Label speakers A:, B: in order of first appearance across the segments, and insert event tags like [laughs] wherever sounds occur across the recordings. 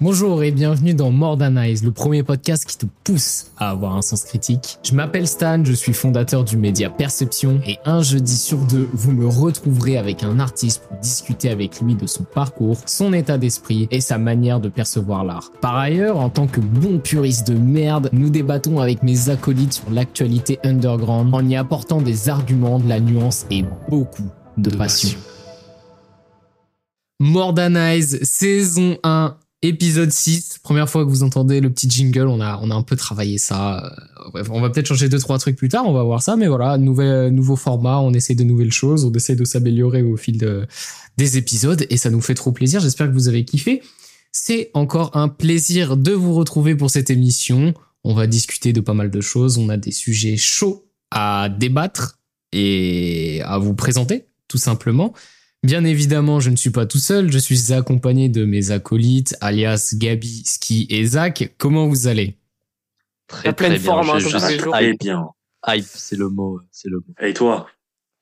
A: Bonjour et bienvenue dans More Than Eyes, le premier podcast qui te pousse à avoir un sens critique. Je m'appelle Stan, je suis fondateur du média Perception et un jeudi sur deux, vous me retrouverez avec un artiste pour discuter avec lui de son parcours, son état d'esprit et sa manière de percevoir l'art. Par ailleurs, en tant que bon puriste de merde, nous débattons avec mes acolytes sur l'actualité underground en y apportant des arguments, de la nuance et beaucoup de, passion. More Than Eyes, saison 1, Épisode 6, première fois que vous entendez le petit jingle, on a, on a un peu travaillé ça. Euh, on va peut-être changer deux, trois trucs plus tard, on va voir ça, mais voilà, nouvel, nouveau format, on essaie de nouvelles choses, on essaie de s'améliorer au fil de, des épisodes, et ça nous fait trop plaisir, j'espère que vous avez kiffé. C'est encore un plaisir de vous retrouver pour cette émission. On va discuter de pas mal de choses, on a des sujets chauds à débattre et à vous présenter, tout simplement. Bien évidemment, je ne suis pas tout seul, je suis accompagné de mes acolytes, alias Gabi, Ski et Zach. Comment vous allez?
B: Très, très bien. Forme, hein,
C: hype, bien.
B: Hype, c'est le mot, c'est le mot.
C: Et toi?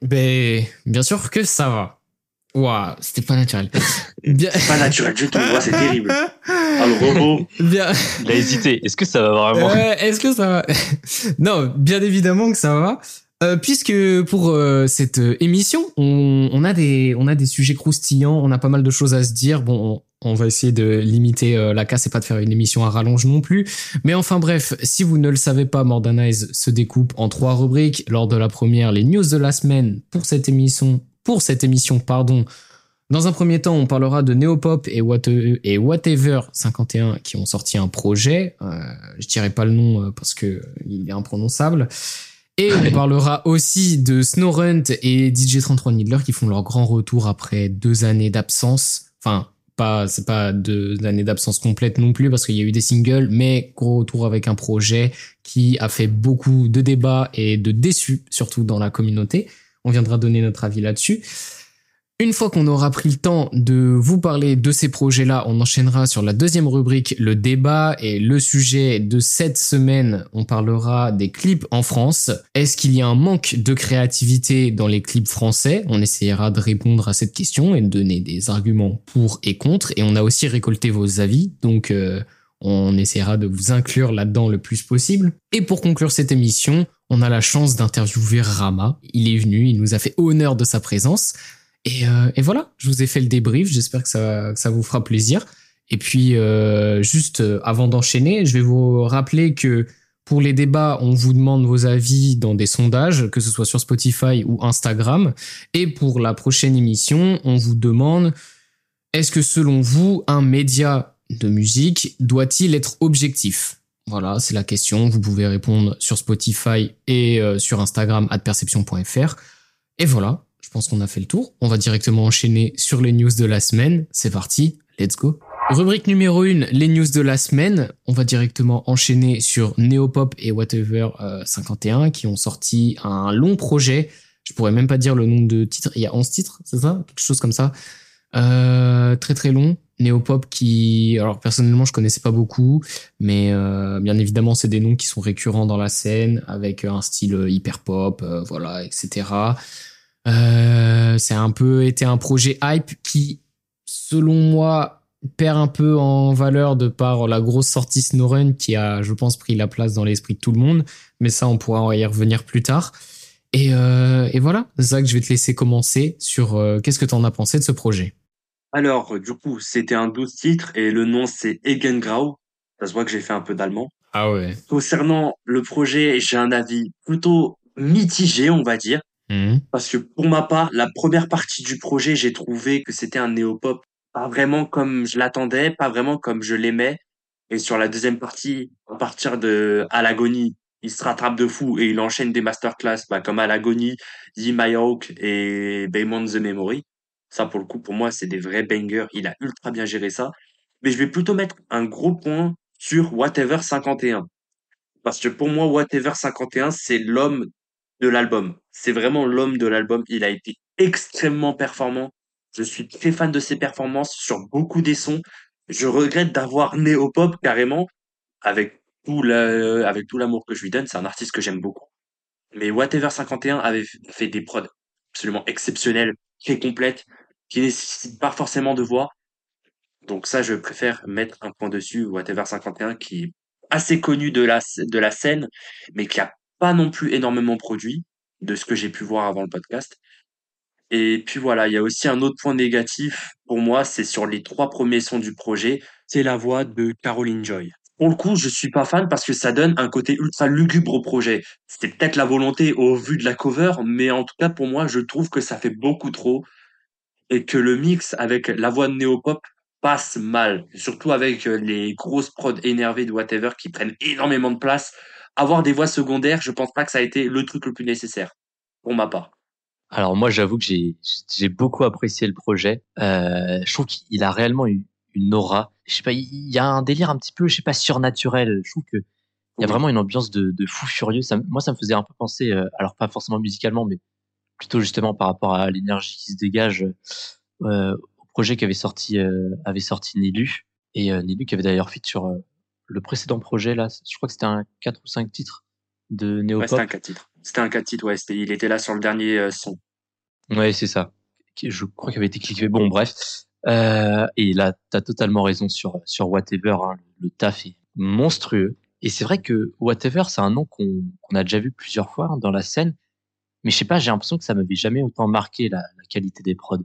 A: Ben, bien sûr que ça va. Waouh, c'était pas naturel. [laughs]
C: Bien... Pas naturel du tout, c'est terrible. Ah, le robot.
B: Bien. Il a hésité. Est-ce que ça va vraiment?
A: Est-ce que ça va? Non, bien évidemment que ça va. Euh, puisque pour euh, cette euh, émission, on, a des on a des sujets croustillants, on a pas mal de choses à se dire. Bon, on, va essayer de limiter la casse et pas de faire une émission à rallonge non plus. Mais enfin bref, si vous ne le savez pas, Mordanize se découpe en trois rubriques. Lors de la première, les news de la semaine pour cette émission. Pour cette émission, pardon. Dans un premier temps, on parlera de Neopop et, What et Whatever 51 qui ont sorti un projet. Je dirais pas le nom parce que il est imprononçable. Et on parlera aussi de Snowrunt et DJ33 Needler qui font leur grand retour après deux années d'absence. Enfin, pas, c'est pas deux années d'absence complète non plus parce qu'il y a eu des singles, mais gros retour avec un projet qui a fait beaucoup de débats et de déçus, surtout dans la communauté. On viendra donner notre avis là-dessus. Une fois qu'on aura pris le temps de vous parler de ces projets-là, on enchaînera sur la deuxième rubrique, le débat et le sujet de cette semaine. On parlera des clips en France. Est-ce qu'il y a un manque de créativité dans les clips français? On essayera de répondre à cette question et de donner des arguments pour et contre. Et on a aussi récolté vos avis, donc euh, on essaiera de vous inclure là-dedans le plus possible. Et pour conclure cette émission, on a la chance d'interviewer Rama. Il est venu, il nous a fait honneur de sa présence. Euh, et, voilà, je vous ai fait le débrief. J'espère que ça, vous fera plaisir. Et puis, euh, juste euh, avant d'enchaîner, je vais vous rappeler que pour les débats, on vous demande vos avis dans des sondages, que ce soit sur Spotify ou Instagram. Et pour la prochaine émission, on vous demande est-ce que selon vous, un média de musique doit-il être objectif? Voilà, c'est la question. Vous pouvez répondre sur Spotify et sur Instagram perception.fr. Et voilà, je pense qu'on a fait le tour. On va directement enchaîner sur les news de la semaine. C'est parti, let's go. Rubrique numéro 1, les news de la semaine. On va directement enchaîner sur Neopop et Whatever 51 euh, qui ont sorti un long projet. Je pourrais même pas dire le nombre de titres. Il y a 11 titres, c'est ça? Quelque chose comme ça. Euh, très très long. Neopop qui, alors personnellement je connaissais pas beaucoup, mais euh, bien évidemment c'est des noms qui sont récurrents dans la scène avec un style hyper pop, voilà, etc. Euh, c'est un peu été un projet hype qui, selon moi, perd un peu en valeur de par la grosse sortie SnowRun qui a, je pense, pris la place dans l'esprit de tout le monde. Mais ça, on pourra y revenir plus tard. Et, euh, et voilà, Zach, je vais te laisser commencer sur euh, qu'est-ce que tu en as pensé de ce projet?
C: Alors, du coup, c'était un 12 titres et le nom c'est Egengrau. Ça se voit que j'ai fait un peu d'allemand.
A: Ah ouais.
C: Concernant le projet, j'ai un avis plutôt mitigé, on va dire.
A: Mmh.
C: Parce que pour ma part, la première partie du projet, j'ai trouvé que c'était un néopop pas vraiment comme je l'attendais, pas vraiment comme je l'aimais. Et sur la deuxième partie, à partir de À il se rattrape de fou et il enchaîne des masterclass bah, comme À l'agonie, Yi Hawk et Beyond the Memory. Ça, pour le coup, pour moi, c'est des vrais bangers. Il a ultra bien géré ça. Mais je vais plutôt mettre un gros point sur Whatever 51. Parce que pour moi, Whatever 51, c'est l'homme de l'album. C'est vraiment l'homme de l'album. Il a été extrêmement performant. Je suis très fan de ses performances sur beaucoup des sons. Je regrette d'avoir Néopop carrément avec tout avec tout l'amour que je lui donne. C'est un artiste que j'aime beaucoup. Mais Whatever 51 avait fait des prods absolument exceptionnelles, très complètes, qui nécessitent pas forcément de voix. Donc ça, je préfère mettre un point dessus, Whatever 51, qui est assez connu de la, de la scène, mais qui a pas non plus énormément produit, de ce que j'ai pu voir avant le podcast. Et puis voilà, il y a aussi un autre point négatif pour moi, c'est sur les trois premiers sons du projet, c'est la voix de Caroline Joy. Pour le coup, je suis pas fan parce que ça donne un côté ultra lugubre au projet. C'était peut-être la volonté au vu de la cover, mais en tout cas pour moi, je trouve que ça fait beaucoup trop et que le mix avec la voix de Néopop passe mal, surtout avec euh, les grosses prods énervées de Whatever qui prennent énormément de place. Avoir des voix secondaires, je pense pas que ça a été le truc le plus nécessaire pour ma part.
B: Alors moi, j'avoue que j'ai j'ai beaucoup apprécié le projet. Euh, je trouve qu'il a réellement eu une aura. Je sais pas, il y a un délire un petit peu, je sais pas, surnaturel. Je trouve que il y a vraiment une ambiance de, de fou furieux. Ça, moi, ça me faisait un peu penser, euh, alors pas forcément musicalement, mais plutôt justement par rapport à l'énergie qui se dégage euh, au projet qui avait sorti euh, avait sorti Nilu et Nilu qui avait d'ailleurs fait sur le précédent projet là. Je crois que c'était un 4 ou 5 titres de Néopop.
C: Ouais, c'était un 4 titres. C'était un 4 titres, ouais. Il était là sur le dernier son.
B: Ouais, c'est ça. Je crois qu'il avait été cliqué. Bon, bref. Euh, et là, t'as totalement raison sur sur Whatever. Hein. Le taf est monstrueux. Et c'est vrai que Whatever, c'est un nom qu'on a déjà vu plusieurs fois hein, dans la scène. Mais je sais pas, j'ai l'impression que ça m'avait jamais autant marqué la, la qualité des prods.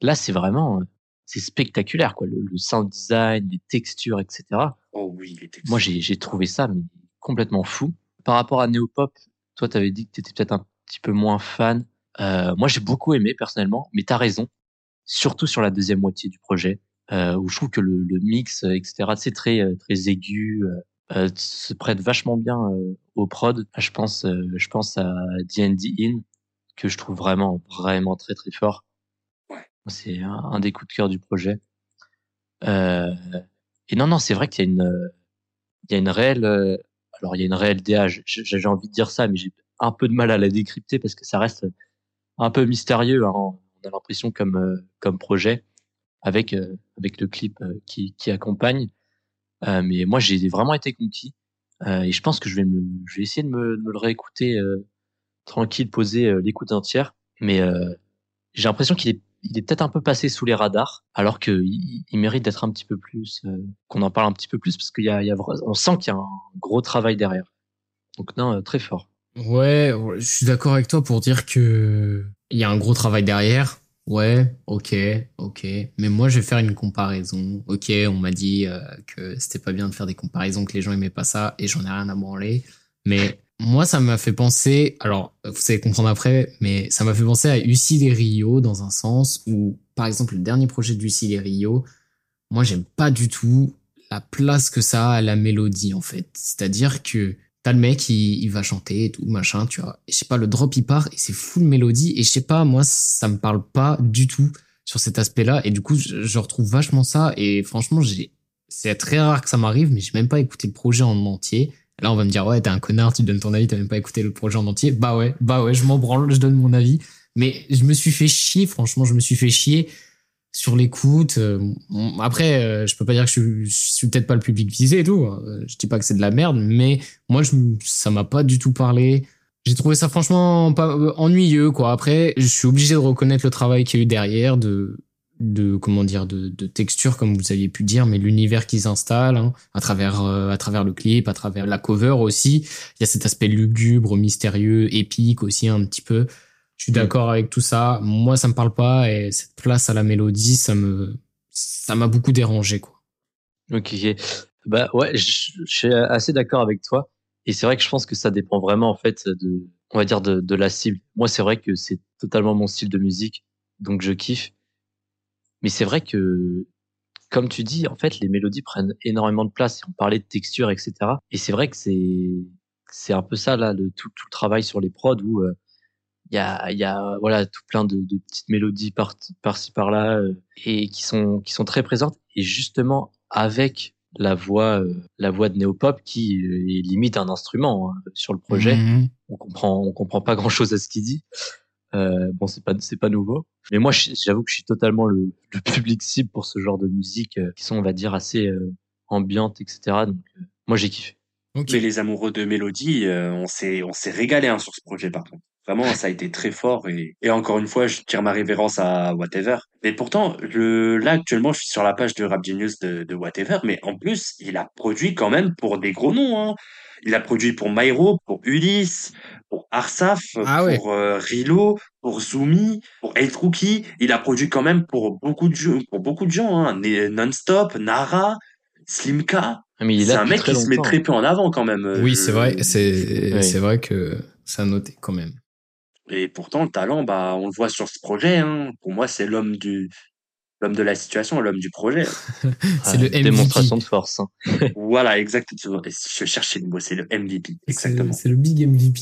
B: Là, c'est vraiment, c'est spectaculaire, quoi. Le, le, sound design, les textures, etc.
C: Oh oui, les textures.
B: Moi, j'ai trouvé ça mais complètement fou. Par rapport à Neopop, toi, t'avais dit que t'étais peut-être un petit peu moins fan. Euh, moi, j'ai beaucoup aimé personnellement, mais t'as raison surtout sur la deuxième moitié du projet, euh, où je trouve que le, le mix, etc., c'est très euh, très aigu, euh, euh, se prête vachement bien euh, au prod. Je pense, je pense à D&D In que je trouve vraiment vraiment très très fort. C'est un, des coups de cœur du projet. et non non, c'est vrai qu'il y a une il y a une réelle alors il y a une réelle DA. J'ai envie de dire ça, mais j'ai un peu de mal à la décrypter parce que ça reste un peu mystérieux. Hein on a l'impression comme euh, comme projet avec euh, avec le clip euh, qui qui accompagne. mais moi j'ai vraiment été conquis et je pense que je vais je vais essayer de me, de me le réécouter tranquille, poser l'écoute entière. Mais j'ai l'impression qu'il est il est peut-être un peu passé sous les radars, alors que il, il mérite d'être un petit peu plus, euh, qu'on en parle un petit peu plus, parce qu'il y a, on sent qu'il y a un gros travail derrière. Donc non, euh, très fort.
A: Ouais, je suis d'accord avec toi pour dire que il y a un gros travail derrière. Ouais, ok, ok. Mais moi, je vais faire une comparaison. Ok, on m'a dit euh, que c'était pas bien de faire des comparaisons, que les gens aimaient pas ça, et j'en ai rien à branler. Mais moi, ça m'a fait penser, alors, vous savez comprendre après, mais ça m'a fait penser à et Rio dans un sens où, par exemple, le dernier projet et Rio, moi, j'aime pas du tout la place que ça a à la mélodie, en fait. C'est-à-dire que t'as le mec, il, va chanter et tout, machin, tu vois. Et je sais pas, le drop, il part et c'est full mélodie. Et je sais pas, moi, ça me parle pas du tout sur cet aspect-là. Et du coup, je, retrouve vachement ça. Et franchement, c'est très rare que ça m'arrive, mais j'ai même pas écouté le projet en entier. Là, on va me dire, ouais, t'es un connard, tu donnes ton avis, t'as même pas écouté le projet en entier. Bah ouais, bah ouais, je m'en branle, je donne mon avis. Mais je me suis fait chier, franchement, je me suis fait chier sur l'écoute. Après, euh, je peux pas dire que je, je suis peut-être pas le public visé et tout. Je dis pas que c'est de la merde, mais moi, je, ça m'a pas du tout parlé. J'ai trouvé ça franchement pas euh, ennuyeux, quoi. Après, je suis obligé de reconnaître le travail qu'il y a eu derrière, de de comment dire de, de texture comme vous aviez pu dire mais l'univers qui s'installe hein, à travers euh, à travers le clip à travers la cover aussi. Il y a cet aspect lugubre mystérieux épique aussi un petit peu. Je suis d'accord avec tout ça. Moi ça me parle pas et cette place à la mélodie ça me ça m'a beaucoup dérangé quoi.
B: Ok. Bah ouais je, je suis assez d'accord avec toi. Et c'est vrai que je pense que ça dépend vraiment en fait de on va dire de, de la cible. Moi c'est vrai que c'est totalement mon style de musique donc je kiffe mais c'est vrai que, comme tu dis, en fait, les mélodies prennent énormément de place. On parlait de texture, etc. Et c'est vrai que c'est c'est un peu ça là, le, tout, tout le travail sur les prods où il euh, y a il y a voilà tout plein de, de petites mélodies par par-ci par-là euh, et qui sont qui sont très présentes. Et justement avec la voix euh, la voix de Néopop qui est limite un instrument hein, sur le projet. Mmh. On comprend on comprend pas grand chose à ce qu'il dit. Euh, bon, c'est pas c'est pas nouveau, mais moi j'avoue que je suis totalement le, [laughs] le, public cible pour ce genre de musique euh, qui sont, on va dire, assez euh, ambiantes, etc. Donc moi j'ai kiffé.
C: Okay. Mais les amoureux de mélodie, on s'est on s'est régalé hein, sur ce projet par contre. Vraiment, ça a été très fort et, et encore une fois, je tire ma révérence à Whatever. Mais pourtant, le, là, actuellement, je suis sur la page de Rap Genius de, de Whatever, mais en plus, il a produit quand même pour des gros noms, hein. Il a produit pour Myro, pour Ulysse, pour Arsaf,
A: Ah ouais.
C: pour euh, Rilo, pour Zumi, pour El Rookie. Il a produit quand même pour beaucoup de jeux, pour beaucoup de gens, hein. Non-Stop, Nara, Slimka.
B: Ah, Mais il est
C: C'est un mec qui se met très peu en avant quand même.
A: Oui,
C: Je-
A: c'est vrai, c'est
B: Oui.
A: c'est vrai que ça a noté quand même.
C: Et pourtant, le talent, bah, on le voit sur ce projet. Hein. Pour moi, c'est l'homme du l'homme de la situation, l'homme du projet. [laughs]
A: C'est
B: Ah,
A: le MVP.
B: Démonstration de force. hein.
C: voilà, exactement. Je cherchais le mot, c'est le MVP. Exactement.
A: C'est le big MVP.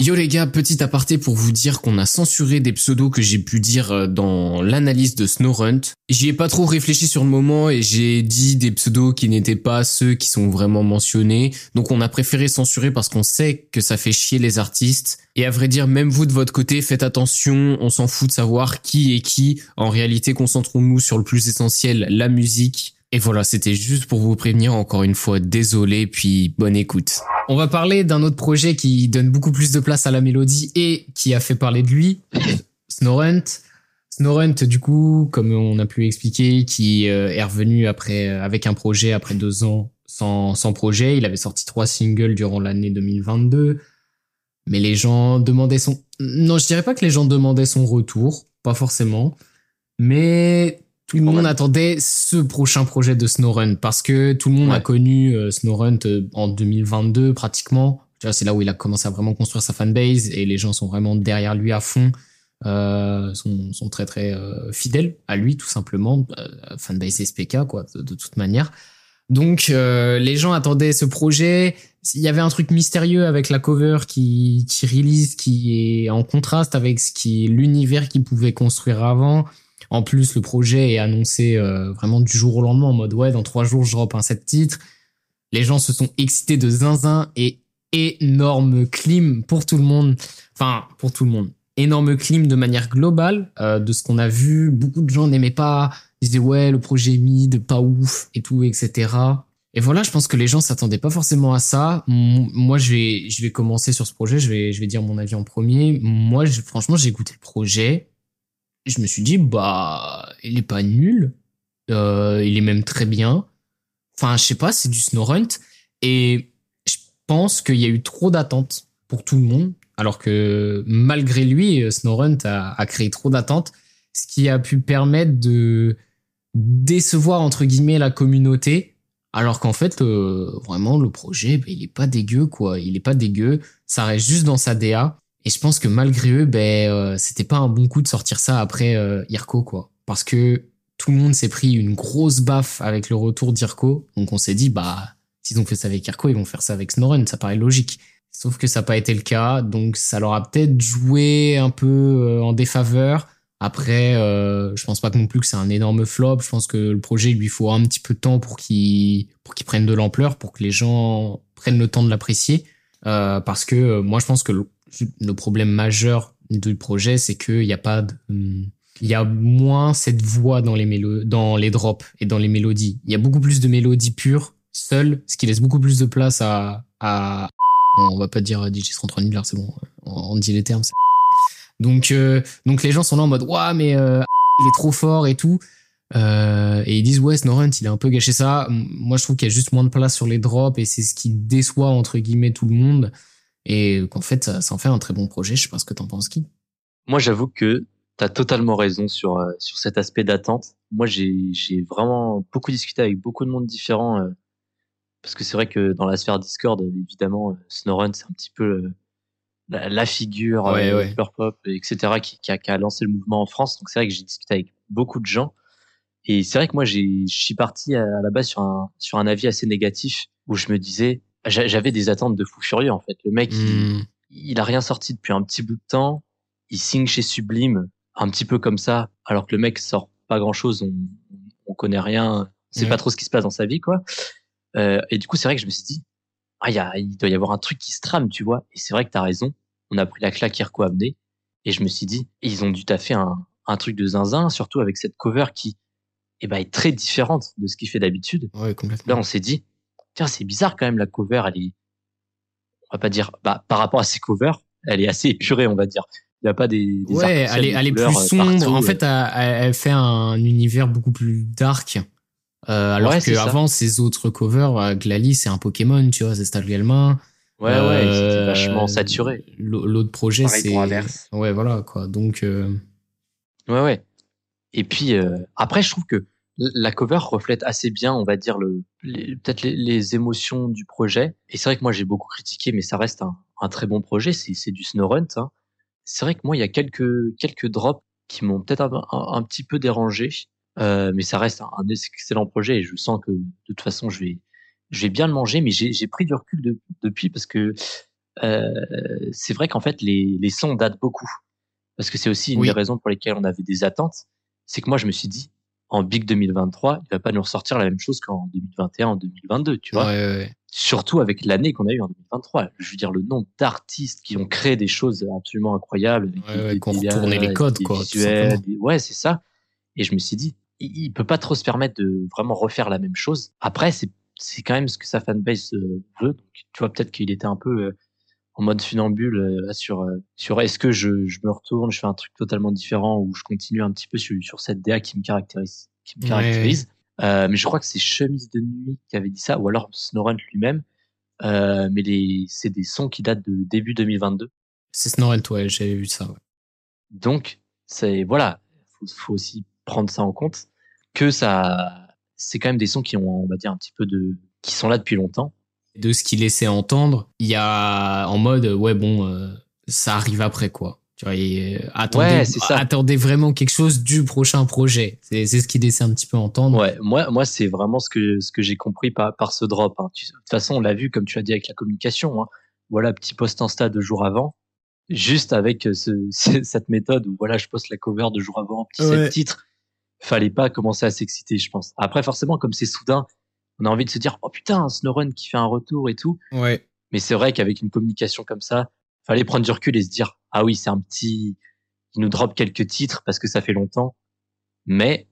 A: Yo les gars, petit aparté pour vous dire qu'on a censuré des pseudos que j'ai pu dire euh, dans l'analyse de Snowrunt. J'y ai pas trop réfléchi sur le moment et j'ai dit des pseudos qui n'étaient pas ceux qui sont vraiment mentionnés. Donc on a préféré censurer parce qu'on sait que ça fait chier les artistes. Et à vrai dire, même vous de votre côté, faites attention, on s'en fout de savoir qui est qui. En réalité, concentrons-nous sur le plus essentiel, la musique. Et voilà, c'était juste pour vous prévenir encore une fois, désolé, puis bonne écoute. On va parler d'un autre projet qui donne beaucoup plus de place à la mélodie et qui a fait parler de lui, [coughs] Snorunt. Snorunt, du coup, comme on a pu expliquer, qui euh, est revenu après euh, avec un projet après deux ans sans, sans projet. Il avait sorti trois singles durant l'année 2022. Mais les gens demandaient son... Non, je dirais pas que les gens demandaient son retour, pas forcément. Mais tout le monde attendait ce prochain projet de Snowrun parce que tout le monde a connu euh, Snowrun euh, en 2022 pratiquement. C'est là où il a commencé à vraiment construire sa fanbase et les gens sont vraiment derrière lui à fond. Euh, sont, sont très très euh, fidèles à lui tout simplement. Euh, fanbase SPK quoi, de, de toute manière. Donc euh, les gens attendaient ce projet. Il y avait un truc mystérieux avec la cover qui, qui release, qui est en contraste avec ce qui l'univers qu'il pouvait construire avant. En plus, le projet est annoncé euh, vraiment du jour au lendemain en mode ouais, dans trois jours, je drop un set titre. Les gens se sont excités de zinzin et énorme clim pour tout le monde. Enfin, pour tout le monde. Énorme clim de manière globale euh, de ce qu'on a vu. Beaucoup de gens n'aimaient pas. Ils disaient ouais, le projet est mid, pas ouf et tout, etc. Et voilà, je pense que les gens s'attendaient pas forcément à ça. Moi, je vais, je vais commencer sur ce projet. Je vais, je vais dire mon avis en premier. Moi, franchement, j'ai écouté le projet. Je me suis dit, bah, il est pas nul. Euh, il est même très bien. Enfin, je sais pas, c'est du Snowrunt. Et je pense qu'il y a eu trop d'attentes pour tout le monde. Alors que malgré lui, euh, Snowrunt a, créé trop d'attentes. Ce qui a pu permettre de décevoir, entre guillemets, la communauté. Alors qu'en fait, euh, vraiment, le projet, ben, il est pas dégueu, quoi. Il est pas dégueu. Ça reste juste dans sa DA. Et je pense que malgré eux, ben, euh, c'était pas un bon coup de sortir ça après euh, Irko, quoi. Parce que tout le monde s'est pris une grosse baffe avec le retour d'Irko. Donc on s'est dit, bah, s'ils ont fait ça avec Irko, ils vont faire ça avec Snoren. Ça paraît logique. Sauf que ça n'a pas été le cas. Donc ça leur a peut-être joué un peu euh, en défaveur. Après, euh, je pense pas non plus que c'est un énorme flop. Je pense que le projet il lui faut un petit peu de temps pour qu'il pour qu'il prenne de l'ampleur, pour que les gens prennent le temps de l'apprécier. Euh, parce que euh, moi, je pense que le problème majeur du projet, c'est qu'il n'y a pas de, il y a moins cette voix dans les mélo dans les drops et dans les mélodies. Il y a beaucoup plus de mélodies pures, seules, ce qui laisse beaucoup plus de place à, à on va pas dire DJ 33 Miller, c'est bon, on, dit les termes. Donc, euh, donc les gens sont là en mode, ouah, mais euh, il est trop fort et tout. Euh, et ils disent, ouais, Snorunt, il a un peu gâché ça. Moi, je trouve qu'il y a juste moins de place sur les drops et c'est ce qui déçoit, entre guillemets, tout le monde. Et qu'en fait, ça, ça en fait un très bon projet. Je sais pas ce que t'en penses, qui.
B: Moi, j'avoue que tu as totalement raison sur, euh, sur cet aspect d'attente. Moi, j'ai j'ai vraiment beaucoup discuté avec beaucoup de monde différent. euh, parce que c'est vrai que dans la sphère Discord, évidemment, euh, Snorunt, c'est un petit peu euh, la, la figure
A: Ouais,
B: euh,
A: ouais.
B: Pop, etc., qui, qui, a, qui a lancé le mouvement en France. Donc c'est vrai que j'ai discuté avec beaucoup de gens. Et c'est vrai que moi, j'ai- je suis parti à, à la base sur un, sur un avis assez négatif où je me disais, j'avais des attentes de fou furieux en fait. Le mec, il,
A: Hmm.
B: il a rien sorti depuis un petit bout de temps. Il signe chez Sublime, un petit peu comme ça, alors que le mec sort pas grand chose. On, on connaît rien, c'est
A: Ouais.
B: pas trop ce qui se passe dans sa vie, quoi. Euh, et du coup, c'est vrai que je me suis dit, ah, il y a, il doit y avoir un truc qui se trame, tu vois. Et c'est vrai que t'as raison. On a pris la claque qu'Irko a amené. Et je me suis dit, ils ont dû taffer un, un truc de zinzin, surtout avec cette cover qui, eh ben, est très différente de ce qu'il fait d'habitude.
A: Ouais, complètement.
B: Là, on s'est dit, tiens, c'est bizarre quand même, la cover, elle est, on va pas dire, bah, par rapport à ses covers, elle est assez épurée, on va dire. Il n'y a pas des, des
A: ouais, elle est, elle est plus sombre. en fait, elle, fait un univers beaucoup plus dark. Euh, alors que avant ces autres covers, euh, Glali c'est un Pokémon, tu vois, c'est Stalgalma.
B: Ouais, ouais, euh, vachement saturé.
A: L'autre projet, c'est. Ouais, voilà, quoi. Donc. Euh...
B: Ouais, ouais. Et puis, euh, après, je trouve que la cover reflète assez bien, on va dire, le, peut-être les, les, émotions du projet. Et c'est vrai que moi, j'ai beaucoup critiqué, mais ça reste un, un très bon projet. C'est du Snowrun, hein. C'est vrai que moi, il y a quelques, quelques drops qui m'ont peut-être un, un, petit peu dérangé. Euh, mais ça reste un, un, excellent projet et je sens que de toute façon, je vais, je vais bien le manger, mais j'ai pris du recul de, depuis parce que euh, c'est vrai qu'en fait les, les sons datent beaucoup. Parce que c'est aussi une des raisons pour lesquelles on avait des attentes. C'est que moi je me suis dit, en Big 2023, il va pas nous ressortir la même chose qu'en 2021, en 2022, tu vois.
A: Ouais, ouais.
B: Surtout avec l'année qu'on a eue en 2023. Je veux dire, le nombre d'artistes qui ont créé des choses absolument incroyables.
A: Ouais, qui ont retourné les codes, quoi.
B: ouais, c'est ça. Et je me suis dit, il, peut pas trop se permettre de vraiment refaire la même chose. Après, c'est c'est quand même ce que sa fanbase euh, veut. Donc, tu vois, peut-être qu'il était un peu euh, en mode funambule euh, sur sur est-ce que je, je me retourne, je fais un truc totalement différent ou je continue un petit peu sur, sur cette DA qui me caractérise, qui me caractérise. Euh, mais je crois que c'est Chemise de nuit qui avait dit ça, ou alors Snorunt lui-même. Euh, mais les, c'est des sons qui datent de début 2022.
A: C'est Snorunt, ouais, j'avais vu ça. Ouais.
B: Donc, c'est voilà, faut, faut aussi prendre ça en compte que ça c'est quand même des sons qui ont, on va dire, un petit peu de, qui sont là depuis longtemps.
A: De ce qu'il laissait entendre, il y a en mode, ouais, bon, euh, ça arrive après, quoi. Tu vois, et, euh, attendez, attendez vraiment quelque chose du prochain projet. C'est, c'est ce qu'il laissait un petit peu entendre.
B: Ouais, moi, moi, c'est vraiment ce que, ce que j'ai compris par, par ce drop. Hein. de toute façon, on l'a vu, comme tu l'as dit, avec la communication. Hein. Voilà, petit post Insta deux jours avant. Juste avec [laughs] ce, cette méthode où, voilà, je poste la cover deux jours avant, petit ouais. titre fallait pas commencer à s'exciter, je pense. Après, forcément, comme c'est soudain, on a envie de se dire, oh putain, Snowrun qui fait un retour et tout.
A: Ouais.
B: Mais c'est vrai qu'avec une communication comme ça, fallait prendre du recul et se dire, ah oui, c'est un petit, il nous drop quelques titres parce que ça fait longtemps, mais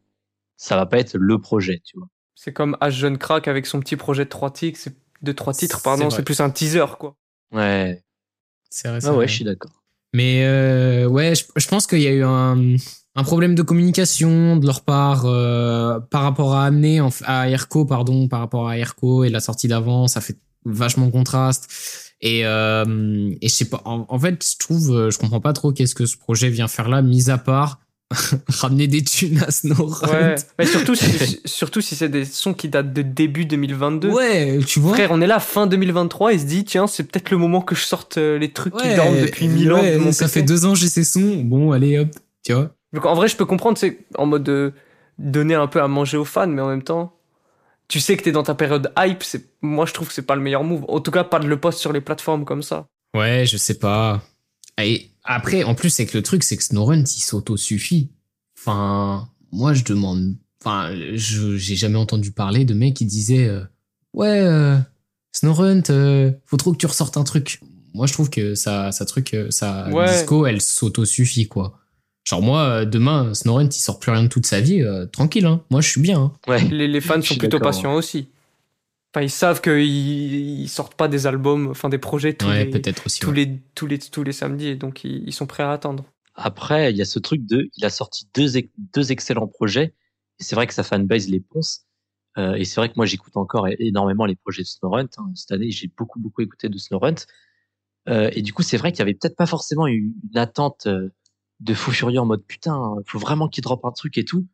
B: ça va pas être le projet, tu vois.
D: C'est comme H Jeune Crack avec son petit projet de trois titres, de trois titres, pardon, c'est plus un teaser, quoi.
B: Ouais.
A: C'est vrai.
B: Ah ouais, je suis d'accord.
A: Mais euh, ouais, je, je pense qu'il y a eu un, un problème de communication de leur part euh, par rapport à amener à Airco pardon par rapport à Airco et la sortie d'avant. Ça fait vachement contraste. Et euh, et je sais pas en, fait je trouve euh, je comprends pas trop qu'est-ce que ce projet vient faire là mis à part [laughs] ramener des thunes à Snowrun.
D: Ouais, mais surtout si, surtout si c'est des sons qui datent de début 2022.
A: Ouais, tu vois.
D: Frère, on est là fin 2023 et se dit tiens, c'est peut-être le moment que je sorte euh, les trucs qui dorment depuis mille ans. De mon
A: ça fait deux ans j'ai ces sons. Bon, allez hop, tu vois.
D: Donc en vrai, je peux comprendre, c'est en mode de donner un peu à manger aux fans, mais en même temps, tu sais que t'es dans ta période hype. C'est moi, je trouve que c'est pas le meilleur move. En tout cas, pas de le poste sur les plateformes comme ça.
A: Ouais, je sais pas. Et après, en plus, c'est que le truc, c'est que Snowrun, il s'auto-suffit. Enfin, moi, je demande. Enfin, je j'ai jamais entendu parler de mecs qui disaient euh, ouais, euh, Snowrun, euh, faut trop que tu ressortes un truc. Moi, je trouve que ça, ça truc, ça disco, elle s'auto-suffit quoi. Genre moi, demain, Snowrent, il sort plus rien de toute sa vie, euh, tranquille, hein. moi je suis bien. Hein.
D: Ouais. Les, les fans sont plutôt patients aussi. Enfin, ils savent qu'ils ils sortent pas des albums, enfin des projets tous,
A: ouais,
D: les,
A: aussi,
D: tous,
A: ouais.
D: les, tous, les, tous les samedis, et donc ils, ils, sont prêts à attendre.
B: Après, il y a ce truc de, il a sorti deux, deux excellents projets, et c'est vrai que sa fanbase les ponce. Euh, et c'est vrai que moi j'écoute encore énormément les projets de Snowrent. Hein. Cette année, j'ai beaucoup beaucoup écouté de Snowrent. Euh, et du coup, c'est vrai qu'il y avait peut-être pas forcément une, une attente euh, de fou furieux en mode putain, faut vraiment qu'il drop un truc et tout.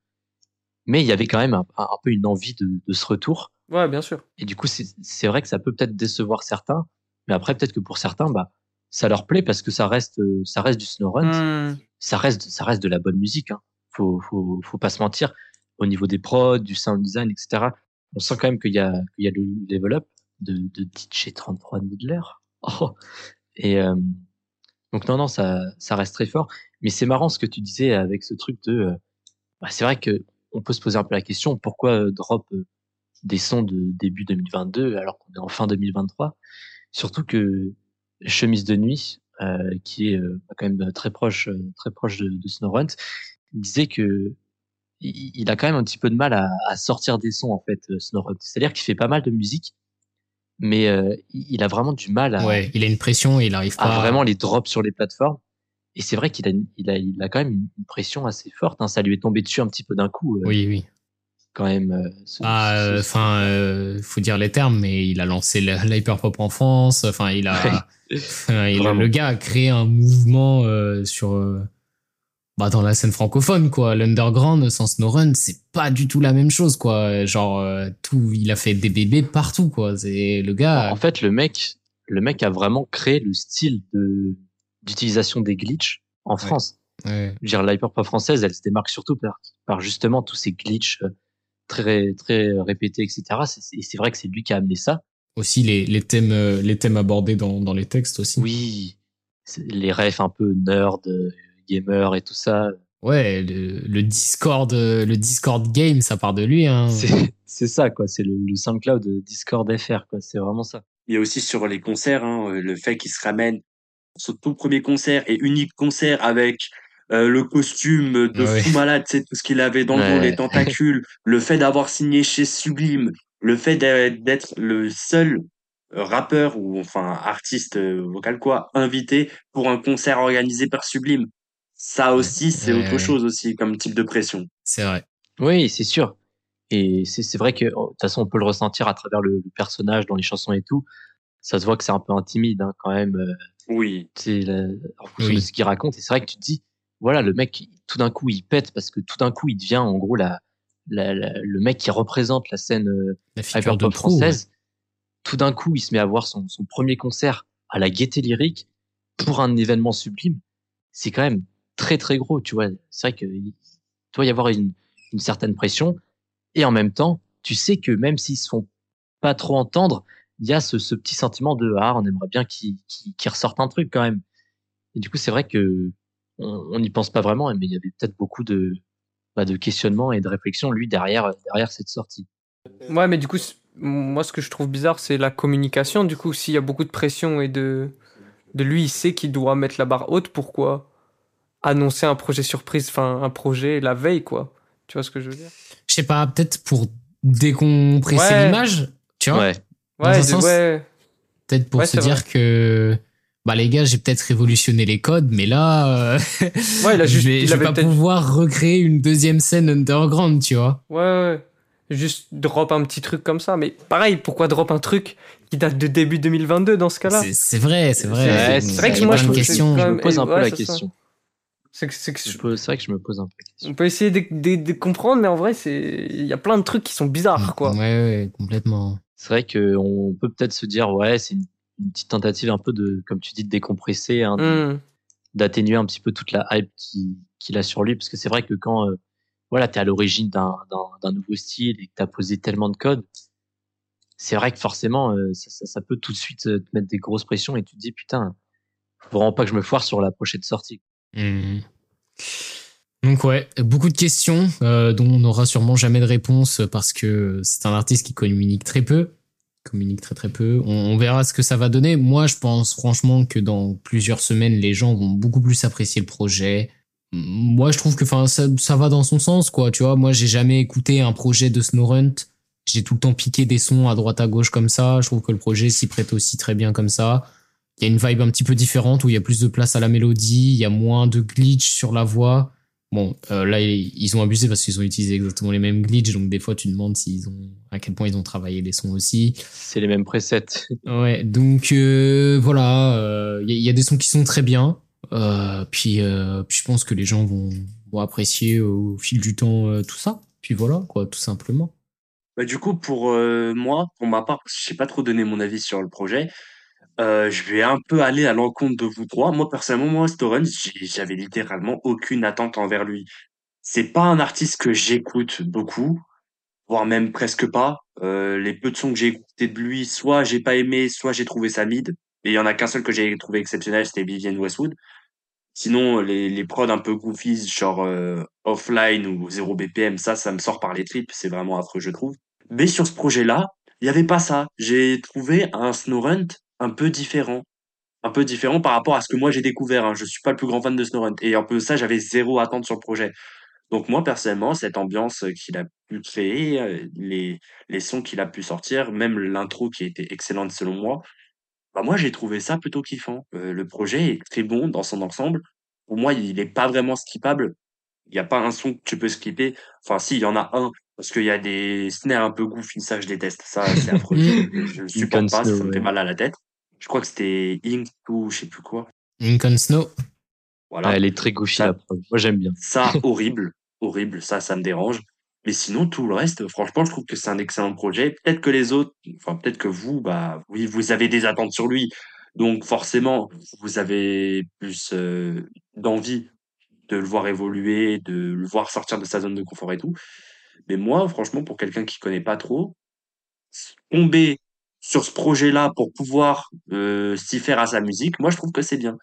B: Mais il y avait quand même un, un peu une envie de, de, ce retour.
D: Ouais, bien sûr.
B: Et du coup, c'est vrai que ça peut peut-être décevoir certains, mais après peut-être que pour certains, bah ça leur plaît parce que ça reste ça reste du snowrun, mmh. ça reste ça reste de la bonne musique. Hein. Faut faut faut pas se mentir. Au niveau des prods, du sound design, etc. On sent quand même qu'il y a qu'il y a le level up de, de DJ 33 Midler. Oh. Et euh, donc non non ça ça reste très fort. Mais c'est marrant ce que tu disais avec ce truc de. Euh, bah, c'est vrai que on peut se poser un peu la question pourquoi euh, drop euh, des sons de début 2022 alors qu'on est en fin 2023. Surtout que Chemise de nuit, euh, qui est quand même très proche, très proche de, de disait que il, il, a quand même un petit peu de mal à, à sortir des sons en fait Snowrun. C'est-à-dire qu'il fait pas mal de musique, mais euh, il a vraiment du mal à,
A: Ouais, il a une pression et il arrive
B: à
A: pas.
B: vraiment les drops sur les plateformes. Et c'est vrai qu'il a, il a, il a quand même une pression assez forte. Hein. Ça lui est tombé dessus un petit peu d'un coup, euh,
A: Oui, oui.
B: Quand même. euh, ce-
A: Ah, euh, enfin, euh, faut dire les termes, mais il a lancé l'hyperpop en France. Enfin, il a, [laughs] il-
B: Vraiment.
A: le gars a créé un mouvement euh, sur, euh, bah, dans la scène francophone, quoi. L'underground sans SnowRun, c'est pas du tout la même chose, quoi. Genre, tout, il a fait des bébés partout, quoi. C'est le gars.
B: En fait, le mec, le mec a vraiment créé le style de d'utilisation des glitches en France.
A: ouais.
B: Je veux dire, l'hyperpop française, elle se démarque surtout par, par justement tous ces glitches très très répétés, etc. C'est- c'est- Et c'est vrai que c'est lui qui a amené ça.
A: Aussi les, les thèmes, euh, les thèmes abordés dans, dans les textes aussi.
B: Oui, les refs un peu nerd, euh, gamer et tout ça.
A: Ouais, le, le Discord, euh, le Discord game, ça part de lui, hein. [laughs]
B: C'est c'est ça, quoi. C'est le, le SoundCloud Discord FR, quoi. C'est vraiment ça.
C: Il y a aussi sur les concerts, hein, euh, le fait qu'il se ramène son tout premier concert et unique concert avec euh, le costume de fou malade, c'est tout ce qu'il avait dans le dos,
B: Ouais.
C: les tentacules, le fait d'avoir signé chez Sublime, le fait d'être le seul rappeur ou enfin artiste euh, vocal quoi invité pour un concert organisé par Sublime. Ça aussi, c'est
A: Ouais,
C: autre chose aussi comme type de pression.
A: C'est vrai.
B: Oui, c'est sûr. Et c'est c'est vrai que, oh, de toute façon, on peut le ressentir à travers le, le personnage dans les chansons et tout. Ça se voit que c'est un peu intimide, hein, quand même. euh,
C: Oui.
B: la- en fonction
A: Oui.
B: de ce qu'il raconte. Et c'est vrai que tu te dis, voilà, le mec, tout d'un coup, il pète parce que tout d'un coup, il devient, en gros, la, la, la- le mec qui représente la scène euh,
A: La
B: hyperpop
A: ouais.
B: française. Tout d'un coup, il se met à voir son, son premier concert à la Gaieté Lyrique pour un événement sublime. C'est quand même très, très gros, tu vois. C'est vrai qu'il doit y avoir une, une certaine pression. Et en même temps, tu sais que même s'ils se font pas trop entendre, il y a ce, ce petit sentiment de ah, on aimerait bien qu'il qu'il qu'il ressorte un truc quand même. Et du coup, c'est vrai que on n'y pense pas vraiment, mais il y avait peut-être beaucoup de, bah, de questionnements et de réflexions lui derrière derrière cette sortie.
D: Ouais, mais du coup, moi, ce que je trouve bizarre, c'est la communication. Du coup, s'il y a beaucoup de pression et de, de lui, il sait qu'il doit mettre la barre haute, pourquoi annoncer un projet surprise, enfin, un projet la veille, quoi? Tu vois ce que je veux dire?
A: Je sais pas, peut-être pour décompresser
D: Ouais.
A: l'image, tu vois?
B: Ouais,
A: Dans
D: Ouais,
A: sens-
D: ouais.
A: Peut-être pour
D: Ouais,
A: se dire que bah les gars, j'ai peut-être révolutionné les codes, mais là, euh,
D: Ouais, il a [laughs] juste-
A: je vais,
D: il
A: je vais
D: avait
A: pas pouvoir recréer une deuxième scène underground, tu vois.
D: Ouais, ouais. Juste drop un petit truc comme ça. Mais pareil, pourquoi drop un truc qui date de début 2022 dans ce cas-là?
A: C'est vrai, c'est vrai. C'est
D: vrai que moi, je
B: me pose un peu
D: ouais,
B: la question.
D: C'est que- c'est que-
B: Je peux- C'est vrai que je me pose un peu la question.
D: On peut essayer de, de- de comprendre, mais en vrai, c'est il y a plein de trucs qui sont bizarres, quoi.
A: Ouais, ouais, complètement.
B: C'est vrai qu'on peut peut-être se dire ouais, c'est une, une petite tentative un peu de, comme tu dis, de décompresser, hein,
D: Hmm.
B: d'atténuer un petit peu toute la hype qui- qu'il a sur lui, parce que c'est vrai que quand euh, voilà, t'es à l'origine d'un nouveau style et que t'as posé tellement de codes, c'est vrai que forcément, euh, ça, ça- ça peut tout de suite euh, te mettre des grosses pressions et tu te dis putain, faut vraiment pas que je me foire sur la prochaine sortie.
A: Mhm. Donc ouais, beaucoup de questions euh, dont on n'aura sûrement jamais de réponse parce que c'est un artiste qui communique très peu, communique très très peu. On, verra ce que ça va donner. Moi, je pense franchement que dans plusieurs semaines, les gens vont beaucoup plus apprécier le projet. Moi, je trouve que ça va dans son sens quoi. Tu vois, moi, j'ai jamais écouté un projet de Snowrunt. J'ai tout le temps piqué des sons à droite à gauche comme ça. Je trouve que le projet s'y prête aussi très bien comme ça. Il y a une vibe un petit peu différente où il y a plus de place à la mélodie, il y a moins de glitch sur la voix. Bon, euh, là, ils ont abusé parce qu'ils ont utilisé exactement les mêmes glitches, donc des fois, tu te demandes s'ils ont, à quel point ils ont travaillé les sons aussi.
B: C'est les mêmes presets.
A: Ouais, donc euh, voilà, euh, il y, a- il y a des sons qui sont très bien. Euh, puis, euh, puis je pense que les gens vont, vont apprécier au fil du temps euh, tout ça. Puis voilà, quoi, tout simplement.
C: Bah, du coup, pour euh, moi, pour ma part, je sais pas trop donner mon avis sur le projet. Euh, je vais un peu aller à l'encontre de vous trois. Moi, personnellement, moi, Storen, j'avais littéralement aucune attente envers lui. C'est pas un artiste que j'écoute beaucoup, voire même presque pas. Euh, les peu de sons que j'ai écoutés de lui, soit j'ai pas aimé, soit j'ai trouvé ça mid. Et il y en a qu'un seul que j'ai trouvé exceptionnel, c'était Vivienne Westwood. Sinon, les, les prods un peu goofies, genre euh, offline ou 0 BPM, ça, ça me sort par les tripes. C'est vraiment affreux, je trouve. Mais sur ce projet-là, il n'y avait pas ça. J'ai trouvé un Snowrunt un peu différent. Un peu différent par rapport à ce que moi j'ai découvert. Hein. Je suis pas le plus grand fan de Snowrunt. Et un peu ça, j'avais zéro attente sur le projet. Donc moi, personnellement, cette ambiance qu'il a pu créer, euh, les, les sons qu'il a pu sortir, même l'intro qui était excellente selon moi, bah moi j'ai trouvé ça plutôt kiffant. Euh, le projet est très bon dans son ensemble. Pour moi, il n'est pas vraiment skippable. Il n'y a pas un son que tu peux skipper. Enfin, si, il y en a un. Parce qu'il y a des snares un peu goofy, ça je déteste. Ça, c'est affreux. [laughs] je, le supporte pas, ça me fait mal à la tête. Je crois que c'était Ink ou je sais plus quoi.
A: Ink on Snow.
B: Voilà. elle est très goofy, la preuve. Moi, j'aime bien.
C: Ça, [laughs] horrible. horrible. Ça, ça me dérange. Mais sinon, tout le reste, franchement, je trouve que c'est un excellent projet. Peut-être que les autres, enfin, peut-être que vous, bah, oui, vous avez des attentes sur lui. Donc, forcément, vous avez plus euh, d'envie de le voir évoluer, de le voir sortir de sa zone de confort et tout. Mais moi, franchement, pour quelqu'un qui connaît pas trop, tomber sur ce projet-là pour pouvoir euh, s'y faire à sa musique, moi, je trouve que c'est bien.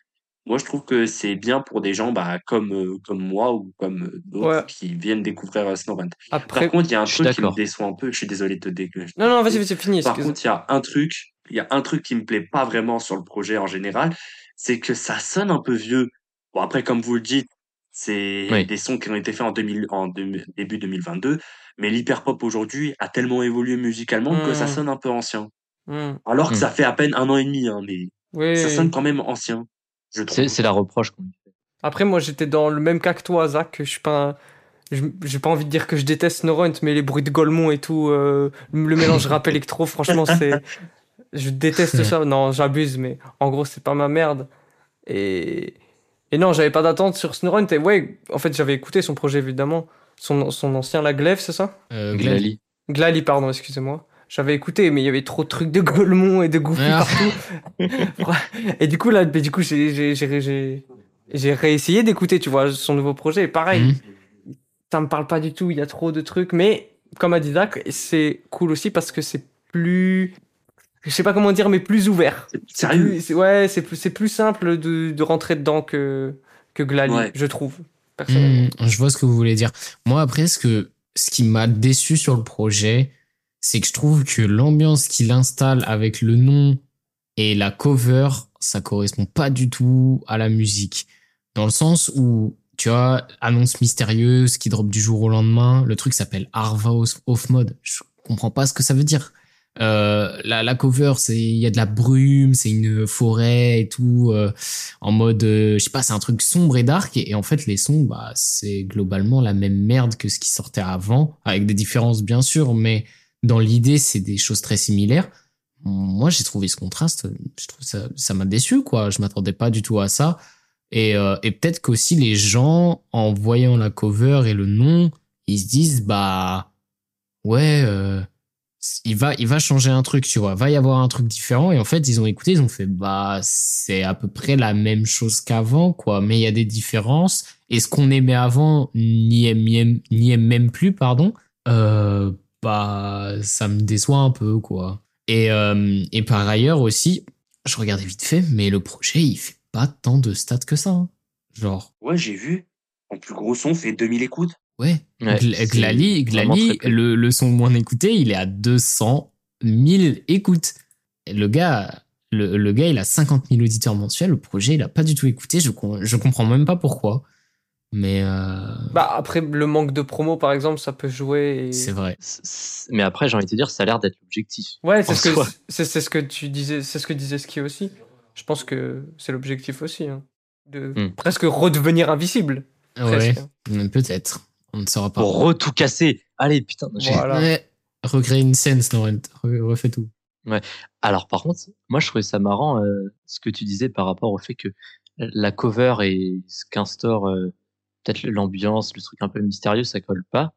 C: Moi, je trouve que c'est bien pour des gens bah, comme, euh, comme moi ou comme euh, d'autres qui viennent découvrir Snorrent. Après, Par contre, il y a un truc qui me déçoit un peu. Je suis désolé de te dégueuler.
D: Non, non, vas-y, vas-y, fini.
C: Par contre, il y a un truc, il y a un truc qui me plaît pas vraiment sur le projet en général, c'est que ça sonne un peu vieux. Bon, après, comme vous le dites, c'est des sons qui ont été faits en, 2000, en début 2022, mais l'hyperpop aujourd'hui a tellement évolué musicalement que ça mmh. sonne un peu ancien. Mmh. Alors que mmh. ça fait à peine un an et demi, hein, mais ça sonne quand même ancien.
B: C'est la reproche qu'on fait.
D: Après, moi, j'étais dans le même cas que toi, Zach. Je suis pas. J'ai pas envie de dire que je déteste Norunt, mais les bruits de Golemont et tout, euh, le mélange rap électro, [laughs] franchement, c'est. Je déteste ça. Non, j'abuse, mais en gros, c'est pas ma merde. Et, et non, j'avais pas d'attente sur Snorunt. Et ouais, en fait, j'avais écouté son projet, évidemment. Son, son ancien, la Glaive, c'est ça?
B: Euh, Glali.
D: Glali, pardon, excusez-moi. J'avais écouté, mais il y avait trop de trucs de Golemont et de Goofy ah. partout. [laughs] et du coup, là, du coup, j'ai, j'ai, réessayé d'écouter, tu vois, son nouveau projet. Et pareil, mmh. ça me parle pas du tout. Il y a trop de trucs. Mais, comme a dit Zach, c'est cool aussi parce que c'est plus, je sais pas comment dire, mais plus ouvert.
C: C'est sérieux?
D: ouais, c'est plus, c'est plus simple de, de rentrer dedans que, que Glali, je trouve. Personnellement.
A: Mmh, je vois ce que vous voulez dire. Moi, après, ce que, ce qui m'a déçu sur le projet, c'est que je trouve que l'ambiance qu'il installe avec le nom et la cover, ça correspond pas du tout à la musique. Dans le sens où, tu vois, annonce mystérieuse qui drop du jour au lendemain, le truc s'appelle Arva Off Mode. Je comprends pas ce que ça veut dire. Euh, la, la cover, c'est il y a de la brume, c'est une forêt et tout, euh, en mode, euh, je sais pas, c'est un truc sombre et dark. Et, et, en fait, les sons, bah, c'est globalement la même merde que ce qui sortait avant, avec des différences bien sûr, mais dans l'idée, c'est des choses très similaires. Moi, j'ai trouvé ce contraste, je trouve ça, ça m'a déçu, quoi. Je m'attendais pas du tout à ça. Et, euh, peut-être qu'aussi les gens, en voyant la cover et le nom, ils se disent, bah, ouais, euh, il va, il va changer un truc, tu vois. Va y avoir un truc différent. Et en fait, ils ont écouté, ils ont fait, bah, c'est à peu près la même chose qu'avant, quoi. Mais il y a des différences. Et ce qu'on aimait avant n'y aime, n'y aime même plus, pardon. Euh, bah, ça me déçoit un peu, quoi. Et, euh, et par ailleurs aussi, je regardais vite fait, mais le projet, il fait pas tant de stats que ça. Hein. Genre.
C: Ouais, j'ai vu. En plus gros son fait 2000 écoutes.
A: Ouais. Glali, Glali le, le son moins écouté, il est à 200 000 écoutes. le gars, le, le, gars, il a 50 000 auditeurs mensuels. Le projet, il a pas du tout écouté. Je, je comprends même pas pourquoi. Mais euh...
D: bah après le manque de promo par exemple ça peut jouer. Et...
A: C'est vrai.
B: Mais après j'ai envie de te dire ça a l'air d'être l'objectif.
D: Ouais c'est ce que c'est ce que tu disais c'est ce que disait Ski aussi. Je pense que c'est l'objectif aussi hein, de hmm. presque redevenir invisible.
A: Ouais peut-être on ne saura pas.
B: Pour re tout casser. Allez putain.
A: Voilà. Ouais. Recréer une scène Snorent refait tout.
B: Ouais. Alors par contre moi je trouvais ça marrant euh, ce que tu disais par rapport au fait que la cover et ce qu'instaure euh, peut-être l'ambiance, le truc un peu mystérieux, ça colle pas.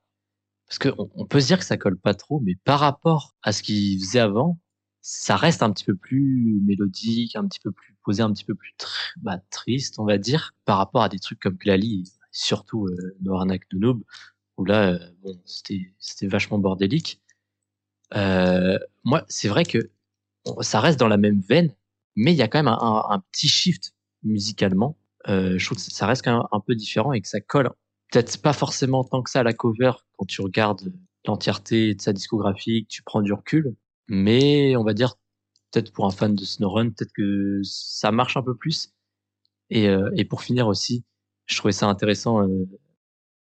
B: Parce qu'on on peut se dire que ça colle pas trop, mais par rapport à ce qu'il faisait avant, ça reste un petit peu plus mélodique, un petit peu plus posé, un petit peu plus bah, triste, on va dire, par rapport à des trucs comme Glali, surtout euh, de Noob, où là, euh, bon, c'était vachement bordélique. Euh, moi, c'est vrai que ça reste dans la même veine, mais il y a quand même un, petit shift musicalement je trouve que ça reste un peu différent et que ça colle peut-être pas forcément tant que ça à la cover quand tu regardes l'entièreté de sa discographie, que tu prends du recul. Mais on va dire, peut-être pour un fan de Snowrun, peut-être que ça marche un peu plus. Et, euh, pour finir aussi, je trouvais ça intéressant euh,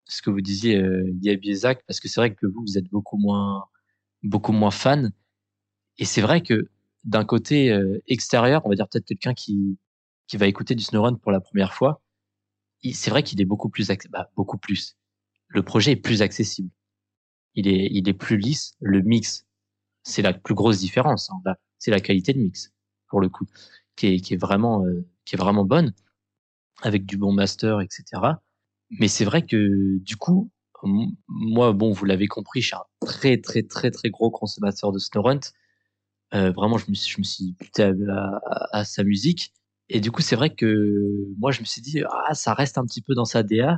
B: ce que vous disiez, euh, Yabi parce que c'est vrai que vous, vous êtes beaucoup moins, beaucoup moins fan. Et c'est vrai que d'un côté euh, extérieur, on va dire peut-être quelqu'un qui, qui va écouter du Snowrun pour la première fois, c'est vrai qu'il est beaucoup plus, bah, beaucoup plus. Le projet est plus accessible. Il est, il est plus lisse. Le mix, c'est la plus grosse différence. Hein. C'est la qualité de mix, pour le coup, qui est, qui est vraiment, euh, qui est vraiment bonne, avec du bon master, etc. Mais c'est vrai que, du coup, moi, bon, vous l'avez compris, je suis un très, très, très, très gros consommateur de Snowrun. Euh, vraiment, je me suis, je me suis buté à, à, sa musique. Et du coup, c'est vrai que moi, je me suis dit, ah, ça reste un petit peu dans sa DA.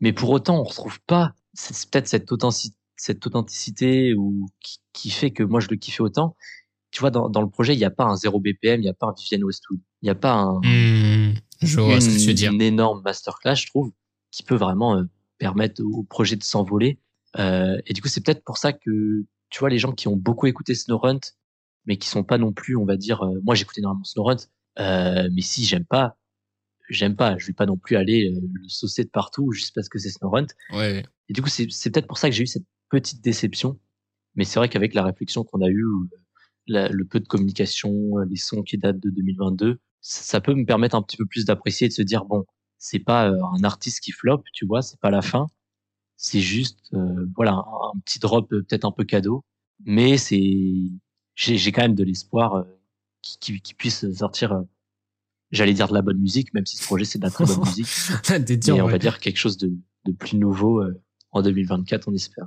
B: Mais pour autant, on retrouve pas peut-être cette authenticité, cette authenticité ou qui, qui, fait que moi je le kiffais autant. Tu vois, dans, dans le projet, il n'y a pas un 0 BPM, il n'y a pas un Vivienne Westwood, il n'y a pas un,
A: mmh, je vois
B: une,
A: ce que tu veux dire.
B: une énorme masterclass, je trouve, qui peut vraiment euh, permettre au projet de s'envoler. Euh, et du coup, c'est peut-être pour ça que tu vois les gens qui ont beaucoup écouté Snowrunt, mais qui sont pas non plus, on va dire, euh, moi j'écoutais normalement Snowrunt, euh, mais si j'aime pas, j'aime pas. Je vais pas non plus aller euh, le saucer de partout juste parce que c'est Snowrunt.
A: Ouais.
B: Et du coup, c'est peut-être pour ça que j'ai eu cette petite déception. Mais c'est vrai qu'avec la réflexion qu'on a eue, la, le peu de communication, les sons qui datent de 2022, ça, ça peut me permettre un petit peu plus d'apprécier et de se dire bon, c'est pas euh, un artiste qui flop, tu vois, c'est pas la fin. C'est juste, euh, voilà, un, un, petit drop peut-être un peu cadeau, mais c'est, j'ai quand même de l'espoir euh, qui, qui, qui, puisse sortir j'allais dire de la bonne musique, même si ce projet c'est de la très bonne [laughs] musique. [laughs]
A: mais
B: on va dire quelque chose de, de plus nouveau euh, en 2024, on espère.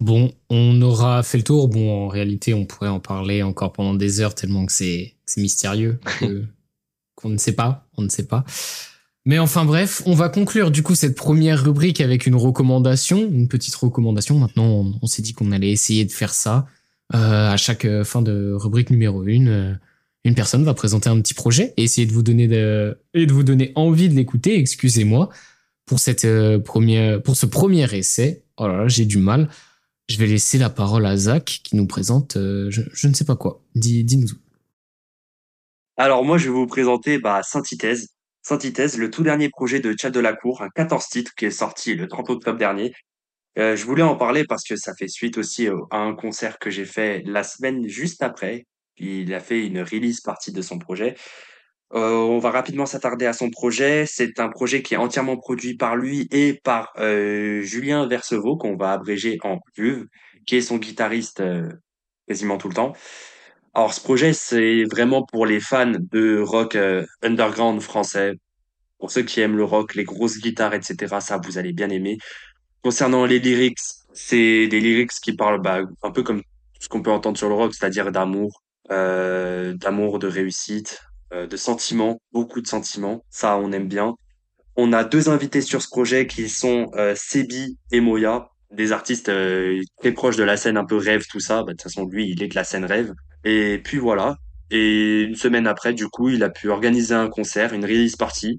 A: Bon, on aura fait le tour. Bon, en réalité, on pourrait en parler encore pendant des heures tellement que c'est mystérieux, [laughs] qu'on ne sait pas, on ne sait pas. Mais enfin bref, on va conclure du coup cette première rubrique avec une recommandation, une petite recommandation. Maintenant, on, on s'est dit qu'on allait essayer de faire ça euh, à chaque fin de rubrique numéro une. Une personne va présenter un petit projet et essayer de vous donner de, vous donner envie de l'écouter. Excusez-moi euh, pour ce premier essai. Oh là là, j'ai du mal. Je vais laisser la parole à Zach qui nous présente, euh, je, ne sais pas quoi. Dis, dis-nous.
C: Alors moi, je vais vous présenter bah, Synthithèse. Synthithèse, le tout dernier projet de Chad Delacour, un 14 titres qui est sorti le 30 octobre dernier. Euh, je voulais en parler parce que ça fait suite aussi à un concert que j'ai fait la semaine juste après, il a fait une release partie de son projet. Euh, on va rapidement s'attarder à son projet. C'est un projet qui est entièrement produit par lui et par euh, Julien Versevaux, qu'on va abréger en Juve, qui est son guitariste euh, quasiment tout le temps. Alors ce projet, c'est vraiment pour les fans de rock underground français. Pour ceux qui aiment le rock, les grosses guitares, etc., ça, vous allez bien aimer. Concernant les lyrics, c'est des lyrics qui parlent bah, un peu comme ce qu'on peut entendre sur le rock, c'est-à-dire d'amour, euh, d'amour, de réussite, euh, de sentiments, beaucoup de sentiments. Ça, on aime bien. On a deux invités sur ce projet qui sont euh, Sebi et Moya, des artistes très proches de la scène un peu rêve, tout ça. Bah, de toute façon, lui, il est de la scène rêve. Et puis voilà. Et une semaine après, du coup, il a pu organiser un concert, une release party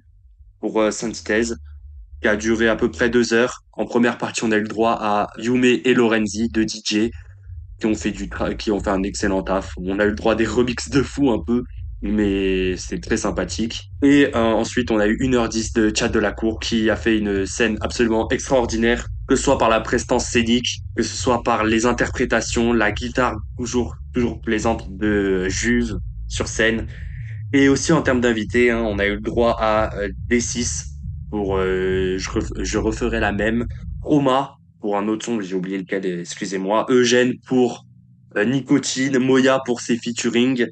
C: pour Synthèse qui a duré à peu près deux heures. En première partie, on a eu le droit à Yume et Lorenzi, deux DJ, qui ont fait du qui ont fait un excellent taf. On a eu le droit à des remixes de fou un peu, mais c'est très sympathique. Et euh, ensuite, on a eu 1h10 de chat de la cour qui a fait une scène absolument extraordinaire, que ce soit par la prestance scénique, que ce soit par les interprétations, la guitare toujours toujours plaisante de Juve sur scène. Et aussi en termes d'invités, hein, on a eu le droit à euh, D6 pour euh, je, je referai la même. Roma pour un autre son, j'ai oublié lequel, excusez-moi. Eugène pour euh, Nicotine, Moya pour ses featuring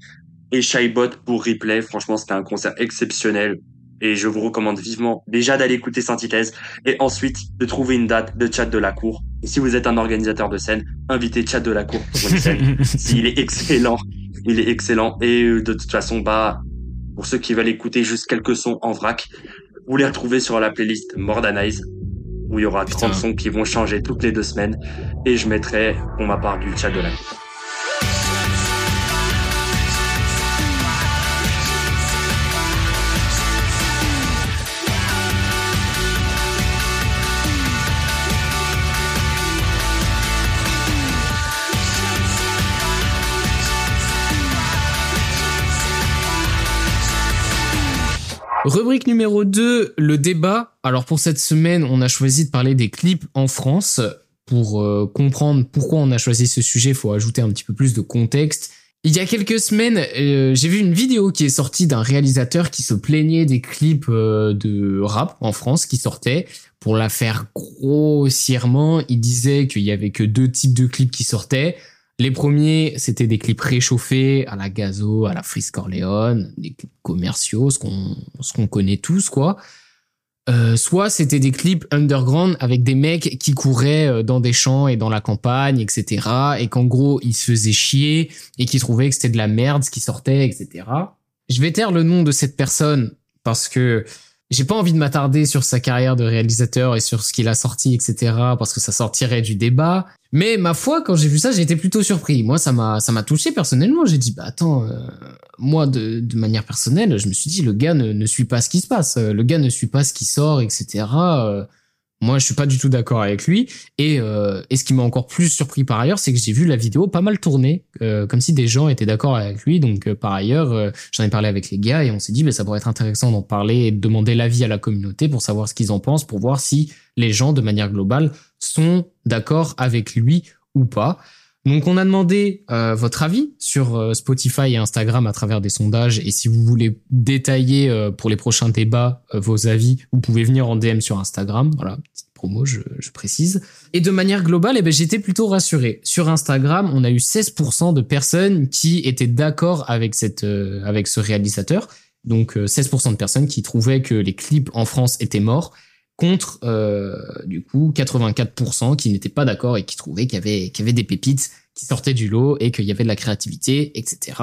C: et Shybot pour Replay. Franchement, c'était un concert exceptionnel et je vous recommande vivement déjà d'aller écouter Synthèse et ensuite de trouver une date de chat de la cour. Et si vous êtes un organisateur de scène, invitez chat de la cour pour une scène. [laughs] S'il est excellent, il est excellent et euh, de toute façon, bah, pour ceux qui veulent écouter juste quelques sons en vrac, vous les retrouvez sur la playlist Mordanize où il y aura 30 sons qui vont changer toutes les deux semaines et je mettrai pour ma part du chat
A: Rubrique numéro 2, le débat. Alors pour cette semaine, on a choisi de parler des clips en France. Pour euh, comprendre pourquoi on a choisi ce sujet, il faut ajouter un petit peu plus de contexte. Il y a quelques semaines, euh, j'ai vu une vidéo qui est sortie d'un réalisateur qui se plaignait des clips euh, de rap en France qui sortaient. Pour la faire grossièrement, il disait qu'il y avait que deux types de clips qui sortaient. Les premiers, c'était des clips réchauffés à la Gazo, à la Freeze Corleone, des clips commerciaux, ce qu'on ce qu'on connaît tous quoi. Euh, soit c'était des clips underground avec des mecs qui couraient euh, dans des champs et dans la campagne, etc. Et qu'en gros ils se faisaient chier et qui trouvaient que c'était de la merde ce qui sortait, etc. Je vais taire le nom de cette personne parce que j'ai pas envie de m'attarder sur sa carrière de réalisateur et sur ce qu'il a sorti, etc. parce que ça sortirait du débat. Mais ma foi, quand j'ai vu ça, j'ai été plutôt surpris. Moi, ça m'a, ça m'a touché personnellement. J'ai dit, bah attends, euh, moi, de, manière personnelle, je me suis dit, le gars ne, suit pas ce qui se passe. Le gars ne suit pas ce qui sort, etc. Euh, moi, je suis pas du tout d'accord avec lui. Et, euh, et ce qui m'a encore plus surpris par ailleurs, c'est que j'ai vu la vidéo pas mal tourner, euh, comme si des gens étaient d'accord avec lui. Donc, euh, par ailleurs, j'en ai parlé avec les gars et on s'est dit, bah, ça pourrait être intéressant d'en parler et de demander l'avis à la communauté pour savoir ce qu'ils en pensent, pour voir si les gens, de manière globale, sont d'accord avec lui ou pas. Donc on a demandé euh, votre avis sur euh, Spotify et Instagram à travers des sondages et si vous voulez détailler euh, pour les prochains débats euh, vos avis, vous pouvez venir en DM sur Instagram. Voilà, petite promo, je, je précise. Et de manière globale, eh ben, j'étais plutôt rassuré. Sur Instagram, on a eu 16% de personnes qui étaient d'accord avec cette euh, avec ce réalisateur. Donc euh, 16% de personnes qui trouvaient que les clips en France étaient morts contre euh, du coup 84% qui n'étaient pas d'accord et qui trouvaient qu'il y avait des pépites qui sortaient du lot et qu'il y avait de la créativité, etc.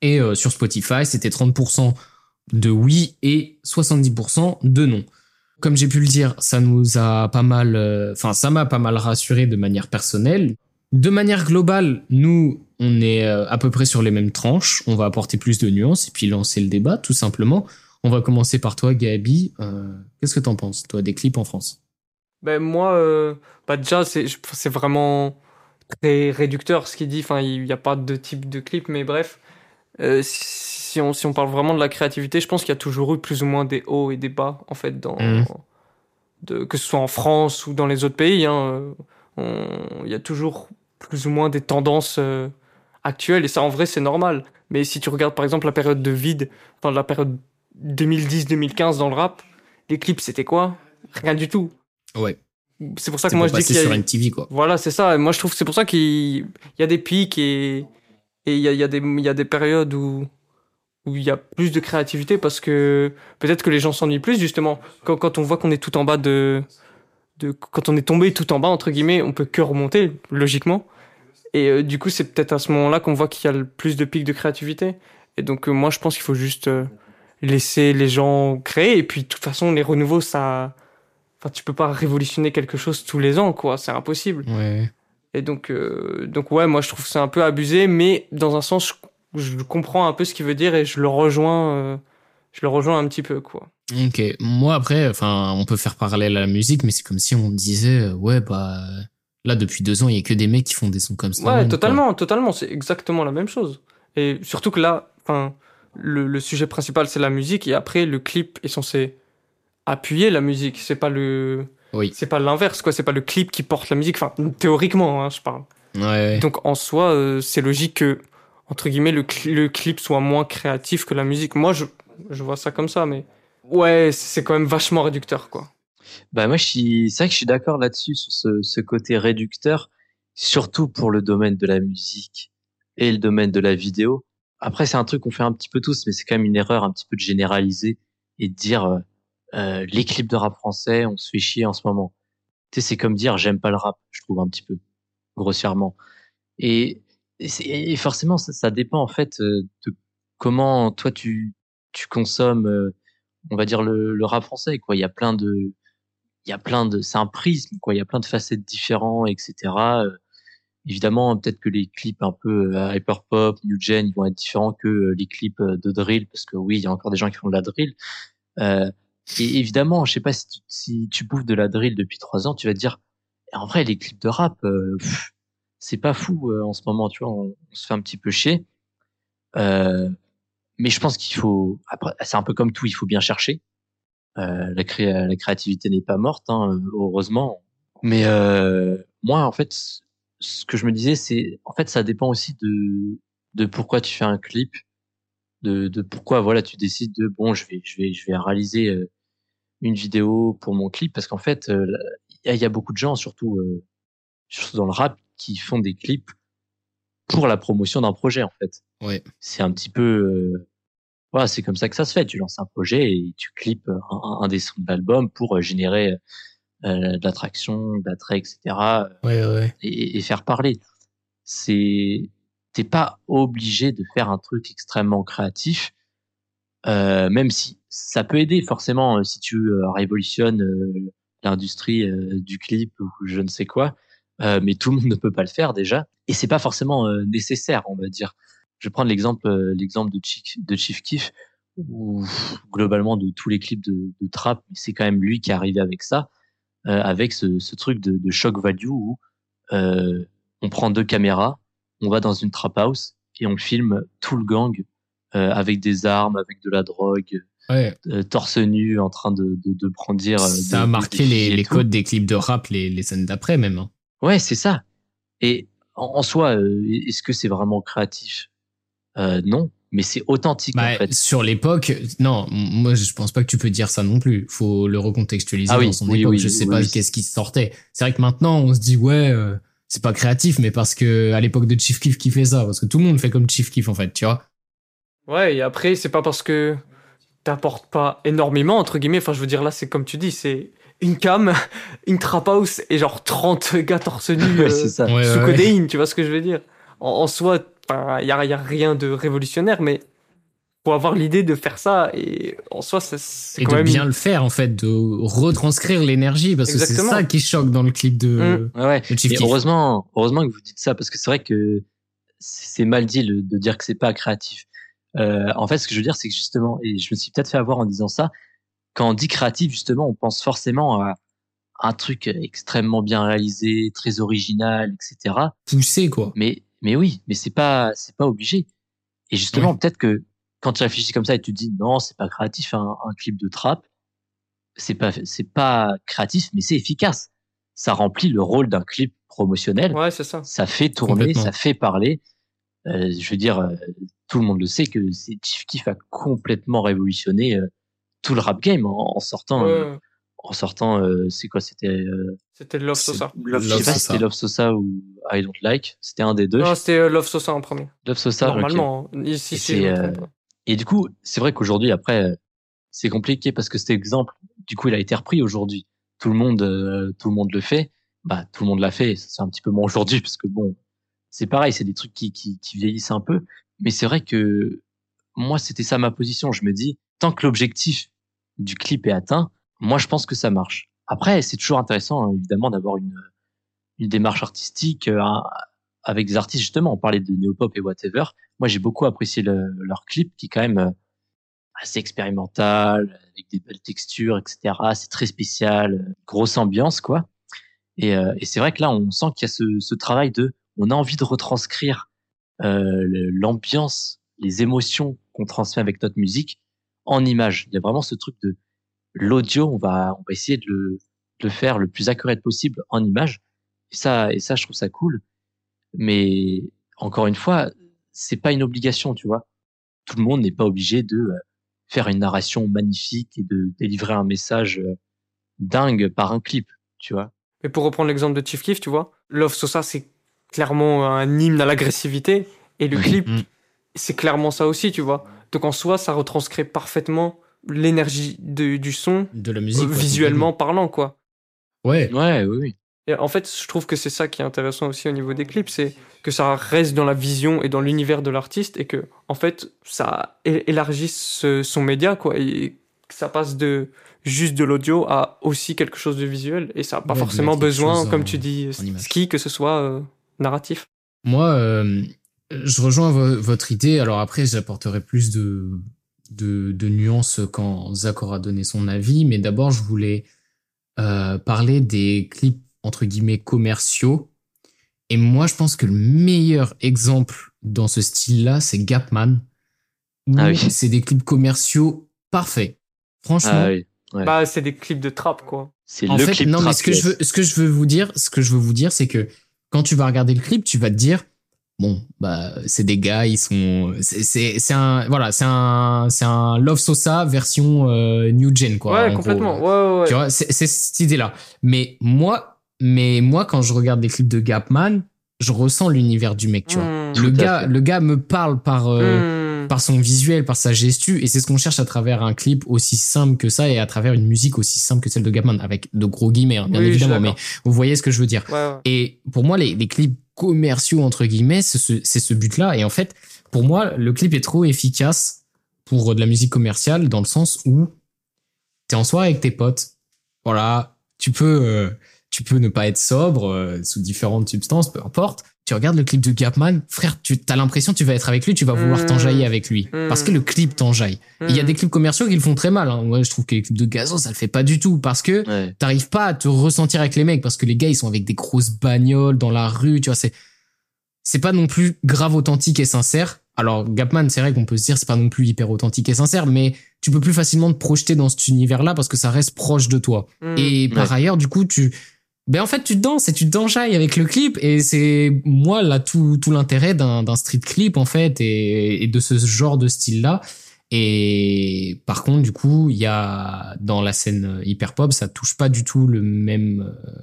A: Et euh, sur Spotify, c'était 30% de oui et 70% de non. Comme j'ai pu le dire, ça nous a pas mal, euh, enfin ça m'a pas mal rassuré de manière personnelle. De manière globale, nous, on est à peu près sur les mêmes tranches. On va apporter plus de nuances et puis lancer le débat, tout simplement. On va commencer par toi, Gabi. Euh, Qu'est-ce que t'en penses, toi, des clips en France?
D: Ben moi, euh, bah déjà c'est vraiment très réducteur ce qu'il dit. Enfin, il n'y a pas de type de clip, mais bref, Euh, si on si on parle vraiment de la créativité, je pense qu'il y a toujours eu plus ou moins des hauts et des bas en fait dans
A: Mhm.
D: de, que ce soit en France ou dans les autres pays. Hein, on- il y a toujours plus ou moins des tendances actuelles et ça en vrai c'est normal. Mais si tu regardes par exemple la période de vide, enfin la période 2010-2015 dans le rap, les clips c'était quoi? Rien du tout.
A: Ouais.
D: C'est pour ça que moi je dis qu'il y a...
A: sur MTV, quoi.
D: Voilà, c'est ça. Et moi je trouve c'est pour ça qu'il il y a des pics et et il y a, y, a des- il y a des périodes où où il y a plus de créativité parce que peut-être que les gens s'ennuient plus justement quand, quand on voit qu'on est tout en bas de de quand on est tombé tout en bas entre guillemets on peut que remonter logiquement et euh, du coup c'est peut-être à ce moment-là qu'on voit qu'il y a le plus de pics de créativité et donc euh, moi je pense qu'il faut juste euh, laisser les gens créer et puis de toute façon les renouveaux ça enfin tu peux pas révolutionner quelque chose tous les ans quoi c'est impossible
A: Ouais.
D: et donc, euh, donc ouais, moi je trouve que c'est un peu abusé, mais dans un sens, je, je comprends un peu ce qu'il veut dire et je le rejoins, euh, je le rejoins un petit peu quoi.
A: Ok. Moi, après, enfin, on peut faire parallèle à la musique, mais c'est comme si on disait, euh, ouais, bah, là, depuis deux ans, il y a que des mecs qui font des sons comme ça.
D: Ouais, totalement, totalement, c'est exactement la même chose. Et surtout que là, enfin, le, le sujet principal c'est la musique et après le clip est censé appuyer la musique. C'est pas le,
A: Oui.
D: c'est pas l'inverse quoi. C'est pas le clip qui porte la musique. Enfin, théoriquement, hein, je parle.
A: Ouais, ouais.
D: Donc en soi, euh, c'est logique que, entre guillemets, le, cl- le clip soit moins créatif que la musique. Moi, je, je vois ça comme ça, mais ouais, c'est quand même vachement réducteur, quoi.
B: Bah moi, je suis, c'est vrai que je suis d'accord là-dessus sur ce, ce côté réducteur, surtout pour le domaine de la musique et le domaine de la vidéo. Après, c'est un truc qu'on fait un petit peu tous, mais c'est quand même une erreur un petit peu de généraliser et de dire euh, euh, les de rap français, on se fait chier en ce moment. Tu sais, c'est comme dire j'aime pas le rap, je trouve un petit peu grossièrement. Et, et, forcément, ça, ça dépend en fait euh, de comment toi tu tu consommes, euh, on va dire le, le rap français. Quoi, il y a plein de il y a plein de, c'est un prisme, quoi. Il y a plein de facettes différentes, etc. évidemment, peut-être que les clips un peu euh, hyper pop, new gen, ils vont être différents que euh, les clips euh, de drill, parce que oui, il y a encore des gens qui font de la drill. Et évidemment, je sais pas si tu, bouffes de la drill depuis trois ans, tu vas te dire, en vrai, les clips de rap, c'est pas fou en ce moment, tu vois, on, se fait un petit peu chier. Mais je pense qu'il faut. Après, c'est un peu comme tout, il faut bien chercher. La, la créativité n'est pas morte, hein, heureusement. Mais moi, en fait, ce que je me disais, c'est en fait, ça dépend aussi de de pourquoi tu fais un clip, de, de pourquoi voilà, tu décides de bon, je vais je vais je vais réaliser euh, une vidéo pour mon clip parce qu'en fait, euh, il y, a beaucoup de gens, surtout euh, surtout dans le rap, qui font des clips pour la promotion d'un projet en fait.
A: Ouais.
B: C'est un petit peu voilà, c'est comme ça que ça se fait. Tu lances un projet et tu clips un, un des sons de l'album pour générer euh, de l'attrait, etc.
A: Ouais, ouais.
B: Et, et faire parler. C'est t'es pas obligé de faire un truc extrêmement créatif, euh, même si ça peut aider forcément si tu euh, révolutionnes euh, l'industrie euh, du clip ou je ne sais quoi. mais tout le monde [laughs] ne peut pas le faire déjà, et c'est pas forcément nécessaire, on va dire. Je vais prendre l'exemple l'exemple de Chief, de Chief Keef, ou globalement de tous les clips de, de trap, c'est quand même lui qui est arrivé avec ça, avec ce, ce truc de, de shock value où on prend deux caméras, on va dans une trap house et on filme tout le gang euh, avec des armes, avec de la drogue,
A: ouais.
B: euh, torse nu, en train de, de, de brandir. Euh,
A: ça
B: des,
A: a marqué
B: des
A: les, codes des clips de rap, les, les scènes d'après même. hein.
B: Ouais, c'est ça. Et en, en soi, euh, est-ce que c'est vraiment créatif? Euh, Non, mais c'est authentique
A: Bah,
B: en fait.
A: Sur l'époque, non, moi je pense pas que tu peux dire ça non plus. Faut le recontextualiser
B: Ah oui,
A: dans son
B: oui,
A: époque.
B: oui,
A: je sais
B: oui,
A: pas
B: oui.
A: qu'est-ce qui sortait. C'est vrai que maintenant on se dit ouais, euh, c'est pas créatif, mais parce que à l'époque de Chief Keef qui fait ça, parce que tout le monde fait comme Chief Keef en fait, tu vois.
D: Ouais, et après, c'est pas parce que t'apportes pas énormément, entre guillemets. Enfin, je veux dire, là, c'est comme tu dis, c'est une cam, [laughs] une trap house et genre 30 gars torse nu [laughs]
B: Ouais,
D: euh,
B: c'est ça.
A: Ouais,
D: sous
A: ouais, ouais.
D: codéine, tu vois ce que je veux dire? En, en soi, il y a, rien de révolutionnaire, mais faut avoir l'idée de faire ça et en soi, ça- c'est
A: Et
D: quand
A: de
D: même.
A: bien le faire en fait, de retranscrire l'énergie, parce que c'est ça qui choque dans le clip de,
B: Ouais, ouais.
A: de Chief
B: Et
A: Keef.
B: heureusement, heureusement que vous dites ça parce que c'est vrai que c'est mal dit le- de dire que c'est pas créatif. Euh, en fait, ce que je veux dire, c'est que justement, et je me suis peut-être fait avoir en disant ça, quand on dit créatif, justement, on pense forcément à un truc extrêmement bien réalisé, très original, etc.
A: Poussé quoi.
B: Mais, mais oui, mais c'est pas, c'est pas obligé. Et justement, peut-être que quand tu réfléchis comme ça et tu te dis non, c'est pas créatif, un, un clip de trap, c'est pas, c'est pas créatif, mais c'est efficace. Ça remplit le rôle d'un clip promotionnel.
D: Ouais, c'est ça.
B: Ça fait tourner, ça fait parler. Euh, je veux dire, euh, tout le monde le sait que c'est Chief Keef a complètement révolutionné euh, tout le rap game en, en sortant, euh,
D: Ouais,
B: en sortant. euh, c'est quoi C'était, euh,
D: C'était Love Sosa.
C: Love
B: je sais pas si c'était Love Sosa ou I Don't Like. C'était un des deux.
D: Non, c'était euh, Love Sosa en premier.
B: Love Sosa.
D: Normalement. hein. Ici,
B: Et
D: si
B: euh. Et du coup, c'est vrai qu'aujourd'hui, après, c'est compliqué parce que cet exemple, du coup, il a été repris aujourd'hui. Tout le monde, euh, tout le monde le fait. Bah, tout le monde l'a fait. C'est un petit peu moins aujourd'hui parce que bon, c'est pareil, c'est des trucs qui, qui, qui vieillissent un peu. Mais c'est vrai que moi, c'était ça ma position. Je me dis, tant que l'objectif du clip est atteint, moi, je pense que ça marche. Après, c'est toujours intéressant, hein, évidemment, d'avoir une, une démarche artistique euh, avec des artistes. Justement, on parlait de néopop et whatever. Moi, j'ai beaucoup apprécié le- leur clip, qui est quand même euh, assez expérimental, avec des belles textures, etc. C'est très spécial, euh, grosse ambiance, quoi. Et, euh, et c'est vrai que là, on sent qu'il y a ce, ce travail de, on a envie de retranscrire euh, l'ambiance, les émotions qu'on transmet avec notre musique en images. Il y a vraiment ce truc de l'audio, on va, on va essayer de le, de le faire le plus accurate possible en images. Et ça, et ça, je trouve ça cool. Mais encore une fois, c'est pas une obligation, tu vois. Tout le monde n'est pas obligé de euh, faire une narration magnifique et de délivrer un message euh, dingue par un clip, tu vois.
D: Mais pour reprendre l'exemple de Chief Keef, tu vois, Love Sosa, c'est clairement un hymne à l'agressivité. Et le clip,
A: Mm.
D: c'est clairement ça aussi, tu vois. Donc en soi, ça retranscrit parfaitement l'énergie du son,
A: De la musique. ouais,
D: visuellement parlant, quoi.
A: Ouais.
B: Ouais, oui, oui.
D: Et en fait, je trouve que c'est ça qui est intéressant aussi au niveau des clips, c'est que ça reste dans la vision et dans l'univers de l'artiste et que, en fait, ça élargit ce- son média, quoi. Et que ça passe de juste de l'audio à aussi quelque chose de visuel. Et ça n'a pas
A: Ouais,
D: forcément besoin,
A: en-
D: comme tu dis, ski, que ce soit euh, narratif.
A: Moi, euh, je rejoins vo- votre idée. Alors après, j'apporterai plus de, de, de nuances quand Zach aura donné son avis. Mais d'abord, je voulais euh, parler des clips entre guillemets commerciaux. Et moi, je pense que le meilleur exemple dans ce style-là, c'est Gapman.
B: Ah oui.
A: c'est des clips commerciaux parfaits. Franchement.
B: Ah oui. Ouais.
D: Bah, c'est des clips de trap, quoi.
B: C'est
A: en
B: le
A: fait,
B: clip
A: non, mais
B: trap,
A: ce que je veux, ce que je veux vous dire, ce que je veux vous dire, c'est que quand tu vas regarder le clip, tu vas te dire, bon, bah, c'est des gars, ils sont, c'est, c'est, un, voilà, c'est un, c'est un Love Sosa version euh, new gen, quoi.
D: ouais,
A: gros.
D: complètement. Ouais, ouais, ouais.
A: Tu vois, c'est, cette idée-là. Mais moi, mais moi, quand je regarde des clips de Gapman, je ressens l'univers du mec, tu vois.
D: Hmm.
A: Le gars,
B: fait.
A: le gars me parle par, euh,
D: Hmm.
A: par son visuel, par sa gestu, et c'est ce qu'on cherche à travers un clip aussi simple que ça et à travers une musique aussi simple que celle de Gapman, avec de gros guillemets, hein, bien
D: Oui,
A: évidemment, mais vous voyez ce que je veux dire.
D: Ouais, ouais.
A: Et pour moi, les, les clips commerciaux, entre guillemets, c'est ce, ce but-là. Et en fait, pour moi, le clip est trop efficace pour de la musique commerciale dans le sens où t'es en soirée avec tes potes. Voilà, tu peux, euh, tu peux ne pas être sobre euh, sous différentes substances, peu importe. Tu regardes le clip de Gapman, frère, tu as l'impression que tu vas être avec lui, tu vas vouloir
D: Mm.
A: t'enjailler avec lui.
D: Mm.
A: Parce que le clip t'enjaille. Il y a
D: Hmm.
A: des clips commerciaux qui le font très mal. Hein. Moi, je trouve que les clips de Gazo, ça le fait pas du tout. Parce que
B: Ouais.
A: t'arrives pas à te ressentir avec les mecs parce que les gars ils sont avec des grosses bagnoles dans la rue tu vois c'est c'est pas non plus grave authentique et sincère alors Gapman c'est vrai qu'on peut se dire c'est pas non plus hyper authentique et sincère mais tu peux plus facilement te projeter dans cet univers là parce que ça reste proche de toi
D: Hmm.
A: et par ailleurs du coup tu ben en fait tu danses et tu t'enjailles avec le clip et c'est moi là tout tout l'intérêt d'un street clip en fait et, et de ce genre de style là et par contre, du coup, il y a dans la scène hyper pop, ça touche pas du tout le même. euh,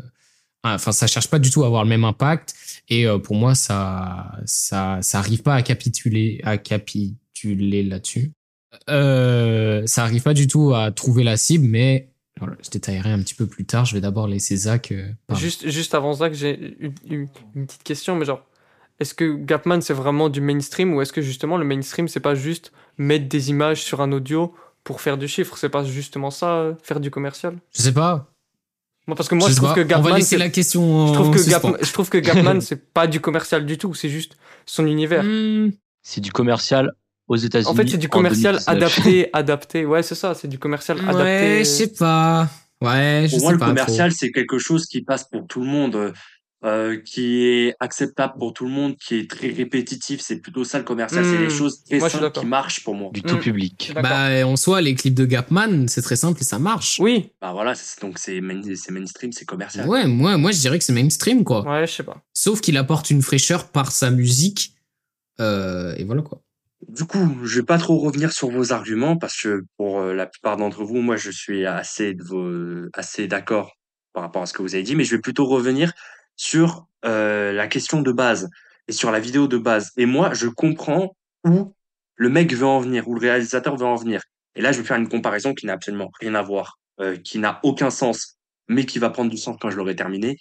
A: Enfin, ça cherche pas du tout à avoir le même impact. Et euh, pour moi, ça, ça, ça arrive pas à capituler, à capituler là-dessus. Euh, ça arrive pas du tout à trouver la cible, mais je détaillerai un petit peu plus tard. Je vais d'abord laisser Zach. euh.
D: Juste, juste avant ça, que j'ai une, une- une petite question, mais genre, est-ce que Gapman c'est vraiment du mainstream ou est-ce que justement le mainstream c'est pas juste mettre des images sur un audio pour faire du chiffre? C'est pas justement ça, euh, faire du commercial?
A: Je sais pas.
D: Moi, parce que moi
A: Je
D: trouve
A: pas.
D: que
A: On va
D: Gapman.
A: laisser
D: c'est-
A: la question.
D: Je trouve,
A: en
D: que
A: suspens.
D: Gapman, je trouve que Gapman c'est pas du commercial du tout, c'est juste son [laughs] univers.
A: Hmm.
B: C'est du commercial aux États-Unis.
D: En fait, c'est du commercial
B: 2019.
D: adapté, [laughs] adapté. Ouais, c'est ça, c'est du commercial adapté.
A: Ouais, je sais pas. Ouais, je
C: Pour
A: sais
C: moi, le
A: pas
C: commercial, c'est quelque chose qui passe pour tout le monde, euh, qui est acceptable pour tout le monde, qui est très répétitif. C'est plutôt ça le commercial. C'est
D: Hmm.
C: les choses très
D: Moi,
C: simples qui marchent pour moi.
B: Du tout
D: Mm.
B: public.
A: Bah, en soi, les clips de Gapman, c'est très simple et ça marche.
D: Oui,
C: Bah voilà, c'est- donc c'est main- c'est mainstream, c'est commercial.
A: Ouais, moi, moi, je dirais que c'est mainstream, quoi.
D: ouais, je sais pas.
A: Sauf qu'il apporte une fraîcheur par sa musique. Euh, et voilà, quoi.
C: Du coup, je vais pas trop revenir sur vos arguments parce que pour euh, la plupart d'entre vous, moi, je suis assez assez d'accord par rapport à ce que vous avez dit, mais je vais plutôt revenir sur euh, la question de base et sur la vidéo de base. Et moi, je comprends où le mec veut en venir, où le réalisateur veut en venir. Et là, je vais faire une comparaison qui n'a absolument rien à voir, euh, qui n'a aucun sens, mais qui va prendre du sens quand je l'aurai terminé.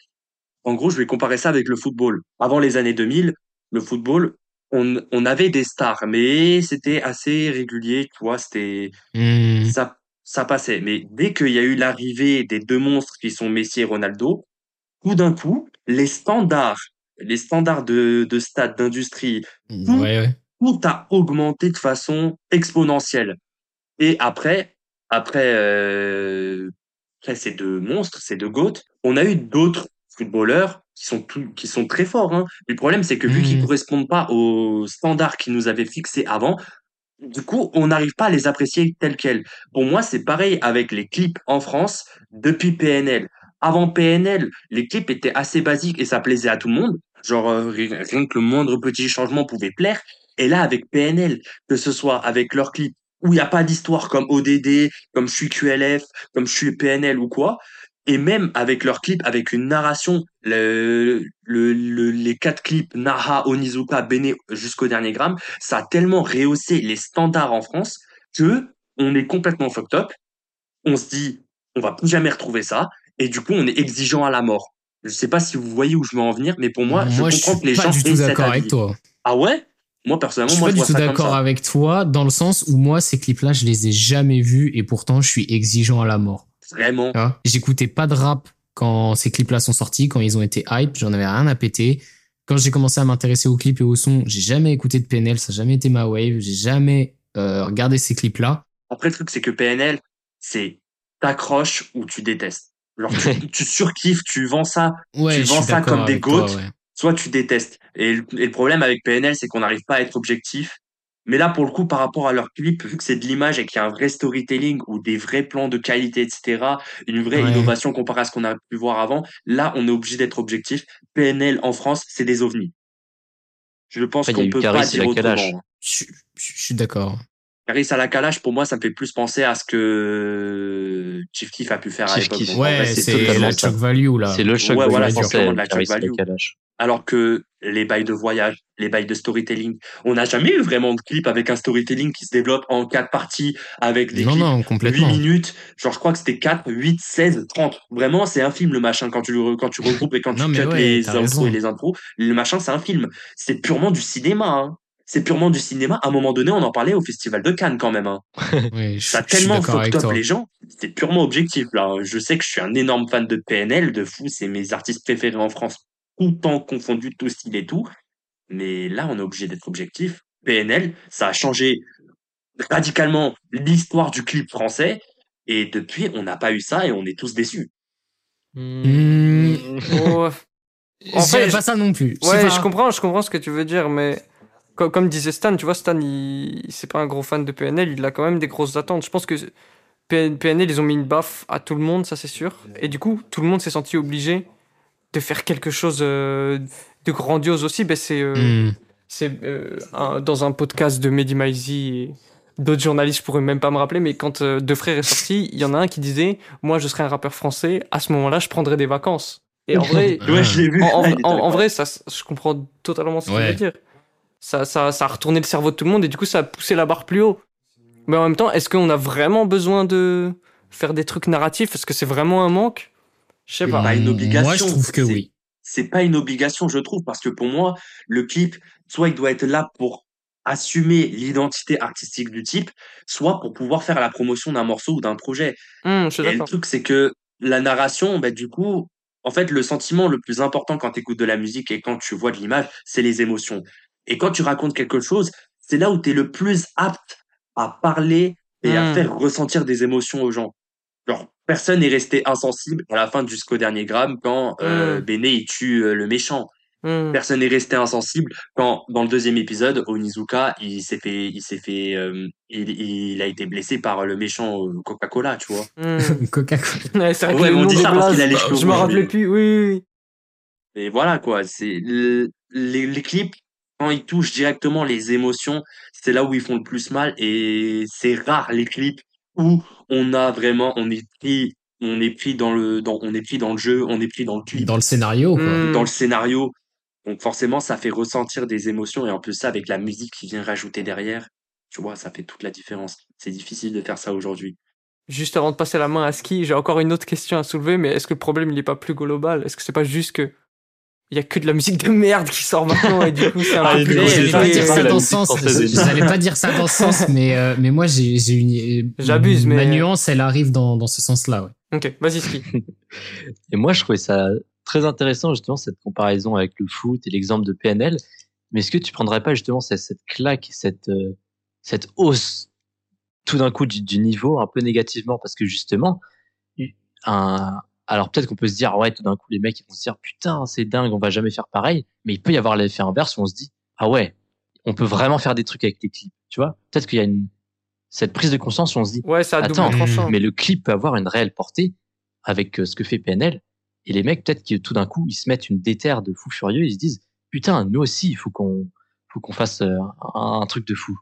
C: En gros, je vais comparer ça avec le football. Avant les années 2000, le football, on, on avait des stars, mais c'était assez régulier, tu vois, c'était,
A: Hmm.
C: ça, ça passait. Mais dès qu'il y a eu l'arrivée des deux monstres qui sont Messi et Ronaldo, tout d'un coup, les standards, les standards de, de stade, d'industrie,
A: Ouais, ouais.
C: tout a augmenté de façon exponentielle. Et après, après, euh, après ces deux monstres, ces deux goats, on a eu d'autres footballeurs qui sont tout, qui sont très forts. Hein. Le problème, c'est que vu qu'ils correspondent pas aux standards qu'ils nous avaient fixés avant, du coup, on n'arrive pas à les apprécier tels quels. Pour moi, c'est pareil avec les clips en France depuis PNL. Avant PNL, les clips étaient assez basiques et ça plaisait à tout le monde. Genre, euh, ri- rien que le moindre petit changement pouvait plaire. Et là, avec PNL, que ce soit avec leurs clips où il n'y a pas d'histoire comme ODD, comme je suis QLF, comme je suis PNL ou quoi, et même avec leurs clips, avec une narration, le, le, le- les quatre clips, Naha, Onizuka, Bene, jusqu'au dernier gramme, ça a tellement rehaussé les standards en France que on est complètement fucked up. On se dit, on va plus jamais retrouver ça. Et du coup, on est exigeant à la mort. Je sais pas si vous voyez où je veux en venir, mais pour moi, je
A: je
C: comprends
A: suis
C: que les
A: pas
C: gens
A: du
C: aient
A: tout
C: cet
A: d'accord
C: avis.
A: avec toi.
C: Ah ouais? Moi, personnellement,
A: Je suis
C: moi,
A: pas
C: je
A: du tout d'accord avec toi dans le sens où moi, ces clips-là, je les ai jamais vus et pourtant, je suis exigeant à la mort.
C: Vraiment.
A: Vois J'écoutais pas de rap quand ces clips-là sont sortis, quand ils ont été hype, j'en avais rien à péter. Quand j'ai commencé à m'intéresser aux clips et au son, j'ai jamais écouté de PNL, ça a jamais été ma wave, j'ai jamais euh, regardé ces clips-là.
C: Après, le truc, c'est que PNL, c'est t'accroches ou tu détestes. Genre, tu, [laughs] tu surkiffes, tu vends ça,
A: Ouais,
C: Tu vends ça comme des goats.
A: ouais.
C: soit tu détestes. Et le, et le problème avec PNL, c'est qu'on n'arrive pas à être objectif Mais là, pour le coup, par rapport à leur clip, vu que c'est de l'image et qu'il y a un vrai storytelling ou des vrais plans de qualité, etc., une vraie
A: Ouais.
C: innovation comparée à ce qu'on a pu voir avant, là, on est obligé d'être objectif. PNL en France, c'est des ovnis. Je pense
B: a
C: qu'on
B: eu
C: peut
B: Caris
C: pas dire
B: la Kalash.
C: autrement.
A: Je, je- je suis d'accord.
C: Caris à la Kalash, pour moi, ça me fait plus penser à ce que Chief Keef a pu faire à
B: Chief
C: l'époque. En
A: Ouais,
B: c'est
A: c'est
B: totalement
A: la
B: ça.
A: choc value là.
B: C'est le choc
C: Ouais,
B: value
C: voilà, c'est la
B: la
C: value.
B: Kalash.
C: Alors que les bails de voyage, les bails de storytelling, on n'a jamais eu vraiment de clip avec un storytelling qui se développe en quatre parties avec des
A: Non,
C: clips
A: non,
C: 8
A: complètement.
C: minutes. Genre, je crois que c'était 4, 8, 16, 30. Vraiment, c'est un film, le machin, quand tu, quand tu regroupes et quand
A: Non,
C: tu cut
A: ouais,
C: les
A: raison.
C: et les intros. Le machin, c'est un film. C'est purement du cinéma, hein. C'est purement du cinéma. À un moment donné, on en parlait au Festival de Cannes, quand même, hein. [laughs]
A: Je,
C: Ça a tellement fucked up les gens. C'est purement objectif, là. Je sais que je suis un énorme fan de PNL, de fou. C'est mes artistes préférés en France. Tout temps confondu, tout style et tout. Mais là, on est obligé d'être objectif. PNL, ça a changé radicalement l'histoire du clip français. Et depuis, on n'a pas eu ça et on est tous déçus.
D: Ouais. En fait,
A: pas ça non plus.
D: Ouais,
A: pas.
D: je comprends, je comprends ce que tu veux dire, mais comme, comme disait Stan, tu vois, Stan, il, c'est pas un gros fan de PNL, il a quand même des grosses attentes. Je pense que PN- PNL, ils ont mis une baffe à tout le monde, ça c'est sûr. Et du coup, tout le monde s'est senti obligé de faire quelque chose euh, de grandiose aussi. Ben, c'est euh,
A: Hmm.
D: c'est euh, un- dans un podcast de Mehdi Maizi et d'autres journalistes, je pourrais même pas me rappeler, mais quand euh, Deux Frères est sorti, il y en a un qui disait Moi, je serais un rappeur français, à ce moment-là, je prendrais des vacances. Et en vrai,
A: Ouais, je
C: vu.
D: en, en- en- en vrai, ça, je comprends totalement ce qu'il
A: Ouais.
D: veut dire. Ça, ça, ça a retourné le cerveau de tout le monde et du coup, ça a poussé la barre plus haut. Mais en même temps, est-ce qu'on a vraiment besoin de faire des trucs narratifs? Est-ce que c'est vraiment un manque? Je sais pas.
C: pas une obligation,
A: Moi, je trouve que
C: c'est-
A: oui.
C: c'est pas une obligation, je trouve, parce que pour moi, le clip, soit il doit être là pour assumer l'identité artistique du type, soit pour pouvoir faire la promotion d'un morceau ou d'un projet.
D: Je suis
C: Et le truc, c'est que la narration, bah, du coup, en fait, le sentiment le plus important quand tu écoutes de la musique et quand tu vois de l'image, c'est les émotions. Et quand tu racontes quelque chose, c'est là où tu es le plus apte à parler et à
D: Mm.
C: faire ressentir des émotions aux gens. Genre, personne n'est resté insensible à la fin jusqu'au dernier gramme quand euh,
D: Mm.
C: Bene il tue euh, le méchant.
D: Hum,
C: Personne n'est resté insensible quand, dans le deuxième épisode, Onizuka, il s'est fait, il s'est fait, euh, il, il a été blessé par le méchant euh, Coca-Cola, tu vois.
D: hum. [laughs]
A: Coca-Cola.
D: Ouais, c'est vrai
C: Ouais, on dit ça parce qu'il a les cheveux
D: je me
C: rouges,
D: rappelais plus. Oui, oui, oui.
C: Et voilà, quoi. C'est le- les, les clips, quand ils touchent directement les émotions, c'est là où ils font le plus mal. Et c'est rare les clips où on a vraiment, on est pris, on est pris dans le, dans, on est pris dans le jeu, on est pris dans le clip,
A: Dans le scénario, quoi.
D: Hmm.
C: dans le scénario. Donc forcément, ça fait ressentir des émotions. Et en plus, ça, avec la musique qui vient rajouter derrière, tu vois, ça fait toute la différence. C'est difficile de faire ça aujourd'hui.
D: Juste avant de passer la main à Ski, j'ai encore une autre question à soulever, mais est-ce que le problème il est pas plus global? Est-ce que c'est pas juste que il y a que de la musique de merde qui sort maintenant et du coup c'est un
B: Ah,
D: peu
A: J'allais pas dire ça dans ce sens.
B: française.
A: J'allais [laughs] pas dire ça dans ce sens, mais euh, mais moi j'ai j'ai une.
D: J'abuse, mais-
A: Ma nuance, elle arrive dans dans ce sens-là. Ouais.
D: Ok, vas-y Ski. [laughs]
B: Et moi, je trouvais ça très intéressant, justement, cette comparaison avec le foot et l'exemple de PNL. Mais est-ce que tu prendrais pas, justement, cette, cette claque, cette, euh, cette hausse, tout d'un coup, du, du niveau, un peu négativement? Parce que, justement, un, alors peut-être qu'on peut se dire, ouais, tout d'un coup, les mecs, ils vont se dire, putain, c'est dingue, on va jamais faire pareil. Mais il peut y avoir l'effet inverse où on se dit, ah ouais, on peut vraiment faire des trucs avec les clips. Tu vois? Peut-être qu'il y a une, cette prise de conscience où on se dit,
D: Ouais, double
B: Attends, mais le clip peut avoir une réelle portée avec euh, ce que fait PNL. Et les mecs, peut-être que tout d'un coup, ils se mettent une déterre de fou furieux, ils se disent, putain, nous aussi, il faut qu'on, faut qu'on fasse euh, un, un truc de fou.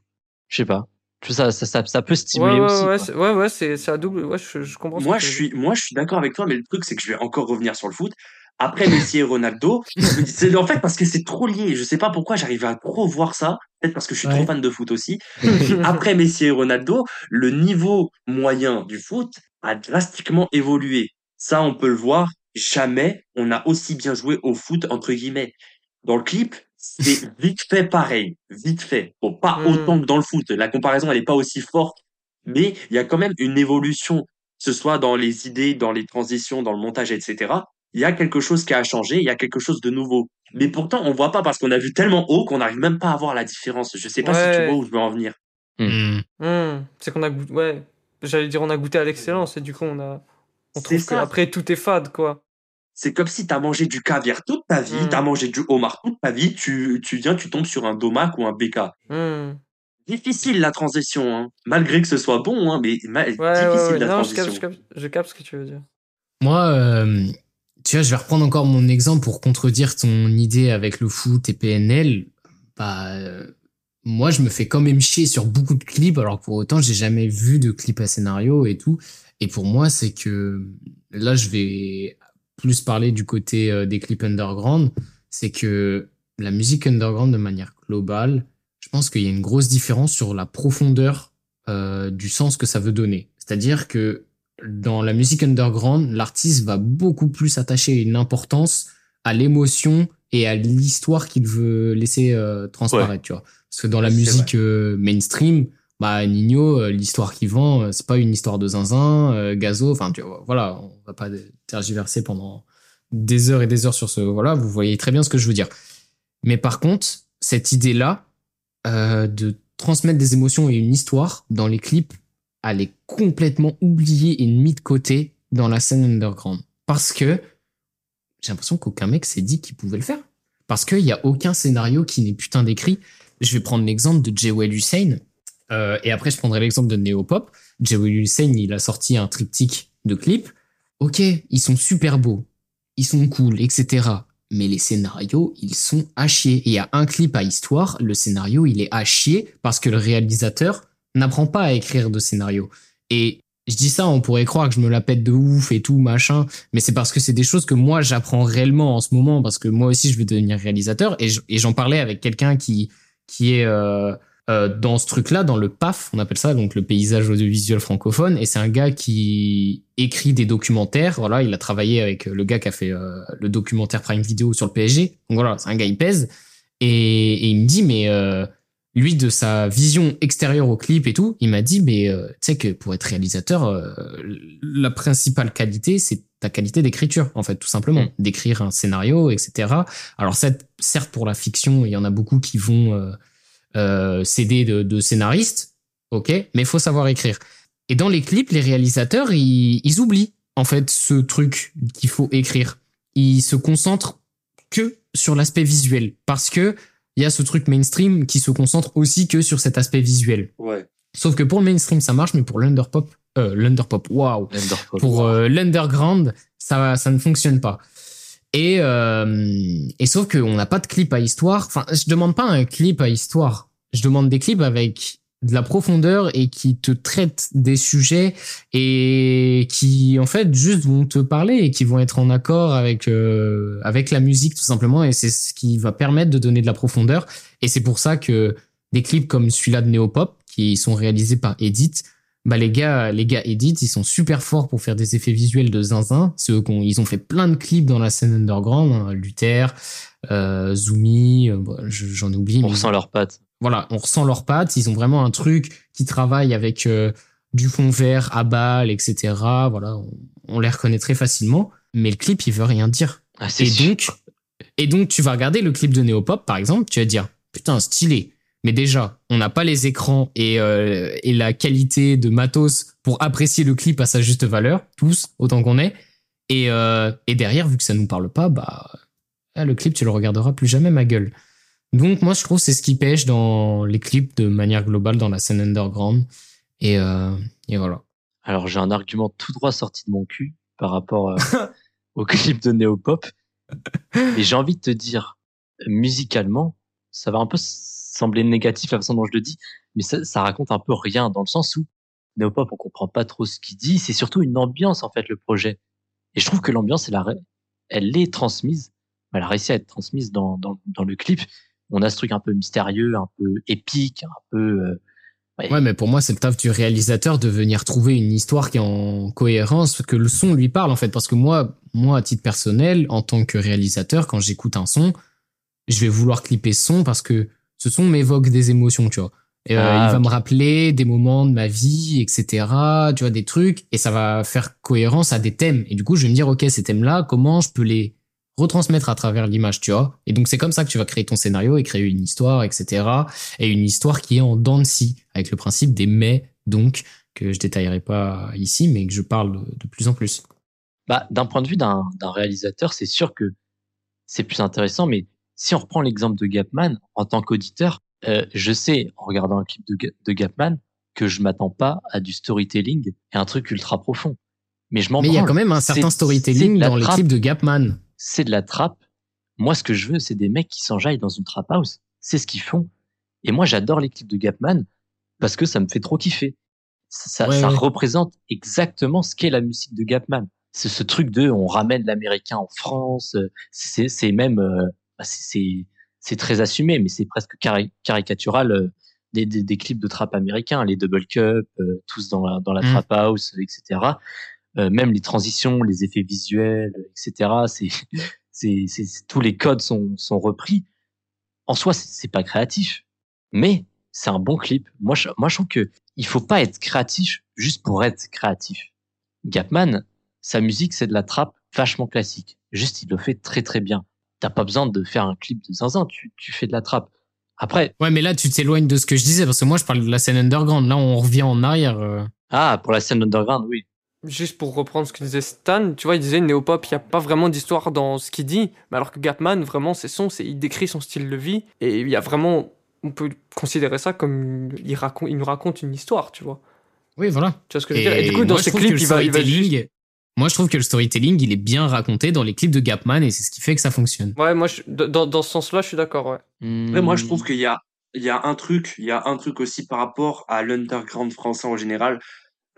B: Je sais pas. Ça, ça, ça, ça peut stimuler
D: ouais,
B: aussi.
D: ouais,
B: quoi.
D: ouais, ouais, c'est c'est à double. Ouais, je, je comprends. ce
C: Moi,
D: que
C: je suis, moi, je suis d'accord avec toi, mais le truc, c'est que je vais encore revenir sur le foot. Après Messi et Ronaldo, c'est en fait parce que c'est trop lié. Je sais pas pourquoi j'arrive à trop voir ça. Peut-être parce que je suis
A: Ouais.
C: trop fan de foot aussi. [laughs] Après Messi et Ronaldo, le niveau moyen du foot a drastiquement évolué. Ça, on peut le voir. Jamais on a aussi bien joué au foot, entre guillemets. Dans le clip, c'est vite fait pareil. Vite fait. Bon, pas
D: Mm.
C: autant que dans le foot. La comparaison, elle est pas aussi forte. Mais il y a quand même une évolution, que ce soit dans les idées, dans les transitions, dans le montage, etc. Il y a quelque chose qui a changé, il y a quelque chose de nouveau. Mais pourtant, on voit pas parce qu'on a vu tellement haut qu'on n'arrive même pas à voir la différence. Je sais pas si tu vois où je veux en venir.
A: Hmm.
D: Hmm, c'est qu'on a goûté. Ouais, j'allais dire on a goûté à l'excellence et du coup on a. On trouve qu'après tout est fade quoi.
C: C'est comme si tu as mangé du caviar toute ta vie,
D: Mm.
C: tu as mangé du homard toute ta vie, tu, tu viens, tu tombes sur un domac ou un BK.
D: Hmm.
C: difficile la transition, hein. malgré que ce soit bon, hein, mais
D: Ouais,
C: difficile
D: ouais, ouais.
C: la
D: Non, je
C: transition.
D: capte, je, capte, je capte ce que tu veux dire.
A: Moi, euh, tu vois, je vais reprendre encore mon exemple pour contredire ton idée avec le foot et PNL. Bah, euh, moi, je me fais quand même chier sur beaucoup de clips, alors que pour autant, j'ai jamais vu de clip à scénario et tout. Et pour moi, c'est que là, je vais plus parler du côté euh, des clips underground. C'est que la musique underground, de manière globale, je pense qu'il y a une grosse différence sur la profondeur euh, du sens que ça veut donner. C'est-à-dire que dans la musique underground, l'artiste va beaucoup plus attacher une importance à l'émotion et à l'histoire qu'il veut laisser euh, transparaître, tu vois. Parce que dans la musique euh, mainstream, bah Nino, euh, l'histoire qu'il vend, euh, c'est pas une histoire de zinzin, euh, gazo, enfin voilà, on va pas tergiverser pendant des heures et des heures sur ce, voilà, vous voyez très bien ce que je veux dire. Mais par contre, cette idée-là de transmettre des émotions et une histoire dans les clips, elle est complètement oubliée et mise de côté dans la scène underground. Parce que j'ai l'impression qu'aucun mec s'est dit qu'il pouvait le faire. Parce qu'il n'y a aucun scénario qui n'est putain d'écrit. Je vais prendre l'exemple de Jewel Hussein. Euh, et après, je prendrai l'exemple de Neopop. Jewel Hussein, il a sorti un triptyque de clips. Ok, ils sont super beaux. Ils sont cool, etc. Mais les scénarios, ils sont à chier. Et il y a un clip à histoire, le scénario, il est à chier parce que le réalisateur n'apprend pas à écrire de scénario. Et je dis ça, on pourrait croire que je me la pète de ouf et tout, machin, mais c'est parce que c'est des choses que moi j'apprends réellement en ce moment, parce que moi aussi je vais devenir réalisateur, et j'en parlais avec quelqu'un qui, qui est euh, euh, dans ce truc-là, dans le PAF, on appelle ça, donc le paysage audiovisuel francophone, et c'est un gars qui écrit des documentaires, voilà, il a travaillé avec le gars qui a fait euh, le documentaire Prime Video sur le PSG, donc voilà, c'est un gars, il pèse, et, et il me dit, mais... euh, lui de sa vision extérieure au clip et tout, il m'a dit mais euh, tu sais que pour être réalisateur, euh, la principale qualité c'est ta qualité d'écriture en fait tout simplement,
B: Mm.
A: d'écrire un scénario etc. Alors certes pour la fiction il y en a beaucoup qui vont euh, s'aider de, de scénaristes, ok, mais il faut savoir écrire. Et dans les clips les réalisateurs ils, ils oublient en fait ce truc qu'il faut écrire. Ils se concentrent que sur l'aspect visuel parce que il y a ce truc mainstream qui se concentre aussi que sur cet aspect visuel.
C: Ouais.
A: Sauf que pour le mainstream, ça marche, mais pour l'underpop, euh, l'underpop, waouh, pour euh, l'underground, ça, ça ne fonctionne pas. Et, euh, et sauf qu'on n'a pas de clip à histoire. Enfin, je demande pas un clip à histoire. Je demande des clips avec de la profondeur et qui te traitent des sujets et qui en fait juste vont te parler et qui vont être en accord avec euh, avec la musique tout simplement et c'est ce qui va permettre de donner de la profondeur et c'est pour ça que des clips comme celui-là de Neopop qui sont réalisés par Edith bah les gars les gars Edith ils sont super forts pour faire des effets visuels de zinzin c'est eux qu'on ils ont fait plein de clips dans la scène underground hein, Luther euh, Zumi euh, bon, j'en ai oublié
B: On
A: mais
B: ressent leurs pattes.
A: voilà, on ressent leurs pattes. Ils ont vraiment un truc qui travaille avec euh, du fond vert à balles, etc. Voilà, on, on les reconnaît très facilement. Mais le clip, il veut rien dire.
B: Ah,
A: Et
B: sûr.
A: donc, et donc, tu vas regarder le clip de Neopop, par exemple, tu vas dire, putain, stylé. Mais déjà, on n'a pas les écrans et, euh, et la qualité de matos pour apprécier le clip à sa juste valeur, tous, autant qu'on est. Et, euh, et derrière, vu que ça nous parle pas, bah, ah, le clip, tu le regarderas plus jamais, ma gueule. Donc, moi, je trouve que c'est ce qui pêche dans les clips de manière globale dans la scène underground. Et, euh, et voilà.
B: Alors j'ai un argument tout droit sorti de mon cul par rapport [laughs] au clip de Néopop. [laughs] Et j'ai envie de te dire, musicalement, ça va un peu sembler négatif la façon dont je le dis, mais ça, ça raconte un peu rien dans le sens où Néopop, on comprend pas trop ce qu'il dit. C'est surtout une ambiance en fait le projet. Et je trouve que l'ambiance, elle, est transmise. Elle a réussi à être transmise dans, dans, le clip. On a ce truc un peu mystérieux, un peu épique, un peu euh,
A: Ouais, mais pour moi, c'est le taf du réalisateur de venir trouver une histoire qui est en cohérence, que le son lui parle, en fait. Parce que moi, moi, à titre personnel, en tant que réalisateur, quand j'écoute un son, je vais vouloir clipper son parce que ce son m'évoque des émotions, tu vois. Et, euh,
B: Ah,
A: il va
B: ok.
A: me rappeler des moments de ma vie, etc. Tu vois, des trucs. Et ça va faire cohérence à des thèmes. Et du coup, je vais me dire, OK, ces thèmes-là, comment je peux les retransmettre à travers l'image, tu vois. Et donc, c'est comme ça que tu vas créer ton scénario et créer une histoire, etc. Et une histoire qui est en dents de scie, avec le principe des mais, donc, que je détaillerai pas ici, mais que je parle de, plus en plus.
B: Bah, d'un point de vue d'un réalisateur, c'est sûr que c'est plus intéressant, mais si on reprend l'exemple de Gapman, en tant qu'auditeur, euh, je sais, en regardant un clip de, Ga- de Gapman, que je m'attends pas à du storytelling et un truc ultra profond. Mais je m'en
A: Mais il y a quand même un certain storytelling dans les clips de Gapman.
B: c'est de la trappe. Moi, ce que je veux, c'est des mecs qui s'enjaillent dans une trap house. C'est ce qu'ils font. Et moi, j'adore les clips de Gapman parce que ça me fait trop kiffer. Ça,
A: Ouais,
B: ça
A: ouais.
B: représente exactement ce qu'est la musique de Gapman. C'est ce truc de, on ramène l'américain en France. euh, C'est, c'est même, euh, bah, c'est, très assumé, mais c'est presque cari- caricatural euh, des, des, des clips de trap américains, les double cup, euh, tous dans la, dans la
A: Mm.
B: trap house, etc. Euh, même les transitions, les effets visuels, etc. [laughs] C'est, c'est, tous les codes sont, sont repris. En soi, c'est, c'est pas créatif, mais c'est un bon clip. Moi, je, moi, je trouve que il faut pas être créatif juste pour être créatif. Gapman, sa musique, c'est de la trappe vachement classique. Juste, il le fait très très bien. T'as pas besoin de faire un clip de zinzin, tu, tu fais de la trappe. Après,
A: Ouais, mais là, tu t'éloignes de ce que je disais, parce que moi, je parle de la scène underground. Là, on revient en arrière. euh.
B: ah, pour la scène underground, oui.
D: Juste pour reprendre ce que disait Stan, tu vois, il disait Néopop, il n'y a pas vraiment d'histoire dans ce qu'il dit, mais alors que Gapman, vraiment, c'est son, c'est, il décrit son style de vie, et il y a vraiment, on peut considérer ça comme, il, raconte, il nous raconte une histoire, tu vois.
A: Oui, voilà.
D: Tu vois ce que je veux dire? Et du coup, dans ce clip, il va, il va juste...
A: Moi, je trouve que le storytelling, il est bien raconté dans les clips de Gapman et c'est ce qui fait que ça fonctionne.
D: Ouais, moi, je- dans, dans ce sens-là, je suis d'accord, ouais.
C: Après, moi, je trouve qu'il y a, il y a un truc, il y a un truc aussi par rapport à l'underground français en général.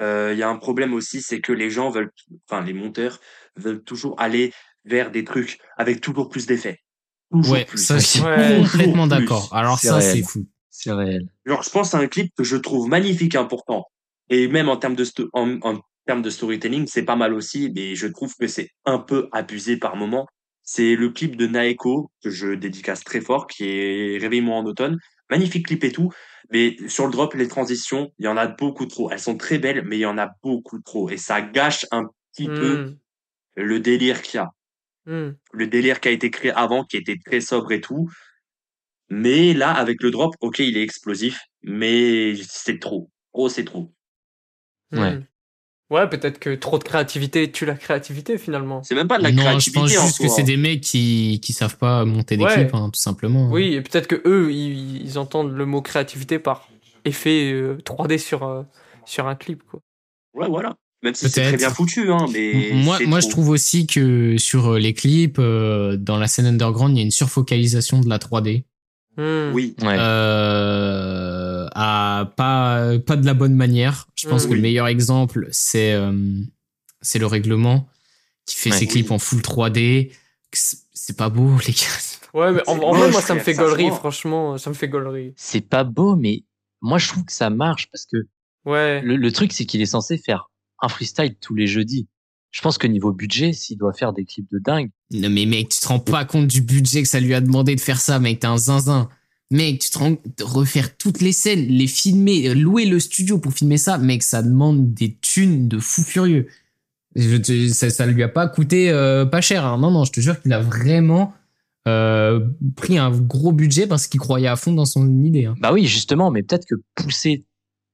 C: Euh, il y a un problème aussi, c'est que les gens veulent, enfin, les monteurs veulent toujours aller vers des trucs avec toujours plus d'effets.
A: Ouais,
C: plus.
A: ça, je suis
D: Ouais.
A: complètement d'accord. Alors
B: C'est
A: ça, c'est fou.
B: C'est réel.
C: Genre, je pense à un clip que je trouve magnifique, hein, pourtant. Et même en termes de, sto- en, en termes de storytelling, c'est pas mal aussi, mais je trouve que c'est un peu abusé par moment. C'est le clip de Naeko, que je dédicace très fort, qui est Réveille-moi en automne. Magnifique clip et tout. Mais sur le drop, les transitions, il y en a beaucoup trop. Elles sont très belles, mais il y en a beaucoup trop. Et ça gâche un petit peu
D: Hmm,
C: le délire qu'il y a.
D: hmm.
C: Le délire qui a été créé avant, qui était très sobre et tout. Mais là, avec le drop, ok, il est explosif, mais c'est trop. Oh, c'est trop.
B: Ouais.
D: Hmm. Ouais, peut-être que trop de créativité tue la créativité, finalement.
C: C'est même pas de la
A: non, je
C: créativité
A: pense
C: en
A: juste que c'est des mecs qui, qui savent pas monter des
D: Ouais.
A: clips, hein, tout simplement.
D: Oui, et peut-être que eux, ils, ils entendent le mot créativité par effet euh, 3D sur, euh, sur un clip, quoi.
C: Ouais, voilà. Même si c'est très bien foutu, hein, mais.
A: Moi, moi
C: trop.
A: je trouve aussi que sur euh, les clips, euh, dans la scène underground, il y a une surfocalisation de la 3D.
D: Hmm.
C: Oui.
B: Ouais.
A: Euh, à pas, pas de la bonne manière. Je pense
D: Mm.
A: que le meilleur exemple, c'est euh, c'est le règlement qui fait
B: Ouais.
A: ses clips
C: Oui.
A: en full 3D. Que C'est pas beau, les gars.
D: Ouais, mais en, vrai, moi, ça me fait gaulerie, franchement, ça me fait gaulerie.
B: C'est pas beau, mais moi, je trouve que ça marche parce que
D: Ouais.
B: le, le truc, c'est qu'il est censé faire un freestyle tous les jeudis. Je pense que niveau budget, s'il doit faire des clips de dingue,
A: Non, mais mec, tu te rends pas compte du budget que ça lui a demandé de faire ça, mec. T'es un zinzin. Mec, tu te rends refaire toutes les scènes, les filmer, louer le studio pour filmer ça, mec, ça demande des thunes de fou furieux. Ça, ça lui a pas coûté euh, pas cher. hein. Non, non, je te jure qu'il a vraiment euh, pris un gros budget parce qu'il croyait à fond dans son idée. hein.
B: bah oui, justement, mais peut-être que pousser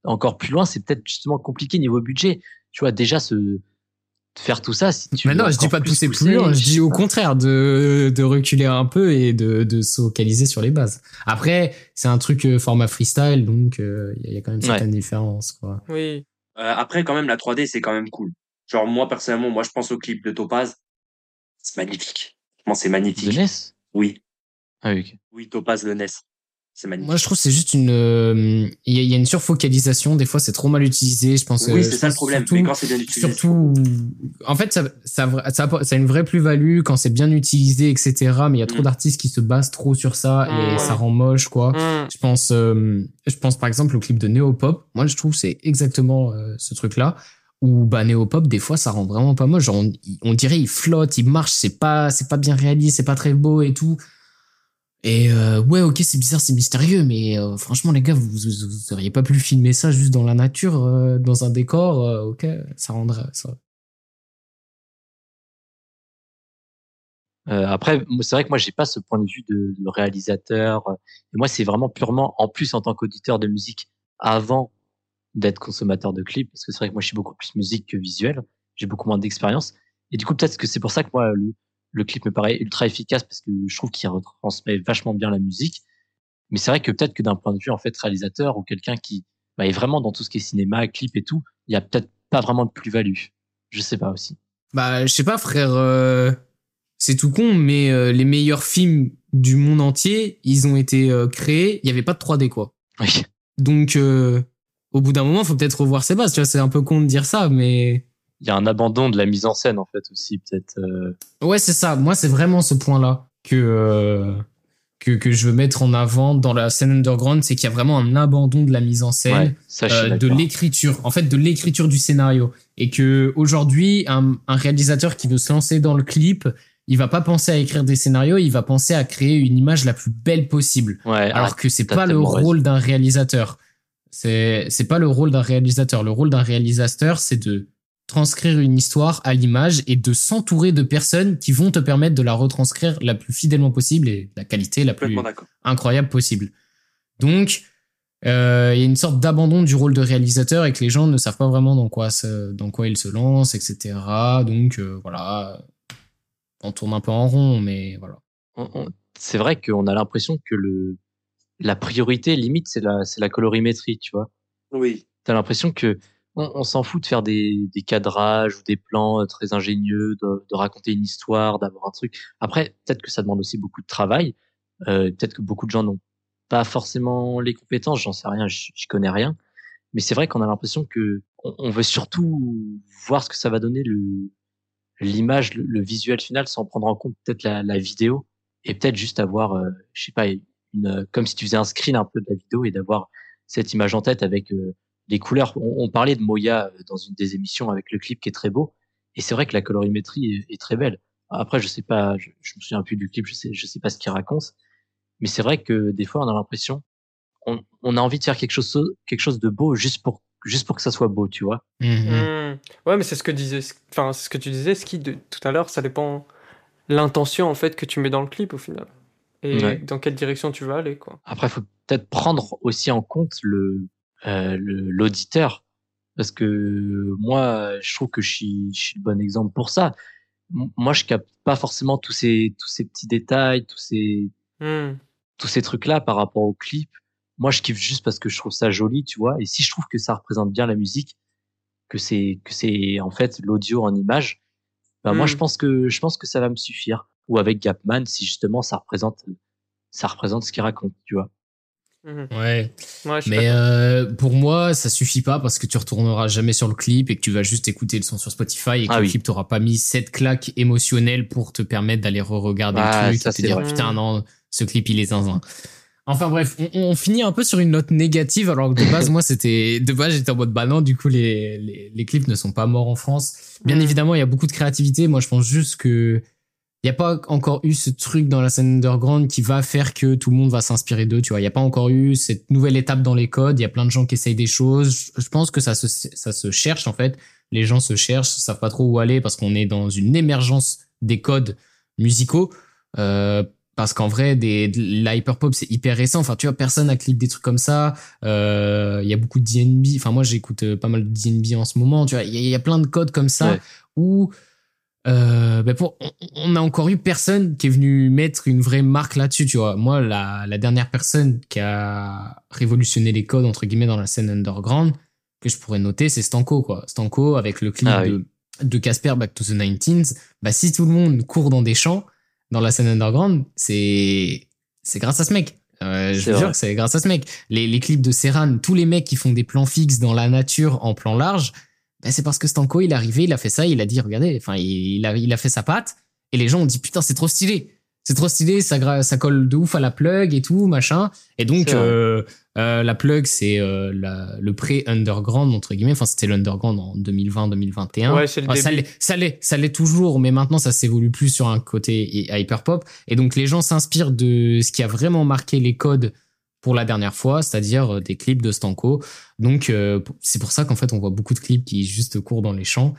B: encore plus loin, c'est peut-être justement compliqué niveau budget. Tu vois, déjà, se faire tout ça, si tu
A: Mais non, je dis pas de pousser plus loin, je dis au contraire de, de reculer un peu et de, de se focaliser sur les bases. Après, c'est un truc euh, format freestyle, donc euh, il y, a- il y a quand même
B: Ouais.
A: certaines différences. Quoi.
D: Oui.
C: Euh, après, quand même, la 3D, c'est quand même cool. Genre, moi, personnellement, moi, je pense au clip de Topaz. C'est magnifique. Franchement, c'est
B: De
C: magnifique.
B: NES
C: Oui.
B: Ah oui.
C: Oui, Topaz, le NES. C'est magnifique.
A: Moi, je trouve c'est juste une. euh, Il y, a- il y a une surfocalisation. Des fois, c'est trop mal utilisé. Je pense.
C: oui,
A: euh,
C: c'est ça le problème.
A: surtout-
C: mais quand c'est bien utilisé.
A: Surtout, en fait, ça, ça, ça, ça a une vraie plus-value quand c'est bien utilisé, etc. Mais il y a trop
C: Mm.
A: d'artistes qui se basent trop sur ça et
D: Mm,
A: ça
D: ouais.
A: rend moche, quoi.
D: Hmm.
A: Je pense, euh, je pense par exemple au clip de Neopop. Moi, je trouve c'est exactement euh, ce truc-là où bah Neopop des fois ça rend vraiment pas moche. Genre, on, on dirait il flotte, il marche, c'est pas, c'est pas bien réalisé, c'est pas très beau et tout. Et euh, ouais, ok, c'est bizarre, c'est mystérieux, mais euh, franchement les gars, vous, vous, vous auriez pas pu filmer ça juste dans la nature, euh, dans un décor, ok, ça rendrait ça.
B: Après, c'est vrai que moi, j'ai pas ce point de vue de, de réalisateur. Et moi, c'est vraiment purement, en plus, en tant qu'auditeur de musique, avant d'être consommateur de clips, parce que c'est vrai que moi, je suis beaucoup plus musique que visuel. J'ai beaucoup moins d'expérience. Et du coup, peut-être que c'est pour ça que moi, le, le clip me paraît ultra efficace, parce que je trouve qu'il retransmet vachement bien la musique. Mais c'est vrai que peut-être que d'un point de vue en fait réalisateur ou quelqu'un qui bah, est vraiment dans tout ce qui est cinéma, clip et tout, il y a peut-être pas vraiment de plus-value. Je sais pas aussi.
A: Bah, je sais pas, frère. euh, c'est tout con, mais euh, les meilleurs films du monde entier, ils ont été euh, créés. Il y avait pas de 3D quoi.
B: Oui.
A: Donc, au bout d'un moment, faut peut-être revoir ses bases. Tu vois, c'est un peu con de dire ça, mais
B: Il y a un abandon de la mise en scène en fait aussi peut-être. euh,
A: ouais, c'est ça. Moi, c'est vraiment ce point-là que euh, que que je veux mettre en avant dans la scène underground, c'est qu'il y a vraiment un abandon de la mise en scène.
B: Ouais, ça
A: euh, de l'écriture, en fait de l'écriture du scénario, et que aujourd'hui un, un réalisateur qui veut se lancer dans le clip, il va pas penser à écrire des scénarios, il va penser à créer une image la plus belle possible,
B: Ouais,
A: alors que c'est pas le rôle d'un réalisateur. C'est c'est pas le rôle d'un réalisateur. Le rôle d'un réalisateur, c'est de transcrire une histoire à l'image et de s'entourer de personnes qui vont te permettre de la retranscrire la plus fidèlement possible et la qualité la plus incroyable possible. Donc, euh, il y a une sorte d'abandon du rôle de réalisateur et que les gens ne savent pas vraiment dans quoi, se- dans quoi ils se lancent, etc. Donc, euh, voilà, on tourne un peu en rond, mais voilà.
B: c'est vrai qu'on a l'impression que le la priorité limite c'est la c'est la colorimétrie, tu vois.
C: Oui.
B: T'as l'impression que on, s'en fout de faire des, des cadrages ou des plans euh, très ingénieux, de, de raconter une histoire, d'avoir un truc. Après, peut-être que ça demande aussi beaucoup de travail. Euh, peut-être que beaucoup de gens n'ont pas forcément les compétences, j'en sais rien, je connais rien. Mais c'est vrai qu'on a l'impression que on, veut surtout voir ce que ça va donner le l'image, le, le visuel final, sans prendre en compte peut-être la, la vidéo et peut-être juste avoir, euh, je sais pas, une, comme si tu faisais un screen un peu de la vidéo et d'avoir cette image en tête avec euh, les couleurs. On, on parlait de Moya euh, dans une des émissions avec le clip qui est très beau. Et c'est vrai que la colorimétrie est, est très belle. Après, je sais pas, je, je me souviens plus du clip, je sais, je sais pas ce qu'il raconte. Mais c'est vrai que des fois, on a l'impression, on, on a envie de faire quelque chose, quelque chose de beau juste pour, juste pour que ça soit beau, tu vois.
D: Hmm. Ouais, mais c'est ce que disait, enfin, c'est ce que tu disais, Ski, de, tout à l'heure, ça dépend l'intention en fait que tu mets dans le clip au final. Et
B: Ouais.
D: dans quelle direction tu vas aller, quoi.
B: Après, faut peut-être prendre aussi en compte le- l'auditeur, parce que moi, je trouve que je suis, je suis le bon exemple pour ça. M- Moi, je capte pas forcément tous ces tous ces petits détails, tous ces
D: Hmm.
B: tous ces trucs-là par rapport au clip. Moi, je kiffe juste parce que je trouve ça joli, tu vois. Et si je trouve que ça représente bien la musique, que c'est que c'est en fait l'audio en image, ben moi, je pense que je pense que ça va me suffire. Ou avec Gapman, si justement ça représente ça représente ce qu'il raconte, tu vois.
D: Mhm.
A: Ouais,
D: Ouais,
A: mais euh, pour moi, ça suffit pas parce que tu retourneras jamais sur le clip et que tu vas juste écouter le son sur Spotify et que
B: Ah
A: le
B: oui.
A: clip t'aura pas mis cette claque émotionnelle pour te permettre d'aller re-regarder
B: Ah,
A: le truc
B: ça,
A: et te dire
B: vrai.
A: putain non, ce clip il est zinzin. Enfin bref, on, on finit un peu sur une note négative alors que de base [laughs] moi c'était de base j'étais en mode bah non du coup les, les les clips ne sont pas morts en France. Bien
D: Mm.
A: évidemment il y a beaucoup de créativité. Moi je pense juste que il y a pas encore eu ce truc dans la scène underground qui va faire que tout le monde va s'inspirer d'eux. Tu vois, il y a pas encore eu cette nouvelle étape dans les codes. Il y a plein de gens qui essayent des choses. Je pense que ça se ça se cherche en fait. Les gens se cherchent, savent pas trop où aller parce qu'on est dans une émergence des codes musicaux. Euh, parce qu'en vrai, des, de la hyperpop, c'est hyper récent. Enfin, tu vois, personne a clip des trucs comme ça. Euh, Il y a beaucoup de DNB. Enfin, moi, j'écoute euh, pas mal de DNB en ce moment. Tu vois, il y, a- il y a plein de codes comme ça
B: Ouais.
A: où euh, ben pour, on, on a encore eu personne qui est venu mettre une vraie marque là-dessus. Tu vois, moi, la, la dernière personne qui a révolutionné les codes entre guillemets dans la scène underground que je pourrais noter, c'est Stanko, quoi. Stanko avec le clip
B: Ah oui.
A: de Casper Back to the 19s. Bah, si tout le monde court dans des champs dans la scène underground, c'est c'est grâce à ce mec. Euh, je vous jure que c'est grâce à ce mec. Les, les clips de Serran, tous les mecs qui font des plans fixes dans la nature en plan large, bah, c'est parce que Stanko, il est arrivé, il a fait ça, il a dit, regardez, enfin, il, a, il a fait sa patte, et les gens ont dit, putain, c'est trop stylé. C'est trop stylé, ça, ça colle de ouf à la plug et tout, machin. Et donc, euh, euh, la plug, c'est euh, le pré-underground, entre guillemets. Enfin, c'était l'underground en 2020-2021.
D: Ouais, c'est le
A: ça
D: début.
A: l'est, ça l'est, ça l'est toujours, mais maintenant ça s'évolue plus sur un côté hy- hyperpop. Et donc les gens s'inspirent de ce qui a vraiment marqué les codes pour la dernière fois, c'est-à-dire euh, des clips de Stanko. Donc euh, c'est pour ça qu'en fait on voit beaucoup de clips qui juste courent dans les champs.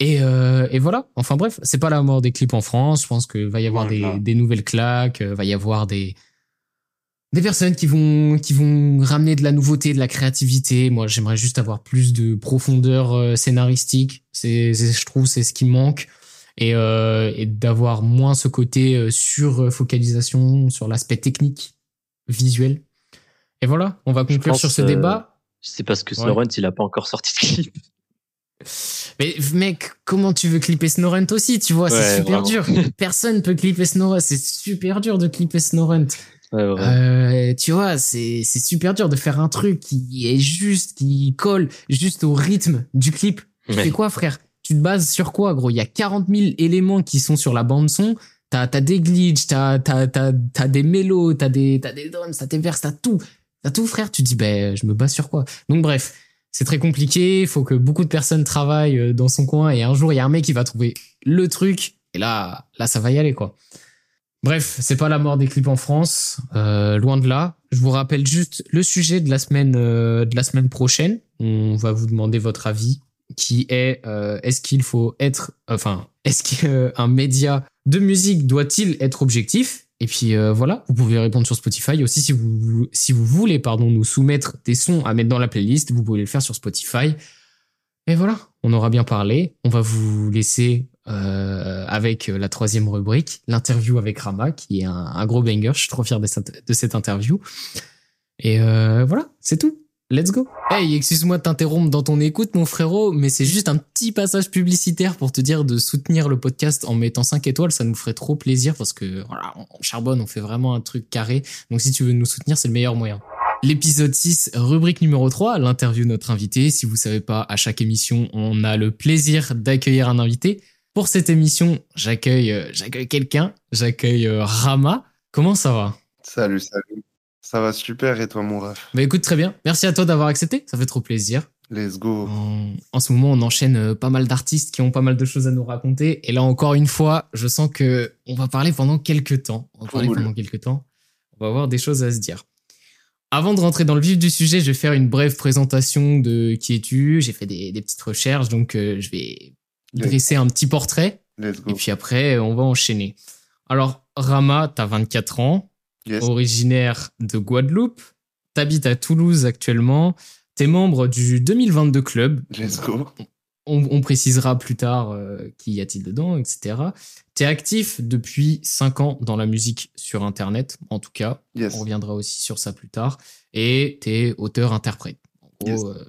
A: Et, euh, et voilà. Enfin bref, c'est pas la mort des clips en France. Je pense que va y avoir
C: Voilà.
A: des, des nouvelles claques, euh, va y avoir des des personnes qui vont qui vont ramener de la nouveauté, de la créativité. Moi, j'aimerais juste avoir plus de profondeur euh, scénaristique. C'est, je trouve, c'est ce qui manque et, euh, et d'avoir moins ce côté sur focalisation sur l'aspect technique, visuel. Et voilà, on va conclure
B: pense,
A: sur ce
B: euh,
A: débat.
B: C'est parce que
A: Ouais.
B: Snorrent, il a pas encore sorti de clip. [laughs]
A: Mais mec, comment tu veux clipper Snorrent aussi, tu vois, c'est super
B: vraiment.
A: dur. [laughs] Personne peut clipper Snorrent, c'est super dur de clipper Snorrent.
B: Ouais.
A: Euh, tu vois, c'est super dur de faire un truc qui est juste, qui colle juste au rythme du clip. Tu fais quoi, frère? Tu te bases sur quoi, gros? Il y a 40 000 éléments qui sont sur la bande son. T'as as des glitches, t'as t'as t'as t'as des mélos, t'as des t'as des drums, t'as des verses, t'as tout, t'as tout, frère. Tu dis, ben, je me base sur quoi? Donc bref, c'est très compliqué. Il faut que beaucoup de personnes travaillent euh, dans son coin et un jour il y a un mec qui va trouver le truc et là, ça va y aller quoi. Bref, c'est pas la mort des clips en France, euh, loin de là. Je vous rappelle juste le sujet de la semaine euh, de la semaine prochaine. On va vous demander votre avis, qui est est-ce qu'il faut être, enfin, est-ce qu'un média de musique doit-il être objectif? Et puis euh, voilà, vous pouvez répondre sur Spotify aussi si vous si vous voulez pardon nous soumettre des sons à mettre dans la playlist, vous pouvez le faire sur Spotify. Et voilà, on aura bien parlé. On va vous laisser euh, avec la troisième rubrique, l'interview avec Rama, qui est un, gros banger. Je suis trop fier de cette, de cette interview. Et euh, voilà, c'est tout. Let's go. Hey, excuse-moi de t'interrompre dans ton écoute, mon frérot, mais c'est juste un petit passage publicitaire pour te dire de soutenir le podcast en mettant 5 étoiles. Ça nous ferait trop plaisir parce que voilà, on charbonne, on fait vraiment un truc carré. Donc si tu veux nous soutenir, c'est le meilleur moyen. L'épisode 6, rubrique numéro 3, l'interview de notre invité. Si vous savez pas, à chaque émission, on a le plaisir d'accueillir un invité. Pour cette émission, j'accueille euh, j'accueille quelqu'un, j'accueille euh, Rama. Comment ça va?
E: Salut, salut. Ça va super et toi, mon ref?
A: Bah écoute, très bien. Merci à toi d'avoir accepté, ça fait trop plaisir.
E: Let's go.
A: En, en ce moment, on enchaîne euh, pas mal d'artistes qui ont pas mal de choses à nous raconter. Et là, encore une fois, je sens que on va parler pendant quelques temps. On va parler
E: Cool.
A: pendant quelques temps. On va avoir des choses à se dire. Avant de rentrer dans le vif du sujet, je vais faire une brève présentation de qui es-tu. J'ai fait des, des petites recherches, donc euh, je vais dresser un petit portrait.
E: Let's
A: Et
E: go.
A: puis après, on va enchaîner. Alors, Rama, t'as 24 ans,
E: Yes.
A: originaire de Guadeloupe. T'habites à Toulouse actuellement. T'es membre du 2022 Club.
E: Let's go.
A: On, on précisera plus tard euh, qui y a-t-il dedans, etc. T'es actif depuis 5 ans dans la musique sur Internet, en tout cas.
E: Yes.
A: On reviendra aussi sur ça plus tard. Et t'es auteur-interprète. En gros, euh,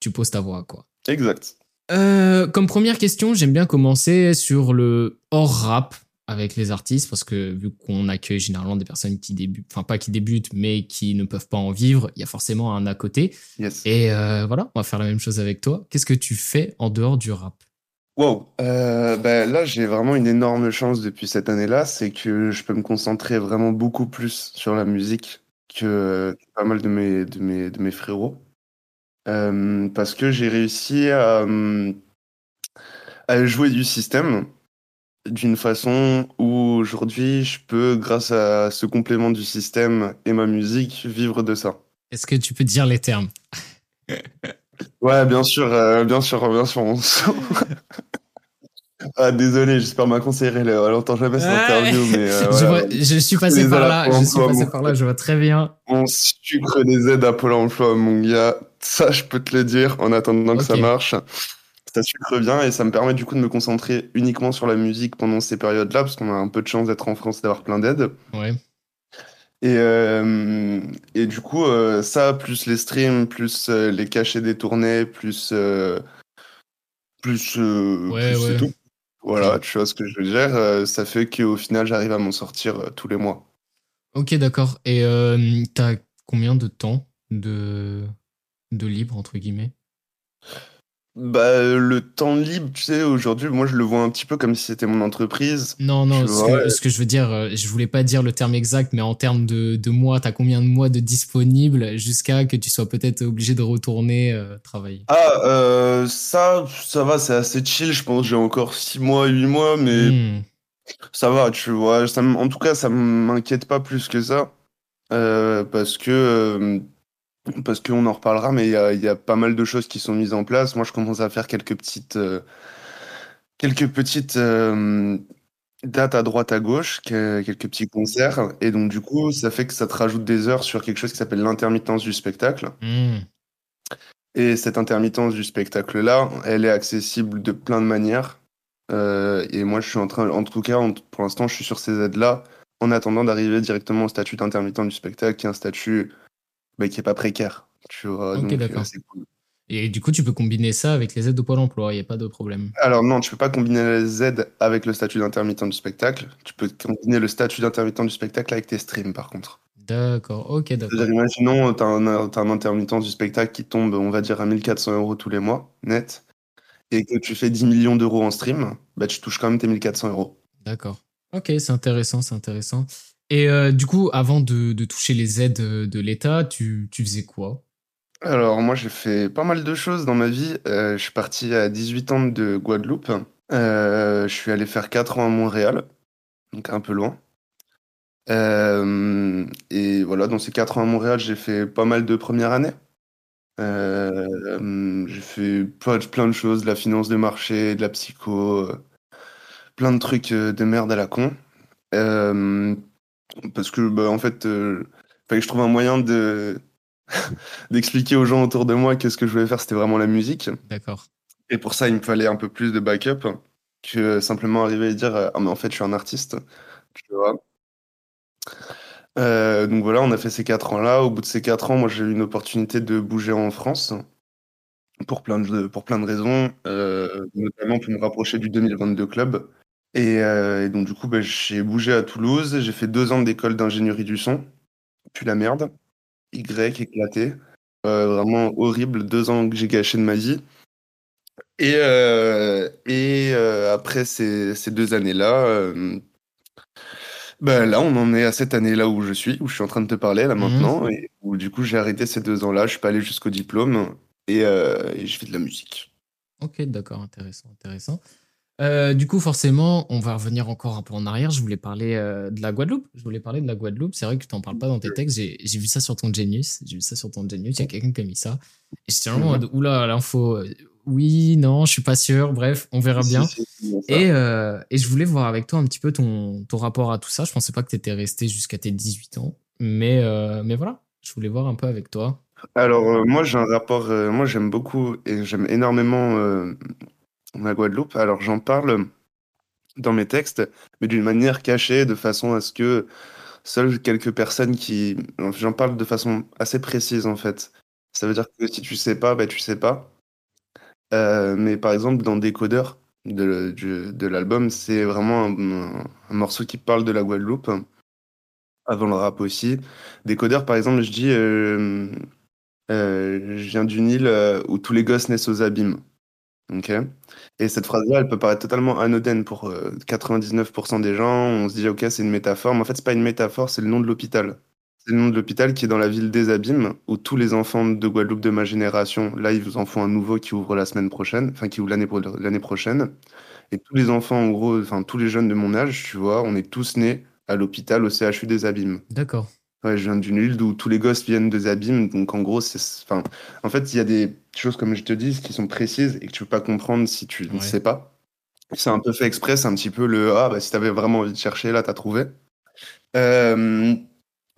A: tu poses ta voix, quoi.
E: Exact.
A: Euh, comme première question, j'aime bien commencer sur le hors rap avec les artistes parce que vu qu'on accueille généralement des personnes qui débutent, enfin pas qui débutent, mais qui ne peuvent pas en vivre, il y a forcément un à côté.
E: Yes.
A: Et euh, voilà, on va faire la même chose avec toi. Qu'est-ce que tu fais en dehors du rap?
E: Wow. Euh, ben là, j'ai vraiment une énorme chance depuis cette année-là, c'est que je peux me concentrer vraiment beaucoup plus sur la musique que pas mal de mes, de mes, de mes frérots. Euh, parce que j'ai réussi à, hum, à jouer du système d'une façon où aujourd'hui je peux, grâce à ce complément du système et ma musique, vivre de ça.
A: Est-ce que tu peux dire les termes?
E: Ouais, bien sûr, euh, bien sûr, bien sûr. on s- [laughs] ah, désolé, j'espère ma conseillère, elle, elle entend jamais cette
A: Ouais.
E: interview, mais euh, [laughs]
A: je, vois- je suis passé par là, je suis passé par là, je vois très bien.
E: on sucre des aides à Pôle emploi, mon gars. Ça, je peux te le dire, en attendant que ça marche. Ça sucre bien et ça me permet du coup de me concentrer uniquement sur la musique pendant ces périodes-là, parce qu'on a un peu de chance d'être en France et d'avoir plein d'aides.
A: Ouais.
E: Et, euh, et du coup, euh, ça, plus les streams, plus euh, les cachets des tournées, plus. plus.
A: Ouais,
E: plus c'est
A: ouais.
E: tout. Voilà, tu vois ce que je veux dire. ça fait qu'au final, j'arrive à m'en sortir tous les mois.
A: Ok, d'accord. Et t'as combien de temps de, de libre, entre guillemets?
E: Bah, le temps libre, tu sais, aujourd'hui, moi, je le vois un petit peu comme si c'était mon entreprise.
A: Non, non, ce, que, ce que je veux dire, euh, je voulais pas dire le terme exact, mais en termes de, de mois, t'as combien de mois de disponibles jusqu'à que tu sois peut-être obligé de retourner euh, travailler?
E: Ah, euh, ça, ça va, c'est assez chill. Je pense j'ai encore 6 mois, 8 mois, mais
A: Hmm.
E: ça va, tu vois. Ça, en tout cas, ça m'inquiète pas plus que ça. Euh, parce que, euh, parce qu'on en reparlera, mais il y a, il y a pas mal de choses qui sont mises en place. Moi, je commence à faire quelques petites, euh, quelques petites euh, dates à droite, à gauche, que- quelques petits concerts. Et donc, du coup, ça fait que ça te rajoute des heures sur quelque chose qui s'appelle l'intermittence du spectacle.
A: Hmm.
E: Et cette intermittence du spectacle-là, elle est accessible de plein de manières. Euh, et moi, je suis en train, en tout cas, en- pour l'instant, je suis sur ces aides-là, en attendant d'arriver directement au statut d'intermittent du spectacle, qui est un statut bah, qui est pas précaire. Tu vois, donc euh,
A: d'accord.
E: c'est cool.
A: Et du coup, tu peux combiner ça avec les aides de Pôle emploi, il n'y a pas de problème.
E: Alors non, tu peux pas combiner les aides avec le statut d'intermittent du spectacle. Tu peux combiner le statut d'intermittent du spectacle avec tes streams, par contre.
A: D'accord, ok, d'accord.
E: Imaginons, tu as un intermittent du spectacle qui tombe, on va dire, à 1400 euros tous les mois, net, et que tu fais 10 millions d'euros en stream, bah, tu touches quand même tes 1400 euros.
A: D'accord. Ok, c'est intéressant, c'est intéressant. Et euh, du coup, avant de, de toucher les aides de l'État, tu, tu faisais quoi?
E: Alors, moi, j'ai fait pas mal de choses dans ma vie. Euh, je suis parti à 18 ans de Guadeloupe. Euh, je suis allé faire 4 ans à Montréal, donc un peu loin. Euh, et voilà, dans ces 4 ans à Montréal, j'ai fait pas mal de premières années. Euh, j'ai fait plein, de choses, de la finance de marché, de la psycho, euh, plein de trucs euh, de merde à la con. Parce que, bah, en fait, euh, fallait que je trouve un moyen de [laughs] d'expliquer aux gens autour de moi que ce que je voulais faire, c'était vraiment la musique.
A: D'accord.
E: Et pour ça, il me fallait un peu plus de backup que simplement arriver et dire euh, Ah, mais en fait, je suis un artiste. Tu vois. Euh, donc voilà, on a fait ces quatre ans-là. Au bout de ces quatre ans, moi, j'ai eu une opportunité de bouger en France pour plein de, pour plein de raisons, euh, notamment pour me rapprocher du 2022 club. Et, euh, et donc, du coup, bah, j'ai bougé à Toulouse. J'ai fait deux ans d'école d'ingénierie du son. Puis la merde. Y éclaté. Euh, vraiment horrible. Deux ans que j'ai gâché de ma vie. Et, euh, et après ces, ces deux années-là, ben là, on en est à cette année-là où je suis, où je suis en train de te parler là
A: Mhm.
E: maintenant, et où du coup j'ai arrêté ces deux ans-là, je suis pas allé jusqu'au diplôme, et, et je fais de la musique.
A: Ok, d'accord, intéressant, intéressant. Euh, du coup, forcément, on va revenir encore un peu en arrière. Je voulais parler euh, de la Guadeloupe. Je voulais parler de la Guadeloupe. C'est vrai que tu n'en parles pas dans tes textes. J'ai vu ça sur ton Genius. J'ai vu ça sur ton Genius. Il y a quelqu'un qui a mis ça. Et j'étais vraiment en mode, oula, l'info. euh, Oui, non, je suis pas sûr. Bref, on verra bien. Et, euh, et je voulais voir avec toi un petit peu ton, ton rapport à tout ça. Je pensais pas que tu étais resté jusqu'à tes 18 ans. Mais, mais voilà, je voulais voir un peu avec toi.
E: Alors moi j'ai un rapport, moi j'aime beaucoup et j'aime énormément la Guadeloupe. Alors j'en parle dans mes textes, mais d'une manière cachée, de façon à ce que seules quelques personnes qui... J'en parle de façon assez précise en fait. Ça veut dire que si tu sais pas, bah tu sais pas. Euh, mais par exemple dans Décodeur de, l'album, c'est vraiment un, morceau qui parle de la Guadeloupe. Avant le rap aussi. Décodeur par exemple, je dis... euh, euh, je viens d'une île où tous les gosses naissent aux abîmes. Ok? Et cette phrase-là, elle peut paraître totalement anodine pour euh, 99% des gens. On se dit, ok, c'est une métaphore, mais en fait, c'est pas une métaphore, c'est le nom de l'hôpital. C'est le nom de l'hôpital qui est dans la ville des Abîmes, où tous les enfants de Guadeloupe de ma génération, là, ils vous en font un nouveau qui ouvre la semaine prochaine, enfin, qui ouvre l'année l'année prochaine. Et tous les enfants, en gros, enfin, tous les jeunes de mon âge, tu vois, on est tous nés à l'hôpital, au CHU des Abîmes.
A: D'accord.
E: Ouais, je viens d'une île où tous les gosses viennent des abîmes, donc en gros, c'est, enfin, en fait, il y a des choses comme je te dis qui sont précises et que tu peux pas comprendre si tu ne sais pas. C'est un peu fait exprès, c'est un petit peu le ah bah si t'avais vraiment envie de chercher là, t'as trouvé. Euh,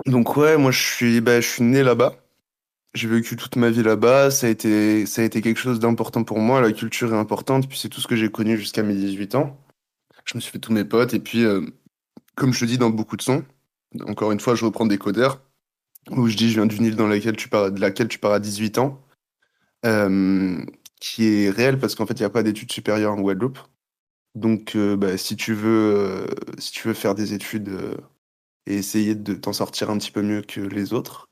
E: donc ouais, moi je suis, bah, je suis né là-bas. J'ai vécu toute ma vie là-bas. Ça a été, ça a été quelque chose d'important pour moi. La culture est importante, puis c'est tout ce que j'ai connu jusqu'à mes 18 ans. Je me suis fait tous mes potes et puis, euh, comme je te dis dans beaucoup de sons. Encore une fois, je reprends des codeurs où je dis je viens d'une île dans laquelle tu pars, de laquelle tu pars à 18 ans, euh, qui est réelle parce qu'en fait, il n'y a pas d'études supérieures en Guadeloupe. Donc, euh, bah, si tu veux, euh, si tu veux faire des études et essayer de t'en sortir un petit peu mieux que les autres,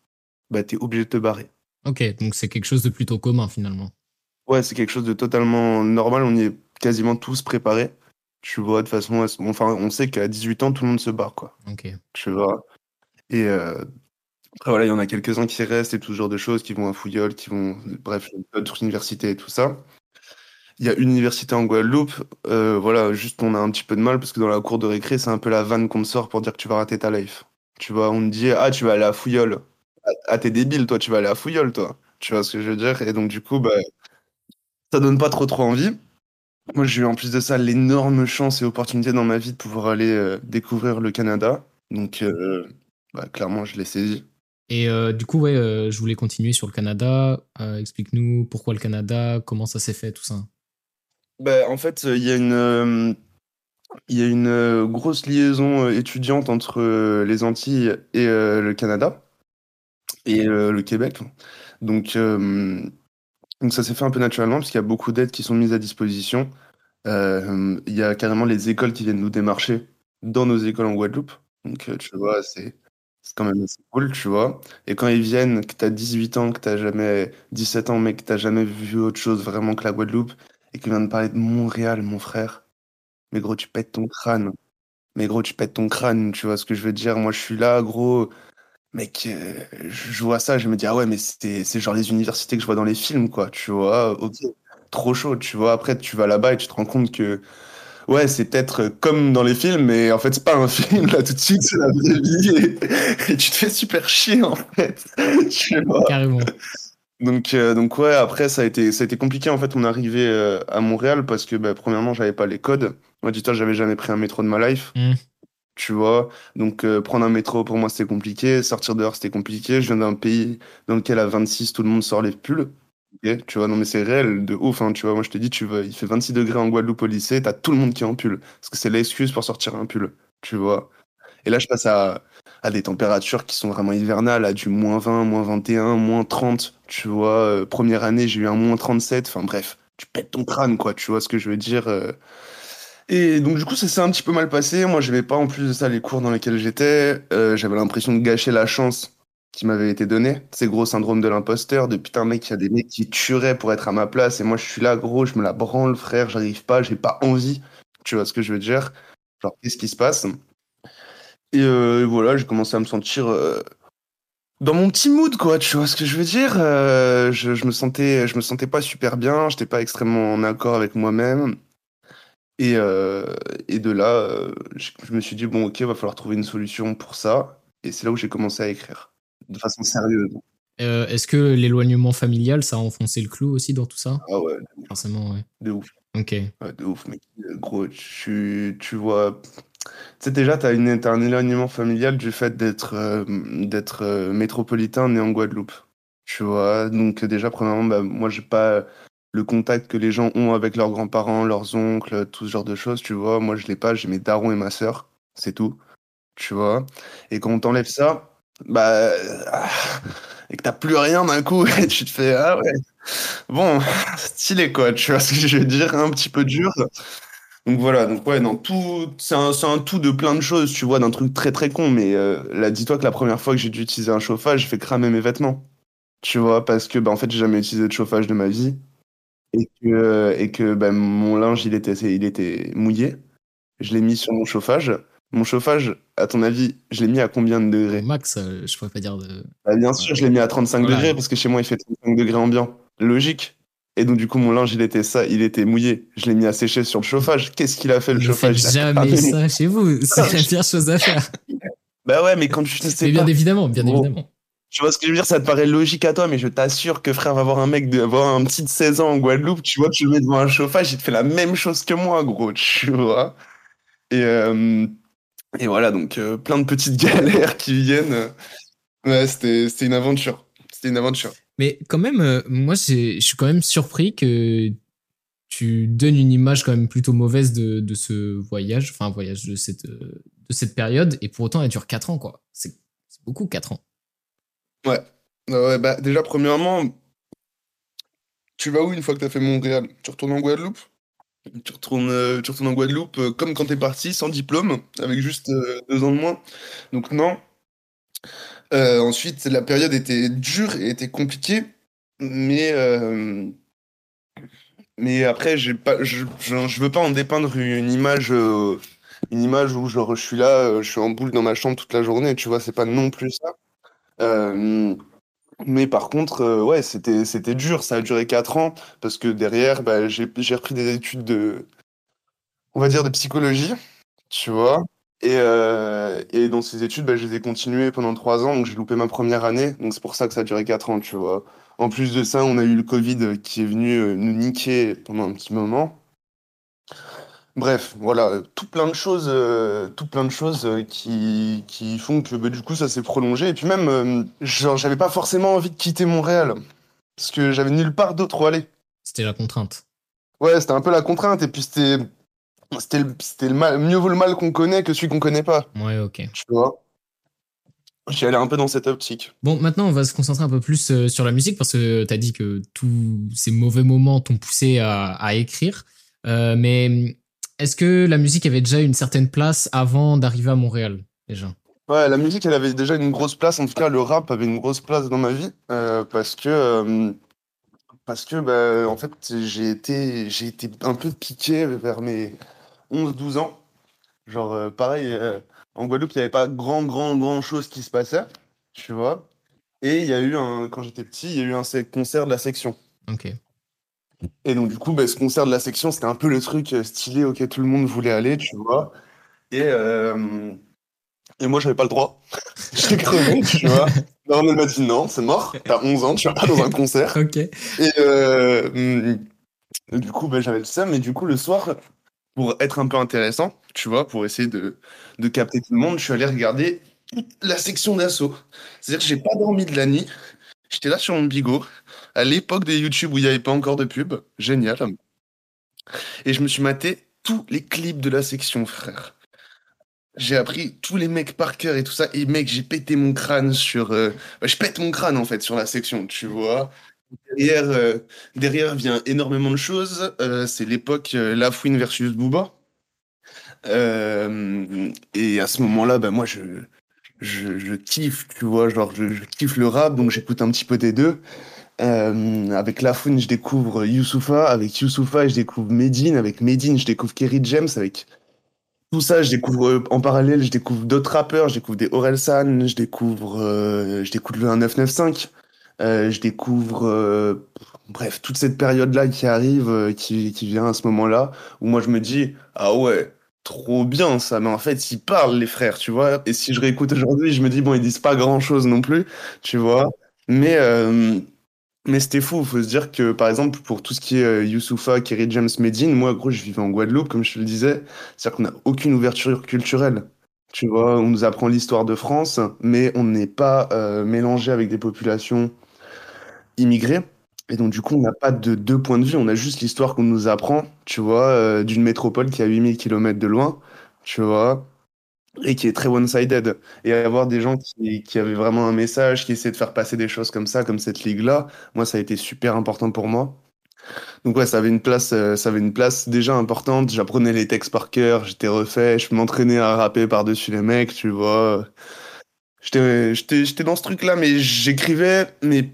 E: bah, tu es obligé de te barrer.
A: Ok, donc c'est quelque chose de plutôt commun finalement.
E: Ouais, c'est quelque chose de totalement normal. On y est quasiment tous préparés. Tu vois, de façon, enfin, on sait qu'à 18 ans, tout le monde se barre, quoi.
A: Ok.
E: tu vois. Et euh, après, voilà, il y en a quelques-uns qui restent et tout ce genre de choses, qui vont à Fouillol, qui vont, bref, d'autres universités et tout ça. Il y a une université en Guadeloupe, euh, voilà, juste on a un petit peu de mal parce que dans la cour de récré, c'est un peu la vanne qu'on te sort pour dire que tu vas rater ta life. Tu vois, on te dit, ah, tu vas aller à Fouillol. Ah, ah, t'es débile, toi, tu vas aller à Fouillol, toi. Tu vois ce que je veux dire? Et donc, du coup, bah, ça donne pas trop trop envie. Moi, j'ai eu en plus de ça l'énorme chance et opportunité dans ma vie de pouvoir aller euh, découvrir le Canada. Donc, euh, bah, clairement, je l'ai saisi.
A: Et euh, du coup, ouais, je voulais continuer sur le Canada. Explique-nous pourquoi le Canada, comment ça s'est fait, tout ça.
E: Bah, en fait, il y a une, y a une grosse liaison étudiante entre les Antilles et le Canada. et le Québec. Donc, donc ça s'est fait un peu naturellement parce qu'il y a beaucoup d'aides qui sont mises à disposition. Euh, il y a carrément les écoles qui viennent nous démarcher dans nos écoles en Guadeloupe. Donc, euh, tu vois, c'est quand même assez cool, tu vois. Et quand ils viennent, que t'as 18 ans, que t'as jamais 17 ans, mais que t'as jamais vu autre chose vraiment que la Guadeloupe, et qu'ils viennent parler de Montréal, mon frère. Mais gros, tu pètes ton crâne. Mais gros, tu pètes ton crâne, tu vois ce que je veux dire. Moi, je suis là, gros. Mec, euh, je vois ça, je me dis, ah ouais, mais c'est c'est genre les universités que je vois dans les films, quoi, tu vois. Ok, trop chaud, tu vois. Après, tu vas là-bas et tu te rends compte que, ouais, c'est peut-être comme dans les films, mais en fait, c'est pas un [laughs] film, là, tout de suite, c'est la vraie vie. Et, et tu te fais super chier, en fait. Tu vois.
A: Carrément.
E: Donc, euh, donc ouais, après, ça a été, ça a été compliqué, en fait, on est arrivé euh, à Montréal parce que, bah, premièrement, j'avais pas les codes. Moi, dis-toi, j'avais jamais pris un métro de ma life.
A: Mm.
E: Tu vois, donc euh, prendre un métro pour moi c'était compliqué, sortir dehors c'était compliqué. Je viens d'un pays dans lequel à 26 tout le monde sort les pulls. Tu vois, non mais c'est réel de ouf. Hein, tu vois, moi je te dis, tu vas, il fait 26 degrés en Guadeloupe au lycée, t'as tout le monde qui est en pull parce que c'est l'excuse pour sortir un pull. Tu vois. Et là je passe à, à des températures qui sont vraiment hivernales, à du moins 20, moins 21, moins 30. Tu vois, Euh, première année j'ai eu un moins 37. Enfin bref, tu pètes ton crâne quoi. Tu vois ce que je veux dire. euh. Et donc, du coup, ça s'est un petit peu mal passé. Moi, j'aimais pas en plus de ça les cours dans lesquels j'étais. Euh, j'avais l'impression de gâcher la chance qui m'avait été donnée. C'est gros syndrome de l'imposteur. De putain, mec, il y a des mecs qui tueraient pour être à ma place. Et moi, je suis là, gros, je me la branle, frère. J'arrive pas, j'ai pas envie. Tu vois ce que je veux dire? Genre, qu'est-ce qui se passe? Et euh, voilà, j'ai commencé à me sentir euh, dans mon petit mood, quoi. Tu vois ce que je veux dire? Je, je me sentais, je me sentais pas super bien. J'étais pas extrêmement en accord avec moi-même. Et, euh, et de là, euh, je, je me suis dit, bon, ok, va falloir trouver une solution pour ça. Et c'est là où j'ai commencé à écrire, de façon sérieuse.
A: Euh, Est-ce que l'éloignement familial, ça a enfoncé le clou aussi dans tout ça?
E: Ah ouais,
A: Forcément, ouais.
E: de ouf.
A: Ok.
E: Ouais, de ouf, mec. Gros, tu, tu vois. Tu sais, déjà, t'as t'as un éloignement familial du fait d'être euh, d'être euh, métropolitain né en Guadeloupe. Tu vois, donc déjà, premièrement, bah, moi, j'ai pas le contact que les gens ont avec leurs grands-parents, leurs oncles, tout ce genre de choses, tu vois. Moi, je l'ai pas, j'ai mes darons et ma sœur, c'est tout. Tu vois. Et quand on t'enlève ça, bah. ah, et que t'as plus rien d'un coup, [laughs] et tu te fais, ah ouais. Bon, [laughs] stylé quoi, tu vois ce que je veux dire, un petit peu dur. Donc voilà, donc ouais, dans tout, c'est un, un tout de plein de choses, tu vois, d'un truc très très con, mais euh, là, dis-toi que la première fois que j'ai dû utiliser un chauffage, j'ai fait cramer mes vêtements, tu vois, parce que bah en fait, j'ai jamais utilisé de chauffage de ma vie et que euh, et que bah, mon linge il était il était mouillé. Je l'ai mis sur mon chauffage. Mon chauffage, à ton avis, je l'ai mis à combien de degrés?
A: max, euh, je pourrais pas dire de.
E: Bah, bien sûr, je l'ai mis à 35
A: Voilà.
E: degrés parce que chez moi il fait 35 degrés ambiant. Logique. Et donc du coup mon linge il était ça, il était mouillé. Je l'ai mis à sécher sur le chauffage. Qu'est-ce qu'il a fait le
A: Ne
E: chauffage?
A: faites [laughs] jamais
E: cramé.
A: ça chez vous. [laughs] C'est la pire chose à faire.
E: Bah ouais, mais quand tu sais
A: Mais bien
E: pas,
A: évidemment, bien
E: Gros.
A: évidemment.
E: Tu vois ce que je veux dire, ça te paraît logique à toi, mais je t'assure que frère va voir un mec de avoir un petit de 16 ans en Guadeloupe, tu vois, tu le mets devant un chauffage, il te fait la même chose que moi, gros, [laughs] tu vois? Et, euh, et voilà, donc euh, plein de petites [laughs] galères qui viennent. Ouais, c'était une aventure. C'était une aventure.
A: Mais quand même, euh, moi, je suis quand même surpris que tu donnes une image quand même plutôt mauvaise de, de ce voyage, enfin, voyage de cette, euh, de cette période, et pour autant, elle dure 4 ans, quoi. C'est beaucoup, 4 ans.
E: Ouais. Ouais, bah, déjà, premièrement, tu vas où une fois que tu as fait Montréal? Tu retournes en Guadeloupe? Tu retournes, euh, tu retournes en Guadeloupe euh, comme quand t'es parti, sans diplôme, avec juste euh, deux ans de moins. Donc non. Ensuite, la période était dure et était compliquée, mais mais après, j'ai pas, je, je, je veux pas en dépeindre une image, une image où genre je suis là, je suis en boule dans ma chambre toute la journée. Tu vois, c'est pas non plus ça. Euh, mais par contre, euh, ouais, c'était c'était dur. Ça a duré quatre ans parce que derrière, bah, j'ai repris des études de, on va dire, de psychologie, tu vois. Et, euh, et dans ces études, bah, je les ai continuées pendant trois ans, donc j'ai loupé ma première année. Donc c'est pour ça que ça a duré quatre ans, tu vois. En plus de ça, on a eu le Covid qui est venu nous niquer pendant un petit moment. Bref, voilà, euh, tout plein de choses, euh, tout plein de choses euh, qui, qui font que bah, du coup ça s'est prolongé. Et puis même, euh, genre, j'avais pas forcément envie de quitter Montréal parce que j'avais nulle part d'autre où aller.
A: C'était la contrainte.
E: Ouais, c'était un peu la contrainte. Et puis c'était, c'était le, c'était le mal, mieux vaut le mal qu'on connaît que celui qu'on connaît pas.
A: Ouais, ok.
E: Tu vois? J'y allais un peu dans cette optique.
A: Bon, maintenant, on va se concentrer un peu plus sur la musique parce que tu as dit que tous ces mauvais moments t'ont poussé à, à écrire. Mais est-ce que la musique avait déjà une certaine place avant d'arriver à Montréal, déjà?
E: Ouais, la musique, elle avait déjà une grosse place. En tout cas, le rap avait une grosse place dans ma vie euh, parce que, euh, parce que, bah, en fait, j'ai été, j'ai été un peu piqué vers mes 11-12 ans. Genre, euh, pareil, en Guadeloupe, il n'y avait pas grand, grand, grand chose qui se passait, tu vois. Et il y a eu un, quand j'étais petit, il y a eu un concert de la section.
A: Ok.
E: Et donc, du coup, bah, ce concert de la section, c'était un peu le truc euh, stylé auquel tout le monde voulait aller, tu vois. Et, euh, et moi, j'avais pas le droit. [laughs] J'ai crevé, tu vois. La elle m'a dit non, c'est mort. T'as 11 ans, tu vas pas dans un concert. [laughs]
A: Ok.
E: Et euh, du coup, bah, j'avais le seum. Et du coup, le soir, pour être un peu intéressant, tu vois, pour essayer de, de capter tout le monde, je suis allé regarder la section d'assaut. C'est-à-dire que j'ai pas dormi de la nuit. J'étais là sur mon bigot, à l'époque des YouTube où il n'y avait pas encore de pub. Génial. Et je me suis maté tous les clips de la section, frère. J'ai appris tous les mecs par cœur et tout ça. Et mec, j'ai pété mon crâne sur. euh, bah, je pète mon crâne en fait sur la section, tu vois. Derrière, euh, derrière vient énormément de choses. Euh, c'est l'époque Lafouine versus Booba. Et à ce moment-là, bah, moi, je, je, kiffe, tu vois. Genre, je kiffe le rap, donc j'écoute un petit peu des deux. Euh, avec Lafouine, je découvre Youssoufa. Avec Youssoufa, je découvre Medine. Avec Medine, je découvre Kerry James. Avec tout ça, je découvre euh, en parallèle, je découvre d'autres rappeurs. Je découvre des Orelsan. Je découvre, euh, je découvre le 1995. Euh, je découvre, bref, toute cette période-là qui arrive, qui, qui vient à ce moment-là, où moi je me dis, ah ouais, trop bien ça, mais en fait, ils parlent, les frères, tu vois. Et si je réécoute aujourd'hui, je me dis, bon, ils disent pas grand-chose non plus, tu vois. Mais, mais c'était fou, faut se dire que, par exemple, pour tout ce qui est euh, Youssoufa, Kerry James, Medine, moi, gros, je vivais en Guadeloupe, comme je te le disais, c'est-à-dire qu'on n'a aucune ouverture culturelle. Tu vois, on nous apprend l'histoire de France, mais on n'est pas euh, mélangé avec des populations immigrés. Et donc, du coup, on n'a pas de deux points de vue, on a juste l'histoire qu'on nous apprend, tu vois, euh, d'une métropole qui a 8000 km de loin, tu vois, et qui est très one-sided. Et avoir des gens qui, qui avaient vraiment un message, qui essaient de faire passer des choses comme ça, comme cette ligue-là, moi, ça a été super important pour moi. Donc, ouais, ça avait une place, euh, ça avait une place déjà importante. J'apprenais les textes par cœur, j'étais refait, je m'entraînais à rapper par-dessus les mecs, tu vois. J'étais dans ce truc-là, mais j'écrivais, mais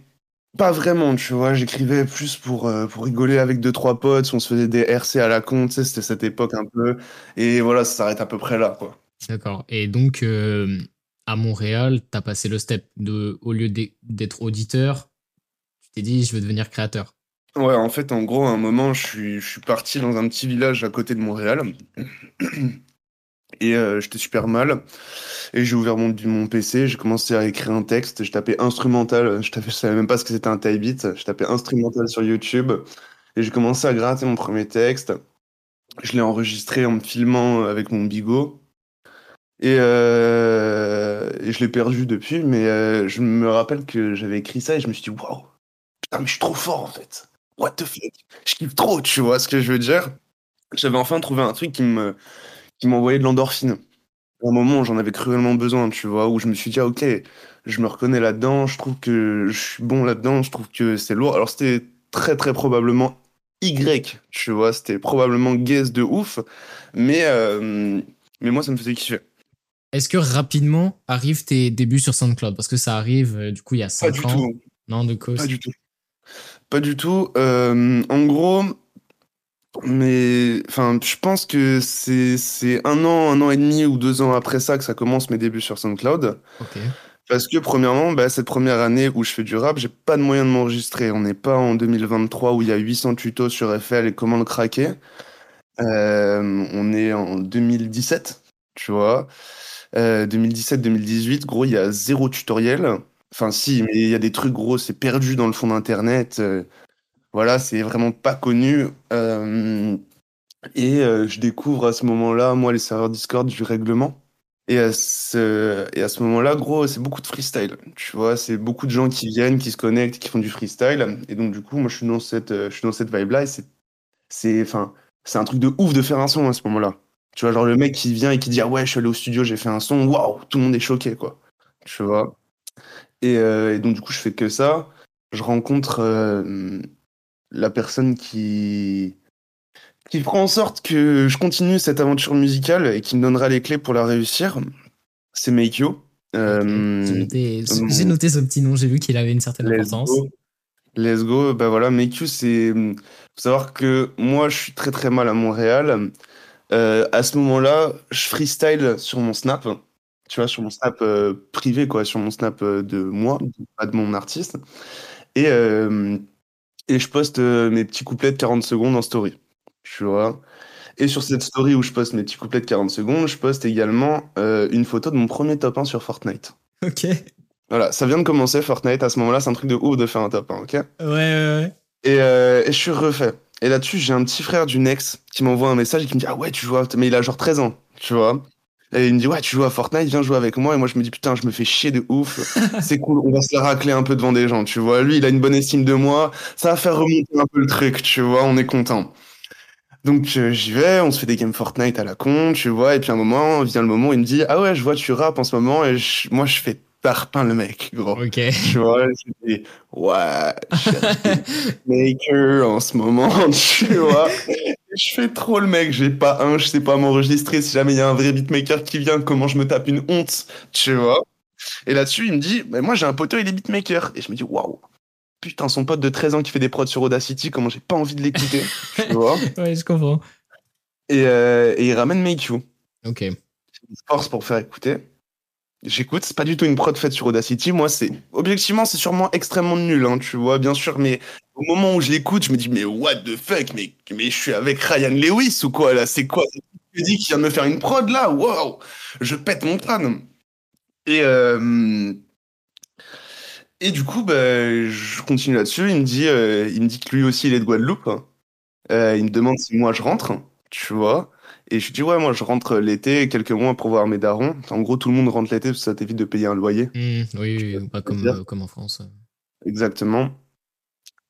E: pas vraiment, tu vois. J'écrivais plus pour, euh, pour rigoler avec deux, trois potes. On se faisait des RC à la con, tu sais, c'était cette époque un peu. Et voilà, ça s'arrête à peu près là, quoi.
A: D'accord. Et donc, euh, à Montréal, tu as passé le step de, au lieu d'être auditeur, tu t'es dit, je veux devenir créateur.
E: Ouais, en fait, en gros, à un moment, je suis, parti dans un petit village à côté de Montréal. Et euh, j'étais super mal. Et j'ai ouvert mon, mon PC, j'ai commencé à écrire un texte. Je tapais instrumental, je tapais, savais même pas ce que c'était un type beat. Je tapais instrumental sur YouTube. Et j'ai commencé à gratter mon premier texte. Je l'ai enregistré en me filmant avec mon bigot. Et, euh, et je l'ai perdu depuis, mais euh, je me rappelle que j'avais écrit ça et je me suis dit, waouh, putain, mais je suis trop fort en fait. What the fuck? Je kiffe trop, tu vois ce que je veux dire? J'avais enfin trouvé un truc qui me, qui m'envoyait de l'endorphine. À un moment où j'en avais cruellement besoin, tu vois, où je me suis dit, ah, ok, je me reconnais là-dedans, je trouve que je suis bon là-dedans, je trouve que c'est lourd. Alors c'était très très probablement Y, tu vois, c'était probablement guess de ouf, mais, euh, mais moi ça me faisait kiffer.
A: Est-ce que rapidement arrivent tes débuts sur SoundCloud? Parce que ça arrive, euh, du coup, il y a
E: Pas
A: 5
E: du
A: ans.
E: tout.
A: Non, de cause.
E: Pas du tout. Pas du tout. Euh, en gros, mais enfin, je pense que c'est c'est un an, un an et demi ou deux ans après ça que ça commence mes débuts sur SoundCloud. Parce que premièrement, bah, cette première année où je fais du rap, j'ai pas de moyen de m'enregistrer. On n'est pas en 2023 où il y a 800 tutos sur FL et comment le craquer. Euh, on est en 2017, tu vois. Euh, 2017-2018, gros, il y a zéro tutoriel. Enfin, si, mais il y a des trucs, gros, c'est perdu dans le fond d'Internet. Euh, voilà, c'est vraiment pas connu. Euh, et euh, je découvre à ce moment-là, moi, les serveurs Discord du règlement. Et à ce, ce moment-là, gros, c'est beaucoup de freestyle. Tu vois, c'est beaucoup de gens qui viennent, qui se connectent, qui font du freestyle. Et donc, du coup, moi, je suis dans cette, euh, cette vibe-là. Et c'est, c'est, c'est un truc de ouf de faire un son à ce moment-là. Tu vois, genre le mec qui vient et qui dit, ah ouais, je suis allé au studio, j'ai fait un son, waouh, tout le monde est choqué, quoi. tu vois. Et, euh, et donc, du coup, je fais que ça. Je rencontre euh, la personne qui, qui fera en sorte que je continue cette aventure musicale et qui me donnera les clés pour la réussir. C'est Meikyo. Euh,
A: J'ai noté,
E: mon-
A: j'ai noté ce petit nom, j'ai vu qu'il avait une certaine
E: Let's
A: importance.
E: go. Let's go. Bah voilà, Meikyu, c'est. Faut savoir que moi, je suis très très mal à Montréal. Euh, à ce moment-là, je freestyle sur mon Snap. Tu vois, sur mon Snap euh, privé, quoi, sur mon Snap euh, de moi, pas de mon artiste. Et, et je poste mes petits couplets de 40 secondes en story. Tu vois. Et sur cette story où je poste mes petits couplets de 40 secondes, je poste également une photo de mon premier top 1 sur Fortnite.
A: Ok.
E: Voilà, ça vient de commencer Fortnite. À ce moment-là, c'est un truc de ouf de faire un top 1, ok?
A: Ouais, ouais, ouais.
E: Et, et je suis refait. Et là-dessus, j'ai un petit frère d'une ex qui m'envoie un message et qui me dit Ah ouais, tu joues à... Mais il a genre 13 ans, tu vois. Et il me dit Ouais, tu joues à Fortnite, viens jouer avec moi. Et moi, je me dis Putain, je me fais chier de ouf. [laughs] C'est cool, on va se la racler un peu devant des gens, tu vois. Lui, il a une bonne estime de moi. Ça va faire remonter un peu le truc, tu vois. On est content. Donc euh, j'y vais, on se fait des games Fortnite à la con, tu vois. Et puis à un moment, vient le moment où il me dit Ah ouais, je vois, tu rappes en ce moment. Et je- moi, je fais tarpin le mec, gros.
A: Ok.
E: Tu vois, je dis, ouais, maker en ce moment, [laughs] tu vois. Je fais trop le mec, j'ai pas un, je sais pas m'enregistrer. Si jamais il y a un vrai beatmaker qui vient, comment je me tape une honte, tu vois. Et là-dessus, il me dit, mais moi j'ai un poteau, il est beatmaker. Et je me dis, waouh, putain, son pote de 13 ans qui fait des prods sur Audacity, comment j'ai pas envie de l'écouter, tu [laughs] vois.
A: Ouais, je comprends.
E: Et, euh, et il ramène Make You.
A: Ok.
E: Il force pour faire écouter. J'écoute, c'est pas du tout une prod faite sur Audacity. Moi, c'est objectivement, c'est sûrement extrêmement nul, hein, tu vois, bien sûr. Mais au moment où je l'écoute, je me dis, mais what the fuck, mais, mais je suis avec Ryan Lewis ou quoi là? C'est quoi? Cette musique qui vient de me faire une prod là? Waouh Je pète mon crâne. Et euh, et du coup, bah, je continue là-dessus. Il me dit, euh, il me dit que lui aussi, il est de Guadeloupe. Euh, il me demande si moi je rentre, tu vois. Et je dis, ouais, moi je rentre l'été, quelques mois pour voir mes darons. En gros, tout le monde rentre l'été parce que ça t'évite de payer un loyer.
A: Hmm, oui, pas comme, euh, comme en France.
E: Exactement.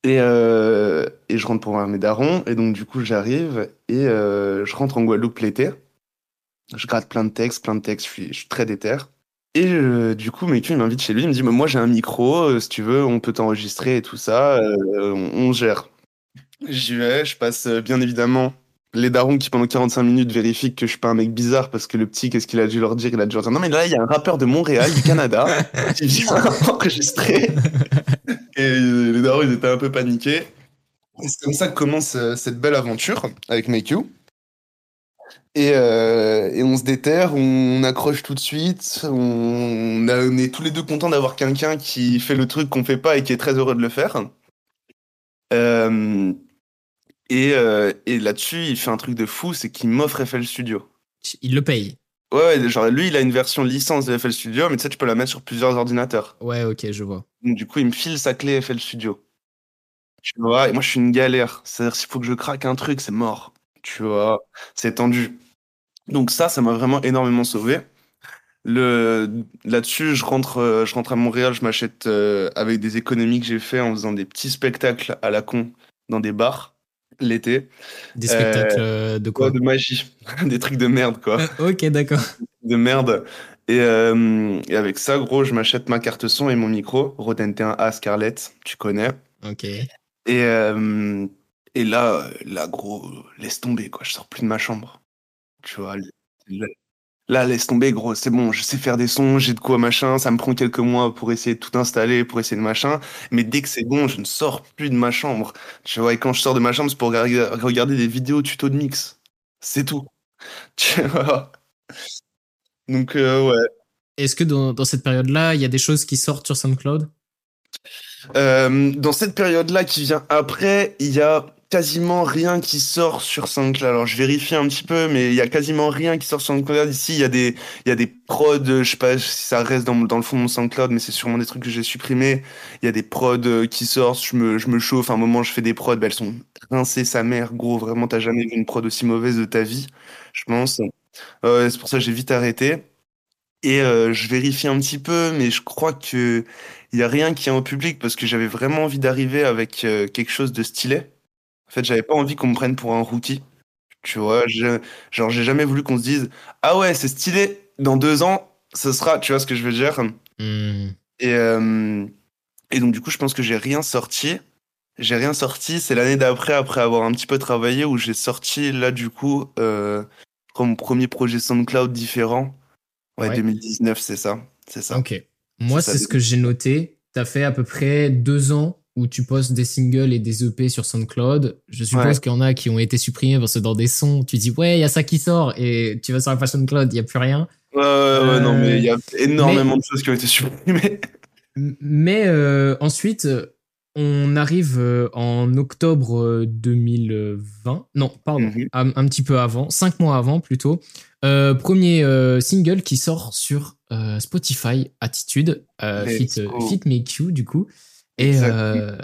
E: Et, euh, et je rentre pour voir mes darons. Et donc, du coup, j'arrive et euh, je rentre en Guadeloupe l'été. Je gratte plein de textes, plein de textes. Je suis, je suis très déter. Et euh, du coup, Meku, il m'invite chez lui. Il me dit, mais moi, j'ai un micro. si tu veux, on peut t'enregistrer et tout ça. on, on gère. J'y vais. Je passe, bien évidemment, les darons qui, pendant 45 minutes, vérifient que je suis pas un mec bizarre parce que le petit, qu'est-ce qu'il a dû leur dire? Il a dû leur dire, non, mais là, il y a un rappeur de Montréal, du Canada, [laughs] qui vient enregistrer. [laughs] Et euh, les darons, ils étaient un peu paniqués. Et C'est comme ça que commence euh, cette belle aventure avec Make You. Et, euh, et on se déterre, on accroche tout de suite. On, a- on est tous les deux contents d'avoir quelqu'un qui fait le truc qu'on fait pas et qui est très heureux de le faire. Euh, et euh, et là-dessus, il fait un truc de fou, c'est qu'il m'offre FL Studio.
A: Il le paye.
E: Ouais, ouais, genre lui, il a une version licence de FL Studio, mais tu sais, tu peux la mettre sur plusieurs ordinateurs.
A: Ouais, ok, je vois.
E: Donc, du coup, il me file sa clé FL Studio. Tu vois, et moi, je suis une galère. C'est-à-dire, s'il faut que je craque un truc, c'est mort. Tu vois, c'est tendu. Donc, ça, ça m'a vraiment énormément sauvé. Le... Là-dessus, je rentre, euh, je rentre à Montréal, je m'achète euh, avec des économies que j'ai fait en faisant des petits spectacles à la con dans des bars l'été.
A: Des spectacles euh, de quoi
E: de magie. [laughs] des trucs de merde, quoi
A: Euh, Ok, d'accord.
E: de merde. Et, euh, et avec ça, gros, je m'achète ma carte son et mon micro, Rode NT1A Scarlett, tu connais.
A: Ok.
E: Et, euh, et là, euh, là, gros, laisse tomber, quoi. Je sors plus de ma chambre. Tu vois, là, là, laisse tomber, gros. C'est bon, je sais faire des sons, j'ai de quoi, machin. Ça me prend quelques mois pour essayer de tout installer, pour essayer de machin. Mais dès que c'est bon, je ne sors plus de ma chambre. Tu vois, et quand je sors de ma chambre, c'est pour regarder, des vidéos tuto de mix. C'est tout. [laughs] Tu vois? Donc, euh, ouais.
A: Est-ce que dans, dans cette période-là, il y a des choses qui sortent sur SoundCloud?
E: Euh, dans cette période-là qui vient après, il y a quasiment rien qui sort sur SoundCloud. Alors je vérifie un petit peu, mais il y a quasiment rien qui sort sur SoundCloud. Ici, il y a des, il y a des prods, je sais pas si ça reste dans, le fond de mon SoundCloud, mais c'est sûrement des trucs que j'ai supprimés. Il y a des prods euh, qui sortent, je me, chauffe. À un moment, je fais des prods, bah, elles sont rincées sa mère, gros. Vraiment, t'as jamais vu une prod aussi mauvaise de ta vie, je pense. Euh, c'est pour ça que j'ai vite arrêté. Et euh, je vérifie un petit peu, mais je crois que il y a rien qui est en public parce que j'avais vraiment envie d'arriver avec quelque chose de stylé. En fait, j'avais pas envie qu'on me prenne pour un rookie. Tu vois, je, genre j'ai jamais voulu qu'on se dise ah ouais c'est stylé. Dans deux ans, ce sera, tu vois ce que je veux dire?
A: Hmm.
E: Et, euh, et donc, du coup, je pense que j'ai rien sorti. J'ai rien sorti. C'est l'année d'après, après avoir un petit peu travaillé, où j'ai sorti, là, du coup, euh, mon premier projet SoundCloud différent. Ouais,
A: Ouais.
E: 2019, c'est ça. C'est ça.
A: Ok. Moi, c'est ce que j'ai noté. T'as fait à peu près deux ans où tu postes des singles et des EP sur SoundCloud. Je suppose
E: Ouais.
A: qu'il y en a qui ont été supprimés parce que dans des sons, tu dis ouais, il y a ça qui sort et tu vas sur la page SoundCloud, il y a plus rien.
E: Ouais, ouais, ouais, non,
A: Euh,
E: mais il y a énormément de choses qui ont été supprimées.
A: Mais euh, ensuite, euh, on arrive euh, en octobre euh, 2020. Non, pardon,
E: Mhm.
A: un, un petit peu avant, cinq mois avant plutôt. Euh, premier euh, single qui sort sur euh, Spotify, Attitude, euh, fit, fit Make You du coup. Et, euh,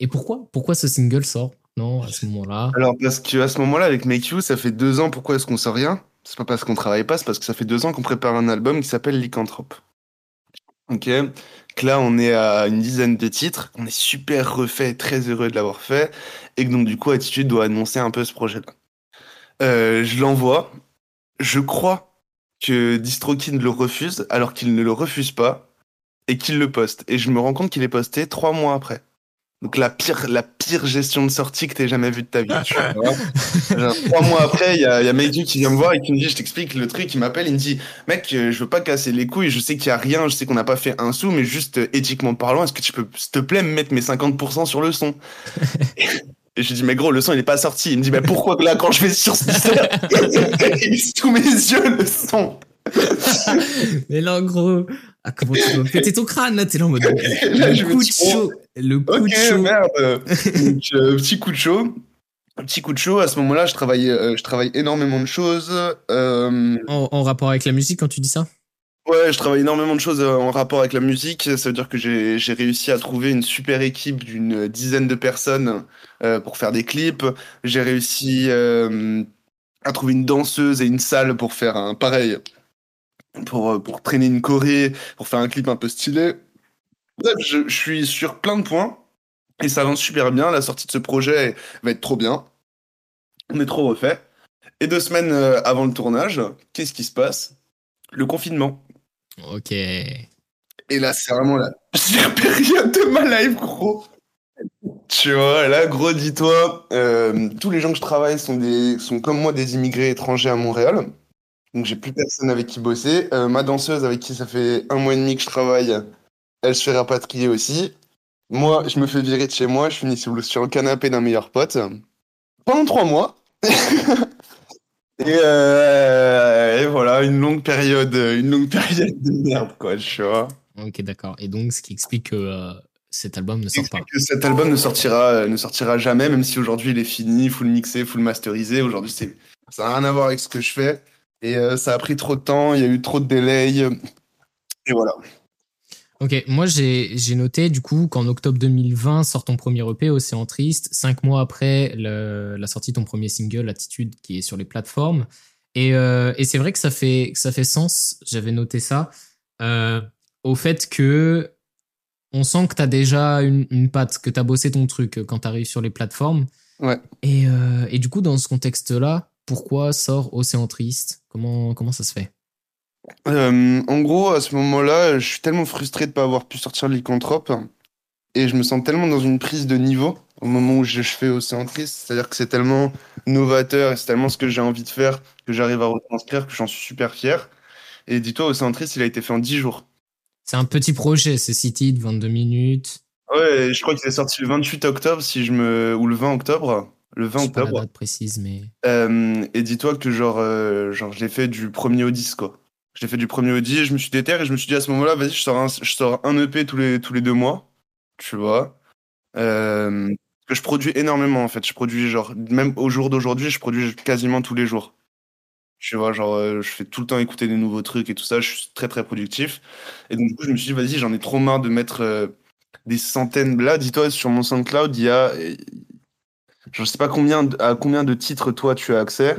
A: et pourquoi Pourquoi ce single sort Non, à ce moment-là?
E: Alors, parce qu'à ce moment-là, avec Make You, ça fait deux ans, pourquoi est-ce qu'on sort rien? C'est pas parce qu'on travaille pas, c'est parce que ça fait deux ans qu'on prépare un album qui s'appelle Lycanthrope. Ok? Que là, on est à une dizaine de titres, on est super refait, très heureux de l'avoir fait, et que donc, du coup, Attitude doit annoncer un peu ce projet-là. Euh, je l'envoie, je crois que DistroKid le refuse, alors qu'il ne le refuse pas, et qu'il le poste. Et je me rends compte qu'il est posté trois mois après. Donc la pire, la pire gestion de sortie que t'aies jamais vue de ta vie. tu vois. Genre, trois mois après, il y a, y a Mehdi qui vient me voir et qui me dit, je t'explique le truc, il m'appelle, il me dit, mec, euh, je veux pas casser les couilles, je sais qu'il y a rien, je sais qu'on n'a pas fait un sou, mais juste euh, éthiquement parlant, est-ce que tu peux, s'il te plaît, me mettre mes 50% sur le son? [laughs] Et je lui dis, mais gros, le son, il est pas sorti. Il me dit, mais pourquoi que là, quand je vais sur ce [laughs] il est sous mes yeux, le son? [laughs]
A: Mais là, en gros, ah, comment tu vas péter ton crâne là? T'es là en mode. [laughs] Le coup de chaud. Le coup de chaud.
E: merde. [laughs] Donc, euh, petit coup de chaud. Un petit coup de chaud. À ce moment-là, je travaille, euh, je travaille énormément de choses. Euh,
A: En, en rapport avec la musique quand tu dis ça?
E: Ouais, je travaille énormément de choses euh, en rapport avec la musique. Ça veut dire que j'ai, réussi à trouver une super équipe d'une dizaine de personnes pour faire des clips. J'ai réussi à trouver une danseuse et une salle pour faire un pareil. Pour, euh, pour traîner une choré, pour faire un clip un peu stylé. Bref, je, je suis sur plein de points. Et ça avance super bien. La sortie de ce projet va être trop bien. On est trop refait. Et deux semaines euh, avant le tournage, qu'est-ce qui se passe? Le confinement.
A: Ok.
E: Et là, c'est vraiment la pire [laughs] période de ma life, gros. Tu vois, là, gros, dis-toi, euh, tous les gens que je travaille sont, des, sont comme moi des immigrés étrangers à Montréal. Donc, j'ai plus personne avec qui bosser. Euh, ma danseuse, avec qui ça fait un mois et demi que je travaille, elle se fait rapatrier aussi. Moi, je me fais virer de chez moi, je finis sur le, sur le canapé d'un meilleur pote. Pendant trois mois. [laughs] et, euh, et voilà, une longue période, une longue période de merde, quoi, tu vois.
A: Ok, d'accord. Et donc, ce qui explique que euh, cet album ne sort pas.
E: que cet album ne sortira, ne sortira jamais, même si aujourd'hui il est fini, full mixé, full masterisé. Aujourd'hui, ça n'a rien à voir avec ce que je fais. Et euh, ça a pris trop de temps, il y a eu trop de délais. Et voilà.
A: Ok, moi j'ai noté du coup qu'en octobre 2020 sort ton premier EP, Océan Triste, cinq mois après le- la sortie de ton premier single, Attitude, qui est sur les plateformes. Et, euh, et c'est vrai que ça fait, que ça fait sens, j'avais noté ça, euh, au fait que on sent que tu as déjà une, une patte, que tu as bossé ton truc quand tu arrives sur les plateformes.
E: Ouais.
A: Et, euh, et du coup, dans ce contexte-là, pourquoi sort Océan Triste? Comment, comment ça se fait?
E: Euh, en gros, à ce moment-là, je suis tellement frustré de ne pas avoir pu sortir lycanthrope. Et je me sens tellement dans une prise de niveau au moment où je, je fais Océan Triste. C'est-à-dire que c'est tellement novateur et c'est tellement ce que j'ai envie de faire que j'arrive à retranscrire que j'en suis super fier. Et dis-toi, Océan Triste, il a été fait en 10 jours.
A: C'est un petit projet, c'est City de 22 minutes.
E: Ouais, je crois qu'il est sorti le 28 octobre, si je me... ou le 20 octobre. Le 20
A: Je sais pas la
E: octobre.
A: date précise, mais.
E: Euh, et dis-toi que genre, euh, genre j'ai fait du premier au 10, quoi. J'ai fait du premier au 10, je me suis déterré et je me suis dit à ce moment-là, vas-y, je sors un, je sors un EP tous les, tous les deux mois, tu vois. Euh, que je produis énormément, en fait. Je produis, genre, même au jour d'aujourd'hui, je produis quasiment tous les jours. Tu vois, genre, euh, je fais tout le temps écouter des nouveaux trucs et tout ça, je suis très très productif. Et donc, du coup, je me suis dit, vas-y, j'en ai trop marre de mettre euh, des centaines. Là, dis-toi, sur mon SoundCloud, il y a. Je sais pas combien, à combien de titres toi tu as accès,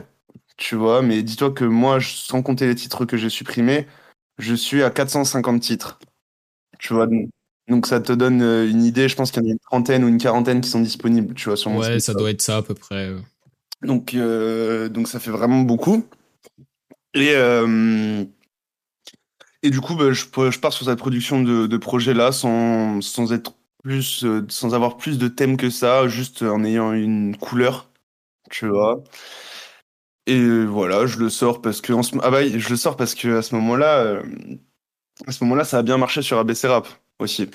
E: tu vois, mais dis-toi que moi, sans compter les titres que j'ai supprimés, je suis à 450 titres. Tu vois, donc- donc ça te donne euh, une idée, je pense qu'il y en a une trentaine ou une quarantaine qui sont disponibles, tu vois, sur mon
A: Ouais, ça doit être ça à peu près.
E: Donc, euh, donc ça fait vraiment beaucoup. Et, euh, Et du coup, bah, je, je pars sur cette production de, de projet-là sans, sans être plus, euh, sans avoir plus de thèmes que ça, juste en ayant une couleur, tu vois. Et voilà, je le sors parce que en ce, ah bah, je le sors parce que à ce moment-là, euh, à ce moment-là, ça a bien marché sur ABC Rap aussi.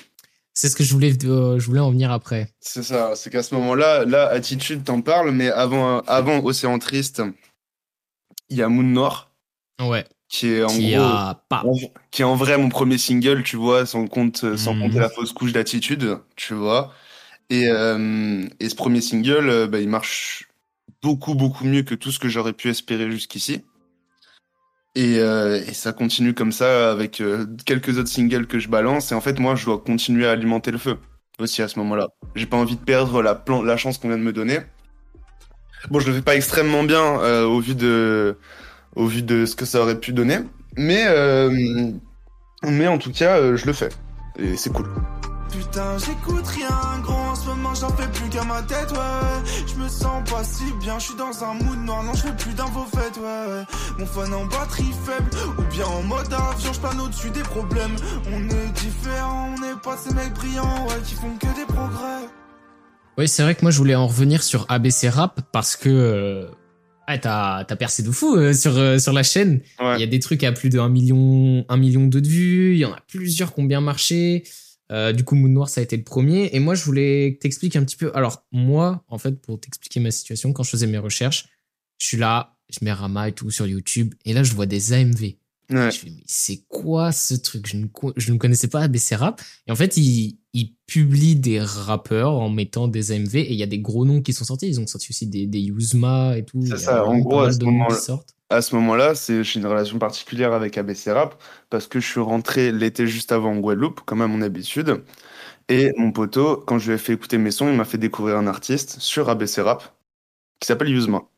A: C'est ce que je voulais, euh, je voulais en venir après.
E: C'est ça, c'est qu'à ce moment-là, là, Attitude, t'en parles, mais avant, avant Océan Triste, il y a Moon Noir.
A: Ouais.
E: Qui est en
A: Qui
E: gros,
A: a pas.
E: en- qui est en vrai mon premier single, tu vois, sans compte, sans
A: Mhm.
E: compter la fausse couche d'attitude, tu vois. Et, euh, et ce premier single, euh, bah, il marche beaucoup, beaucoup mieux que tout ce que j'aurais pu espérer jusqu'ici. Et, euh, et ça continue comme ça avec euh, quelques autres singles que je balance. Et en fait, moi, je dois continuer à alimenter le feu aussi à ce moment-là. J'ai pas envie de perdre la, plan- la chance qu'on vient de me donner. Bon, je le fais pas extrêmement bien euh, au vu de au vu de ce que ça aurait pu donner, mais euh, mais en tout cas, euh, je le fais et c'est cool.
F: Putain, j'écoute rien, gros, en ce moment j'en fais plus qu'à ma tête, ouais. Je me sens pas si bien, je suis dans un mood noir, non, je fais plus d'infos faites, ouais, ouais. Mon phone en batterie faible, ou bien en mode avion, je plane au-dessus des problèmes. On est différents, on n'est pas ces mecs brillants, ouais, qui font que des progrès.
A: Oui, c'est vrai que moi je voulais en revenir sur ABC Rap parce que euh, ah, t'as t'as percé de fou euh, sur euh, sur la chaîne.
E: Ouais.
A: Il y a des trucs à plus de 1 million 1 million de vues. Il y en a plusieurs qui ont bien marché. Euh, du coup, Moon Noir ça a été le premier. Et moi je voulais que t'expliques un petit peu. Alors moi, en fait, pour t'expliquer ma situation, quand je faisais mes recherches, je suis là, je mets Rama et tout sur YouTube, et là je vois des AMV.
E: Ouais.
A: Je fais, mais c'est quoi ce truc? Je ne, je ne connaissais pas ABC Rap. Et en fait, ils il publient des rappeurs en mettant des AMV et il y a des gros noms qui sont sortis. Ils ont sorti aussi des, des Yuzma et tout.
E: C'est ça, en gros, à ce moment-là-. À ce moment-là, j'ai une relation particulière avec ABC Rap parce que je suis rentré l'été juste avant en Guadeloupe, comme à mon habitude. Et mon poteau, quand je lui ai fait écouter mes sons, il m'a fait découvrir un artiste sur ABC Rap qui s'appelle Yuzma.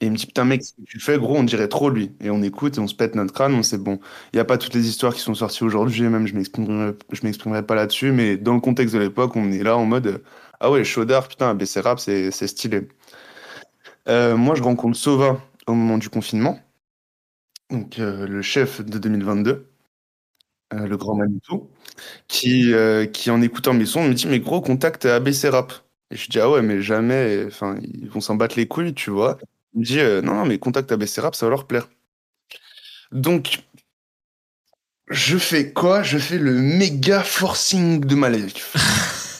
E: Et il me dit, putain, mec, ce que tu fais, gros, on dirait trop lui. Et on écoute et on se pète notre crâne, on sait, bon, il n'y a pas toutes les histoires qui sont sorties aujourd'hui, même je m'exprimerai, pas là-dessus, mais dans le contexte de l'époque, on est là en mode, ah ouais, chaudard, putain, ABC Rap, c'est stylé. Euh, moi, je rencontre Sova au moment du confinement, donc euh, le chef de 2022, euh, le grand Manitou, qui, qui en écoutant mes sons me dit mais gros contact ABC Rap. Et je dis ah ouais mais jamais, enfin ils vont s'en battre les couilles tu vois. Me dit euh, non non mais contact ABC Rap ça va leur plaire. Donc je fais quoi? Je fais le méga forcing de ma life.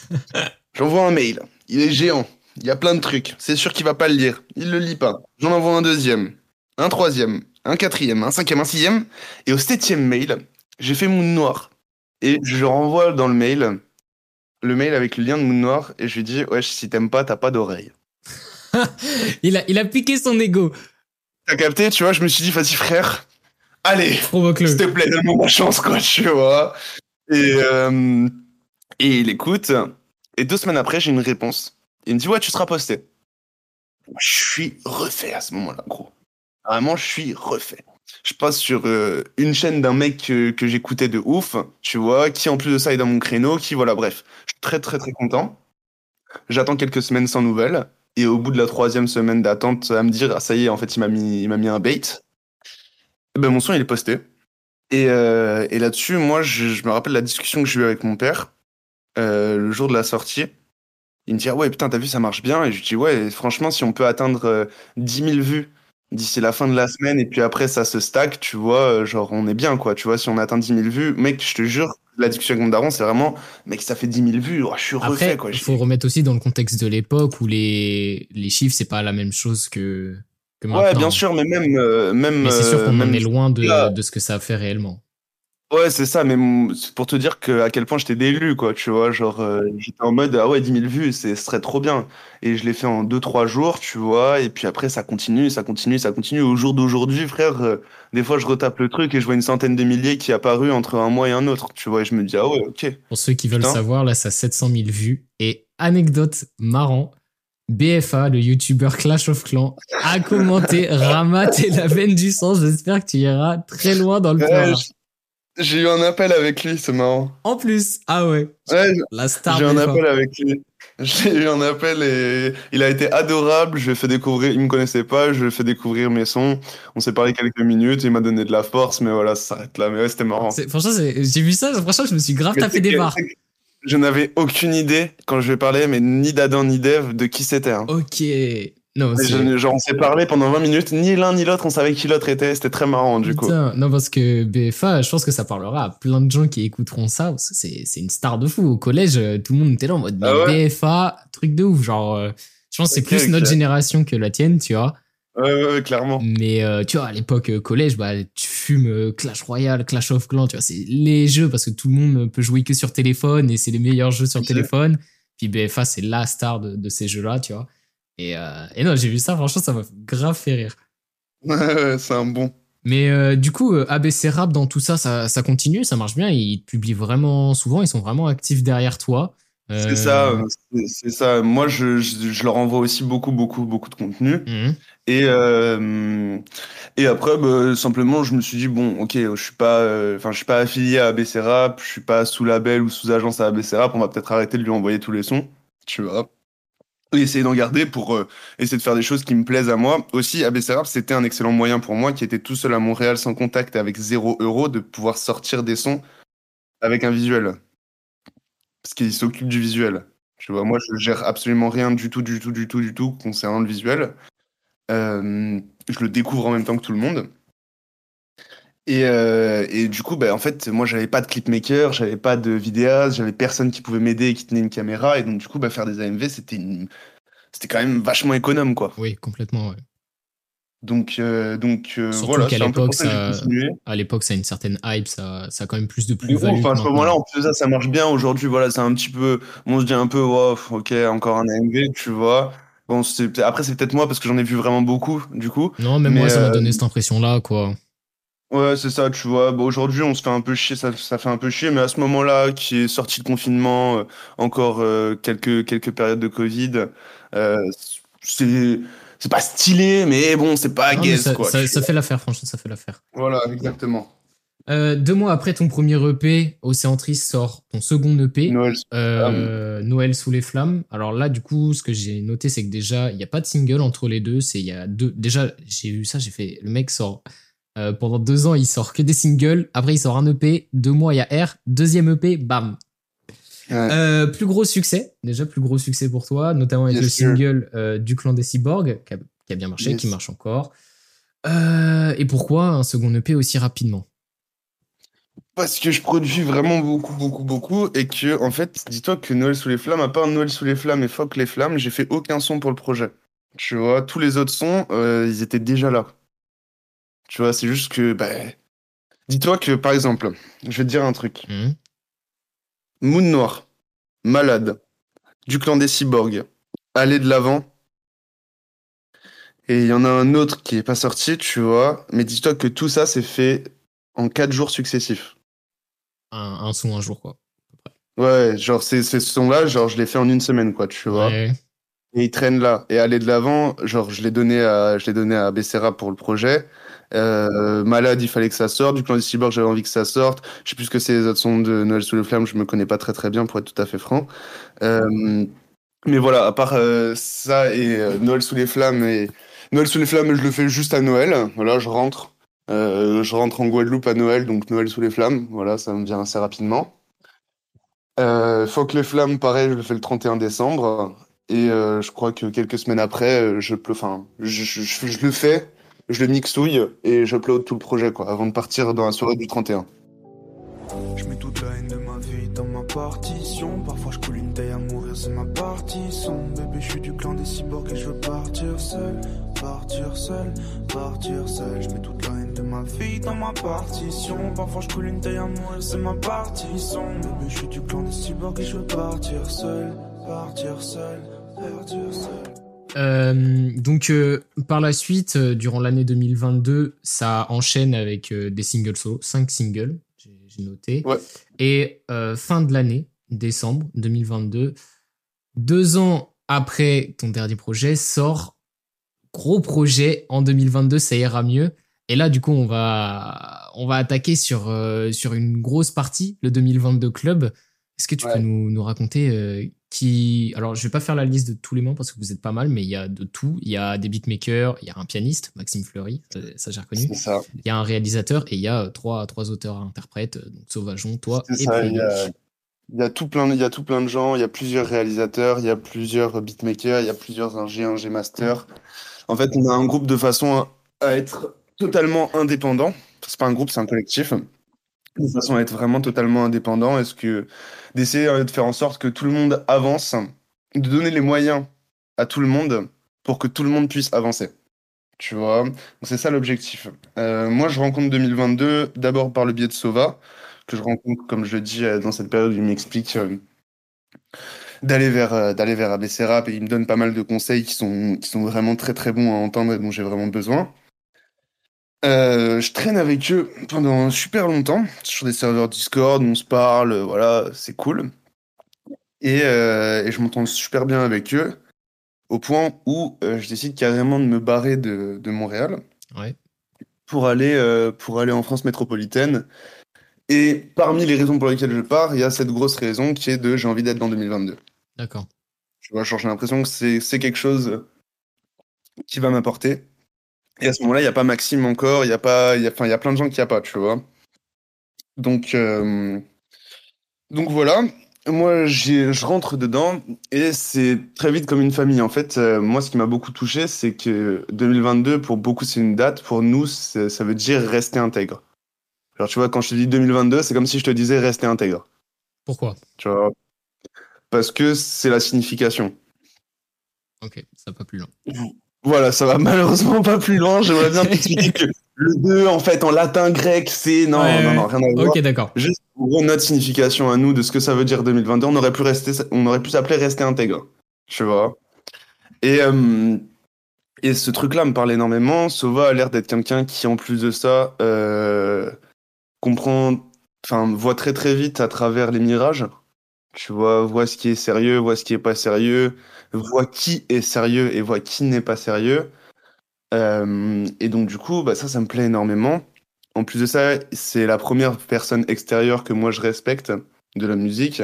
E: [laughs] J'envoie un mail, il est géant, il y a plein de trucs, c'est sûr qu'il va pas le lire, il le lit pas. J'en envoie un deuxième, un troisième, un quatrième, un cinquième, un sixième, et au septième mail, j'ai fait Moon Noir. Et je renvoie dans le mail, le mail avec le lien de Moon Noir, et je lui dis, ouais, si t'aimes pas, t'as pas d'oreille. [laughs]
A: Il a, il a piqué son ego.
E: T'as capté, tu vois, je me suis dit, vas-y frère, allez, s'il te plaît, donne-moi ma chance, quoi, tu vois. Et, euh, et il écoute, et deux semaines après, j'ai une réponse. Il me dit, ouais, tu seras posté. Je suis refait à ce moment-là, gros. Vraiment, je suis refait. Je passe sur euh, une chaîne d'un mec que, que j'écoutais de ouf, tu vois, qui en plus de ça est dans mon créneau, qui voilà, bref. Je suis très très très content. J'attends quelques semaines sans nouvelles. Et au bout de la troisième semaine d'attente, à me dire, ah, ça y est, en fait, il m'a mis, il mis un bait. Eh ben, mon son, il est posté. Et, euh, et là-dessus, moi, je, me rappelle la discussion que j'ai eue avec mon père euh, le jour de la sortie. Il me dit, ah ouais, putain, t'as vu, ça marche bien. Et je lui dis, ouais, franchement, si on peut atteindre euh, 10 000 vues d'ici la fin de la semaine, et puis après, ça se stack, tu vois, euh, genre, on est bien, quoi. Tu vois, si on atteint 10 000 vues, mec, je te jure, la discussion avec mon daron, c'est vraiment, mec, ça fait 10 000 vues, oh, je suis refait,
A: Après,
E: quoi.
A: il faut remettre aussi dans le contexte de l'époque où les, les chiffres, c'est pas la même chose que, que maintenant.
E: Ouais, bien sûr, mais même. euh, même
A: Mais c'est sûr
E: euh,
A: qu'on en est loin de,
E: là-
A: de ce que ça a fait réellement.
E: Ouais, c'est ça, mais m- c'est pour te dire que, à quel point j'étais délu, quoi, tu vois. Genre, euh, j'étais en mode, ah ouais, 10 000 vues, c'est, ce serait trop bien. Et je l'ai fait en 2-3 jours, tu vois. Et puis après, ça continue, ça continue, ça continue. Au jour d'aujourd'hui, frère, euh, des fois, je retape le truc et je vois une centaine de milliers qui apparu entre un mois et un autre, tu vois. Et je me dis, ah ouais, ok.
A: Pour ceux qui veulent
E: Putain.
A: savoir, là, ça a 700 000 vues. Et anecdote marrant, BFA, le youtubeur Clash of Clans, a commenté [laughs] Rama, t'es la veine du sang. J'espère que tu iras très loin dans le
E: Ouais,
A: plan.
E: J'ai eu un appel avec lui, c'est marrant.
A: En plus, ah ouais,
E: Ouais,
A: la star
E: j'ai un
A: BFA.
E: appel avec lui. [laughs] J'ai eu un appel et il a été adorable. Je lui ai fait découvrir, il me connaissait pas, je lui ai fait découvrir mes sons. On s'est parlé quelques minutes, il m'a donné de la force, mais voilà, ça s'arrête là. Mais ouais, c'était marrant.
A: Franchement, j'ai vu ça, franchement, je me suis grave
E: Mais
A: tapé des barres.
E: Je n'avais aucune idée quand je lui ai parlé, mais ni d'Adam ni d'Eve de qui c'était. hein.
A: Ok. Non,
E: je- genre, on s'est parlé pendant 20 minutes, ni l'un ni l'autre, on savait qui l'autre était. C'était très marrant, du coup.
A: Non, parce que BFA, je pense que ça parlera à plein de gens qui écouteront ça. parce que C'est c'est une star de fou. Au collège, euh, tout le monde était là en mode
E: Ah ouais
A: BFA, truc de ouf. Genre, euh, je pense que c'est plus notre génération que la tienne, tu vois.
E: Ouais, ouais, clairement.
A: Mais euh, tu vois, à l'époque euh, collège, bah, tu fumes euh, Clash Royale, Clash of Clans, tu vois, c'est les jeux parce que tout le monde peut jouer que sur téléphone et c'est les meilleurs jeux sur téléphone. Puis BFA, c'est la star de, de ces jeux-là, tu vois. Et, euh, et non, j'ai vu ça, franchement, ça m'a grave fait rire. [laughs]
E: Ouais, c'est un bon.
A: Mais euh, du coup, euh, ABC Rap dans tout ça, ça, ça continue, ça marche bien. Ils publient vraiment souvent, ils sont vraiment actifs derrière toi. Euh,
E: C'est ça, c'est- ça. Moi, je, je, je leur envoie aussi beaucoup, beaucoup, beaucoup de contenu.
A: mhm.
E: Et, euh, et après, bah, simplement, je me suis dit, bon, ok, je suis pas, enfin, je suis pas affilié à ABC Rap, je suis pas sous label ou sous agence à ABC Rap, on va peut-être arrêter de lui envoyer tous les sons, tu vois. Essayer d'en garder pour euh, essayer de faire des choses qui me plaisent à moi. Aussi, ABC Rap, c'était un excellent moyen pour moi, qui était tout seul à Montréal, sans contact, avec zéro euro, de pouvoir sortir des sons avec un visuel. Parce qu'il s'occupe du visuel. Tu vois, moi, je gère absolument rien du tout, du tout, du tout, du tout concernant le visuel. Euh, je le découvre en même temps que tout le monde. Et, euh, et du coup, bah, en fait, moi, j'avais pas de clipmaker, j'avais pas de vidéaste, j'avais personne qui pouvait m'aider et qui tenait une caméra. Et donc, du coup, bah, faire des AMV, c'était une... c'était quand même vachement économe, quoi.
A: Oui, complètement. ouais.
E: Donc, euh, donc euh, voilà,
A: qu'à
E: c'est un peu
A: l'époque,
E: ça.
A: À l'époque, ça a une certaine hype, ça, ça a quand même plus de
E: ouf,
A: plus-value.
E: enfin, à ce moment-là, on faisait ça, ça marche bien. Aujourd'hui, voilà, c'est un petit peu. On se dit un peu, wow, ok, encore un AMV, tu vois. Bon, c'est- après, c'est peut-être moi parce que j'en ai vu vraiment beaucoup, du coup.
A: Non, même
E: Mais,
A: moi, ça m'a donné cette impression-là, quoi.
E: Ouais, c'est ça, tu vois. Bon, aujourd'hui, on se fait un peu chier, ça, ça fait un peu chier, mais à ce moment-là, qui est sorti de confinement, euh, encore euh, quelques, quelques périodes de Covid, euh, c'est, c'est pas stylé, mais bon, c'est pas
A: Non, mais ça,
E: quoi.
A: ça-
E: tu
A: ça
E: vois.
A: fait l'affaire, franchement, ça fait l'affaire.
E: Voilà, exactement.
A: Euh, deux mois après ton premier EP, Océantris sort ton second EP,
E: Noël.
A: euh, Noël sous les flammes. Alors là, du coup, ce que j'ai noté, c'est que déjà, il n'y a pas de single entre les deux. C'est il y a deux. Déjà, j'ai eu ça, j'ai fait. Le mec sort euh, pendant deux ans, il sort que des singles. Après, il sort un EP. Deux mois, il y a R. Deuxième EP, bam.
E: Ouais.
A: Euh, plus gros succès, déjà plus gros succès pour toi, notamment avec
E: Yes,
A: le single euh, du clan des cyborgs, qui a, qui a bien marché,
E: Yes.
A: qui marche encore. Et pourquoi un second EP aussi rapidement?
E: Parce que je produis vraiment beaucoup, beaucoup, beaucoup, et que, en fait, dis-toi que Noël sous les flammes, à part Noël sous les flammes et Fuck les flammes, j'ai fait aucun son pour le projet. Tu vois, tous les autres sons, ils étaient déjà là. Tu vois, c'est juste que, bah, dis-toi que, par exemple, je vais te dire un truc.
A: Hmm
E: Moon Noir, Malade, du clan des cyborgs, Aller de l'avant. Et il y en a un autre qui est pas sorti, tu vois. Mais dis-toi que tout ça, c'est fait en quatre jours successifs.
A: un, un son un jour, quoi.
E: Ouais, genre, ces, ces sons-là, genre, je les fais en une semaine, quoi, tu vois.
A: Ouais.
E: Et ils traînent là. Et aller de l'avant, genre, je l'ai donné à, je l'ai donné à Becerra pour le projet. Euh, Malade, il fallait que ça sorte. Du clan des cyborgs, j'avais envie que ça sorte. Je sais plus ce que c'est les autres sons de Noël sous les flammes, je me connais pas très très bien, pour être tout à fait franc. Euh, mais voilà, à part euh, ça et Noël sous les flammes et Noël sous les flammes, je le fais juste à Noël. Voilà, je rentre. Je rentre en Guadeloupe à Noël, donc Noël sous les flammes. Voilà, ça me vient assez rapidement. Euh, Fuck les flammes, pareil, je le fais le 31 décembre. Et euh, je crois que quelques semaines après, euh, je, enfin, je, je, je- le fais, je le mixouille et j'upload tout le projet, quoi, avant de partir dans la soirée du 31.
F: Je mets toute la haine de ma vie dans ma partition. Parfois je coule une taille à mourir, c'est ma partition. Bébé, je suis du clan des cyborgs et je veux partir seul. Partir seul, partir seul. Je mets toute la haine de ma vie dans ma partition. Parfois je coule une taille à mourir, c'est ma partition. Bébé, je suis du clan des cyborgs et je veux. Partir seul, partir seul.
A: Euh, donc euh, par la suite, euh, durant l'année 2022, ça enchaîne avec des singles solo, 5 singles, j'ai noté.
E: Ouais.
A: Et fin de l'année, décembre 2022, deux ans après ton dernier projet, sort gros projet en 2022, ça ira mieux. Et là, du coup, on va, on va attaquer sur, sur une grosse partie, le 2022 Club. Est-ce que tu
E: Ouais.
A: peux nous, nous raconter qui. Alors, je vais pas faire la liste de tous les membres parce que vous êtes pas mal, mais il y a de tout. Il y a des beatmakers, il y a un pianiste, Maxime Fleury, ça, ça, j'ai reconnu.
E: Ça.
A: Il y a un réalisateur et il y a euh, trois, trois auteurs interprètes, donc Sauvageon, toi et
E: ça, il y, a, il y a tout plein, il y a tout plein de gens, il y a plusieurs réalisateurs, il y a plusieurs beatmakers, il y a plusieurs ingé, ingé master. En fait, on a un groupe de façon à, à être totalement indépendant. C'est pas un groupe, c'est un collectif. De façon à être vraiment totalement indépendant. Est-ce que d'essayer de faire en sorte que tout le monde avance, de donner les moyens à tout le monde pour que tout le monde puisse avancer. Tu vois, c'est ça l'objectif. Euh, moi, je rencontre 2022 d'abord par le biais de Sova, que je rencontre, comme je le dis, euh, dans cette période il m'explique euh, d'aller vers, vers ABC Rap et il me donne pas mal de conseils qui sont, qui sont vraiment très très bons à entendre et dont j'ai vraiment besoin. Euh, je traîne avec eux pendant super longtemps sur des serveurs Discord, on se parle, voilà, c'est cool. Et, euh, et je m'entends super bien avec eux, au point où euh, je décide carrément de me barrer de, de Montréal
A: Ouais.
E: pour aller, pour aller en France métropolitaine. Et parmi les raisons pour lesquelles je pars, il y a cette grosse raison qui est de j'ai envie d'être dans 2022.
A: D'accord.
E: Tu vois, j'ai l'impression que c'est quelque chose qui va m'apporter. Et à ce moment-là, il n'y a pas Maxime encore, il y a pas, il y a, enfin, il y a plein de gens qui n'y a pas, tu vois. Donc, euh, donc voilà. Moi, j'ai- je rentre dedans et c'est très vite comme une famille. En fait, euh, moi, ce qui m'a beaucoup touché, c'est que 2022, pour beaucoup, c'est une date. Pour nous, ça veut dire rester intègre. Genre, tu vois, quand je te dis 2022, c'est comme si je te disais rester intègre.
A: Pourquoi?
E: Tu vois? Parce que c'est la signification.
A: Ok, ça va pas plus loin.
E: Voilà, ça va malheureusement pas plus loin. J'aimerais bien t'expliquer [laughs] que le 2, en fait, en latin grec, c'est. Non,
A: Ouais,
E: non, non, rien à voir.
A: Ok, d'accord.
E: Juste pour notre signification à nous de ce que ça veut dire 2022, on aurait pu rester, on aurait pu s'appeler rester intègre. Tu vois. Et, euh, et ce truc-là me parle énormément. Sova a l'air d'être quelqu'un qui, en plus de ça, euh, comprend, enfin, voit très très vite à travers les mirages. Tu vois, voit ce qui est sérieux, voit ce qui est pas sérieux, voit qui est sérieux et voit qui n'est pas sérieux. Euh, et donc, du coup, bah, ça, ça me plaît énormément. En plus de ça, c'est la première personne extérieure que moi je respecte de la musique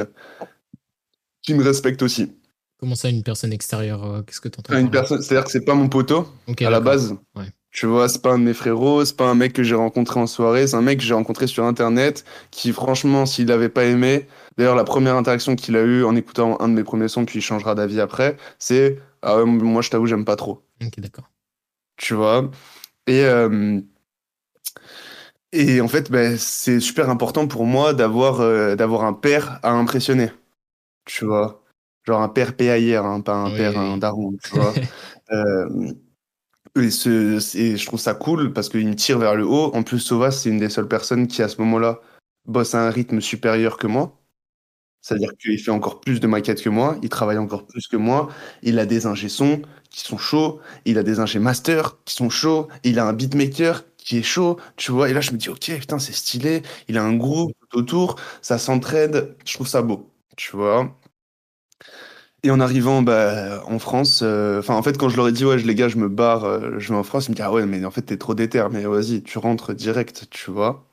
E: qui me respecte aussi.
A: Comment ça, une personne extérieure euh, Qu'est-ce que tu entends
E: Une personne, c'est-à-dire que c'est pas mon poteau à la base.
A: Ouais.
E: Tu vois, c'est pas un de mes frérots, c'est pas un mec que j'ai rencontré en soirée, c'est un mec que j'ai rencontré sur internet qui, franchement, s'il avait pas aimé, d'ailleurs, la première interaction qu'il a eue en écoutant un de mes premiers sons, puis il changera d'avis après, c'est Ah ouais, moi je t'avoue, j'aime pas trop.
A: Ok, d'accord.
E: tu vois? Et, euh, et en fait, ben, c'est super important pour moi d'avoir euh, d'avoir un père à impressionner, tu vois? Genre un père PAIR, hein, pas un
A: Oui,
E: père, un daron, tu vois? [laughs] Euh, et, ce, je trouve ça cool parce qu'il me tire vers le haut. En plus, Sova, c'est une des seules personnes qui, à ce moment-là, bosse à un rythme supérieur que moi. C'est-à-dire qu'il fait encore plus de maquettes que moi, il travaille encore plus que moi, il a des ingé sons qui sont chauds, il a des ingé masters qui sont chauds, il a un beatmaker qui est chaud, tu vois. Et là, je me dis, ok, putain, c'est stylé, il a un groupe autour, ça s'entraide, je trouve ça beau, tu vois. Et en arrivant bah, en France, euh, enfin en fait quand je leur ai dit ouais les gars je me barre, euh, je vais en France, ils me disent ah ouais mais en fait t'es trop déter, mais vas-y tu rentres direct, tu vois.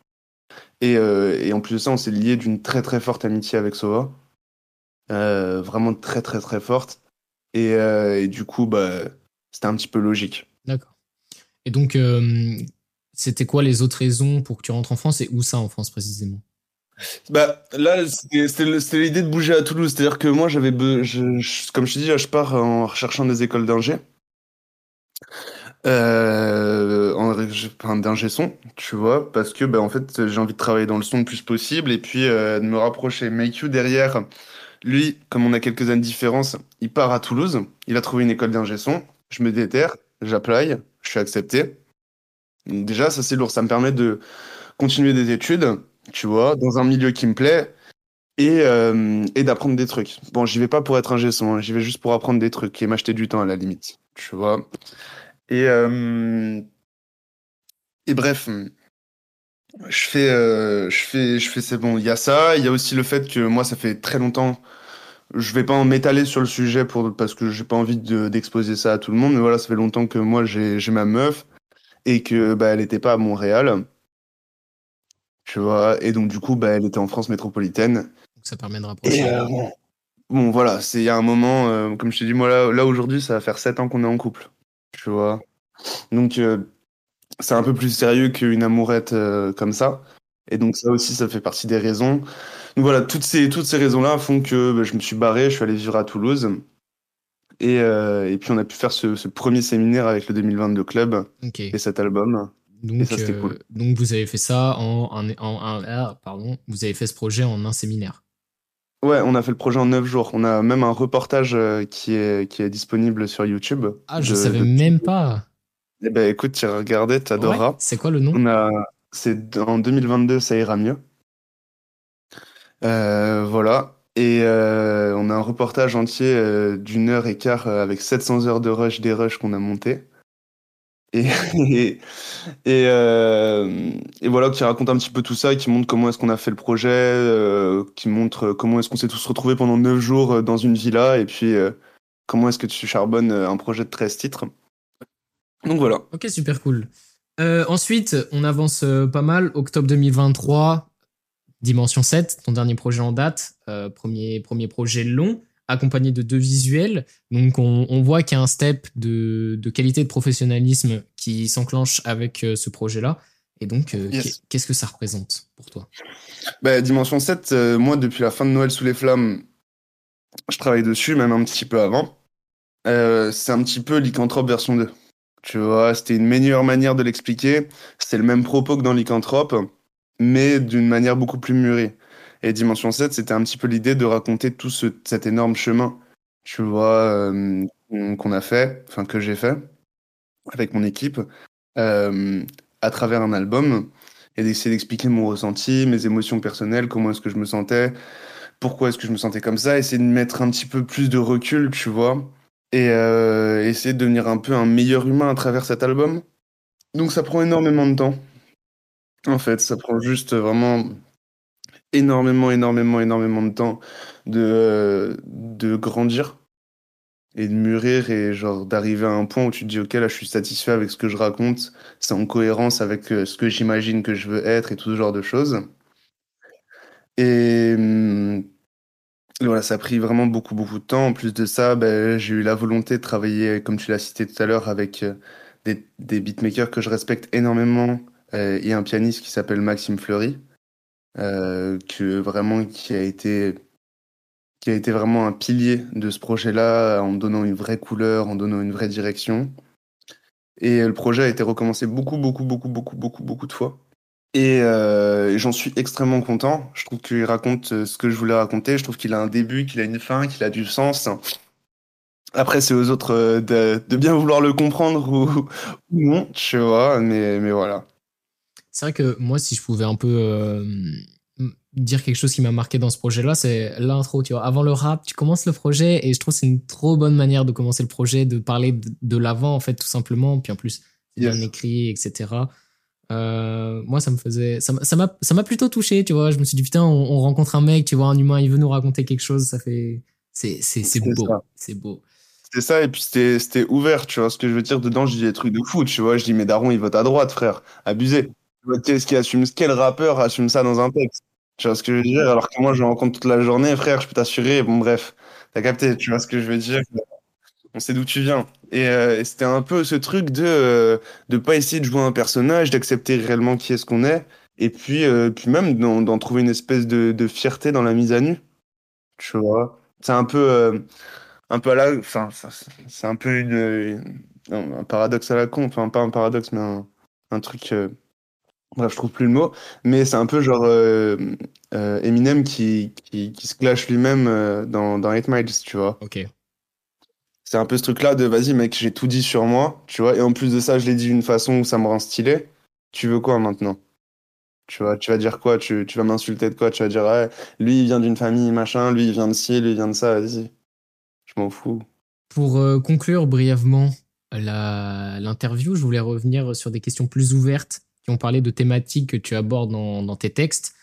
E: Et, euh, en plus de ça on s'est lié d'une très très forte amitié avec Sova, vraiment très très très forte. Et, du coup bah c'était un petit peu logique.
A: D'accord. Et donc, c'était quoi les autres raisons pour que tu rentres en France et où ça en France précisément?
E: Bah là, c'était l'idée de bouger à Toulouse. C'est-à-dire que moi, j'avais, comme je te dis, je pars en recherchant des écoles d'ingé, euh, en, enfin, d'ingé son, tu vois, parce que bah, en fait, j'ai envie de travailler dans le son le plus possible et puis euh, de me rapprocher. Make You derrière, lui, comme on a quelques années de différence, il part à Toulouse. Il a trouvé une école d'ingé son. Je me déterre, j'apply, je suis accepté. Déjà, ça c'est lourd. Ça me permet de continuer des études tu vois, dans un milieu qui me plaît et, euh, et d'apprendre des trucs. Bon, j'y vais pas pour être un hein, j'y vais juste pour apprendre des trucs et m'acheter du temps à la limite, tu vois. Et, euh, et bref, je fais, euh, je fais, je fais, c'est bon, il y a ça, il y a aussi le fait que moi, ça fait très longtemps, je vais pas m'étaler sur le sujet pour, parce que j'ai pas envie de- d'exposer ça à tout le monde, mais voilà, ça fait longtemps que moi, j'ai ma meuf et que bah, elle était pas à Montréal. Tu vois, et donc du coup, bah, elle était en France métropolitaine.
A: Donc, ça permet de rapprocher.
E: Euh, bon, voilà, c'est il y a un moment, euh, comme je t'ai dit, moi là, là aujourd'hui, ça va faire 7 ans qu'on est en couple. Tu vois. Donc, euh, c'est un peu plus sérieux qu'une amourette comme ça. Et donc, ça aussi, ça fait partie des raisons. Donc, voilà, toutes ces, toutes ces raisons-là font que bah, je me suis barré, je suis allé vivre à Toulouse. Et, euh, et puis, on a pu faire ce, ce premier séminaire avec le 2022 Club et cet album.
A: Donc,
E: ça,
A: euh,
E: cool.
A: donc vous avez fait ça en, en- ah, pardon, vous avez fait ce projet en un séminaire.
E: Ouais, on a fait le projet en 9 jours. On a même un reportage euh, qui est, qui est disponible sur YouTube.
A: Ah, je
E: de-
A: savais
E: de-
A: même pas.
E: Eh ben, écoute, tu regardé, t'adoreras.
A: Ouais, C'est quoi le nom?
E: On a, c'est en 2022, ça ira mieux. Euh, voilà. Et euh, on a un reportage entier d'une heure et quart avec 700 heures de rush des rushs qu'on a monté. [laughs] Euh, et voilà, qui raconte un petit peu tout ça, qui montre comment est-ce qu'on a fait le projet, euh, qui montre comment est-ce qu'on s'est tous retrouvés pendant 9 jours euh, dans une villa, et puis comment est-ce que tu charbonnes un projet de 13 titres. Donc voilà.
A: Ok, super cool. Ensuite, on avance pas mal. Octobre 2023, Dimension 7, ton dernier projet en date, premier, premier projet long, accompagné de deux visuels. Donc, on, on voit qu'il y a un step de, de qualité de professionnalisme qui s'enclenche avec euh, ce projet-là. Et donc, euh,
E: Yes.
A: qu'est-ce que ça représente pour toi?
E: Bah, Dimension 7, euh, moi, depuis la fin de Noël sous les flammes, je travaille dessus, même un petit peu avant. Euh, c'est un petit peu Lycanthrope version 2. Tu vois, c'était une meilleure manière de l'expliquer. C'était le même propos que dans Lycanthrope, mais d'une manière beaucoup plus mûrie. Et Dimension 7, c'était un petit peu l'idée de raconter tout ce, cet énorme chemin, tu vois, euh, qu'on a fait, enfin que j'ai fait avec mon équipe, euh, à travers un album et d'essayer d'expliquer mon ressenti, mes émotions personnelles, comment est-ce que je me sentais, pourquoi est-ce que je me sentais comme ça, essayer de mettre un petit peu plus de recul, tu vois, et euh, essayer de devenir un peu un meilleur humain à travers cet album. Donc ça prend énormément de temps. En fait, ça prend juste vraiment énormément, énormément, énormément de temps de, euh, de grandir et de mûrir et genre d'arriver à un point où tu te dis ok là je suis satisfait avec ce que je raconte, c'est en cohérence avec euh, ce que j'imagine que je veux être et tout ce genre de choses. Et, hum, voilà, ça a pris vraiment beaucoup beaucoup de temps. En plus de ça, ben, j'ai eu la volonté de travailler, comme tu l'as cité tout à l'heure, avec euh, des, des beatmakers que je respecte énormément et un pianiste qui s'appelle Maxime Fleury, euh, que vraiment qui a été qui a été vraiment un pilier de ce projet-là, en donnant une vraie couleur, en donnant une vraie direction. Et le projet a été recommencé beaucoup, beaucoup, beaucoup, beaucoup, beaucoup, beaucoup de fois. Et, euh, j'en suis extrêmement content. Je trouve qu'il raconte euh, ce que je voulais raconter. Je trouve qu'il a un début, qu'il a une fin, qu'il a du sens. Après, c'est aux autres euh, de, de bien vouloir le comprendre ou, [laughs] ou non, tu vois. Mais, mais voilà.
A: C'est vrai que moi, si je pouvais un peu euh, dire quelque chose qui m'a marqué dans ce projet-là, c'est l'intro, tu vois. Avant le rap, tu commences le projet et je trouve que c'est une trop bonne manière de commencer le projet, de parler de, de l'avant, en fait, tout simplement. Puis en plus, c'est bien
E: Yes.
A: écrit, etc. Euh, moi, ça me faisait, ça m'a- ça m'a, plutôt touché, tu vois. Je me suis dit, putain, on, on rencontre un mec, tu vois, un humain, il veut nous raconter quelque chose, ça fait, c'est, c'est, c'est
E: C'est
A: beau, c'est beau.
E: C'était ça, et puis c'était c'était ouvert, tu vois. Ce que je veux dire, dedans, je dis des trucs de fou, tu vois. Je dis, mais Daron, il vote à droite, frère. Abusé. Qu'est-ce qui assume, quel rappeur assume ça dans un texte? Tu vois ce que je veux dire? Alors que moi, je rencontre toute la journée, frère, je peux t'assurer. Bon, bref. T'as capté, tu vois ce que je veux dire? On sait d'où tu viens. Et, euh, c'était un peu ce truc de euh, pas essayer de jouer un personnage, d'accepter réellement qui est-ce qu'on est, et puis euh, puis même d'en trouver une espèce de, fierté dans la mise à nu. Tu vois? C'est un peu euh, un peu à la, enfin, c'est un peu une, un paradoxe à la con, enfin pas un paradoxe, mais un truc. Bref, je trouve plus le mot, mais c'est un peu genre euh, euh, Eminem qui, qui, qui se clash lui-même euh, dans, dans 8 Miles, tu vois.
A: Ok.
E: C'est un peu ce truc-là de vas-y, mec, j'ai tout dit sur moi, tu vois, et en plus de ça, je l'ai dit d'une façon où ça me rend stylé. Tu veux quoi maintenant? Tu vois, tu vas dire quoi? Tu, tu vas m'insulter de quoi? Tu vas dire, lui, il vient d'une famille, machin, lui, il vient de ci, lui, il vient de ça, vas-y. Je m'en fous.
A: Pour conclure brièvement l'interview, je voulais revenir sur des questions plus ouvertes qui ont parlé de thématiques que tu abordes dans, tes textes.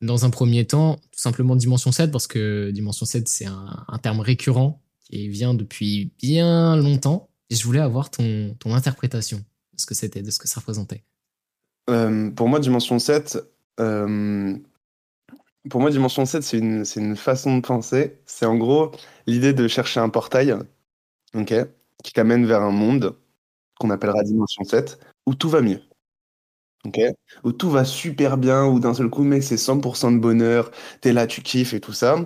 A: Dans un premier temps, tout simplement Dimension 7, parce que Dimension 7, c'est un, terme récurrent qui vient depuis bien longtemps. Et je voulais avoir ton, ton interprétation de ce que c'était, de ce que ça représentait.
E: Euh, pour moi, Dimension 7, euh, pour moi, Dimension 7, c'est une, une façon de penser. C'est en gros l'idée de chercher un portail, qui t'amène vers un monde qu'on appellera Dimension 7, où tout va mieux. Où tout va super bien, où d'un seul coup, mec, c'est 100% de bonheur, t'es là, tu kiffes et tout ça.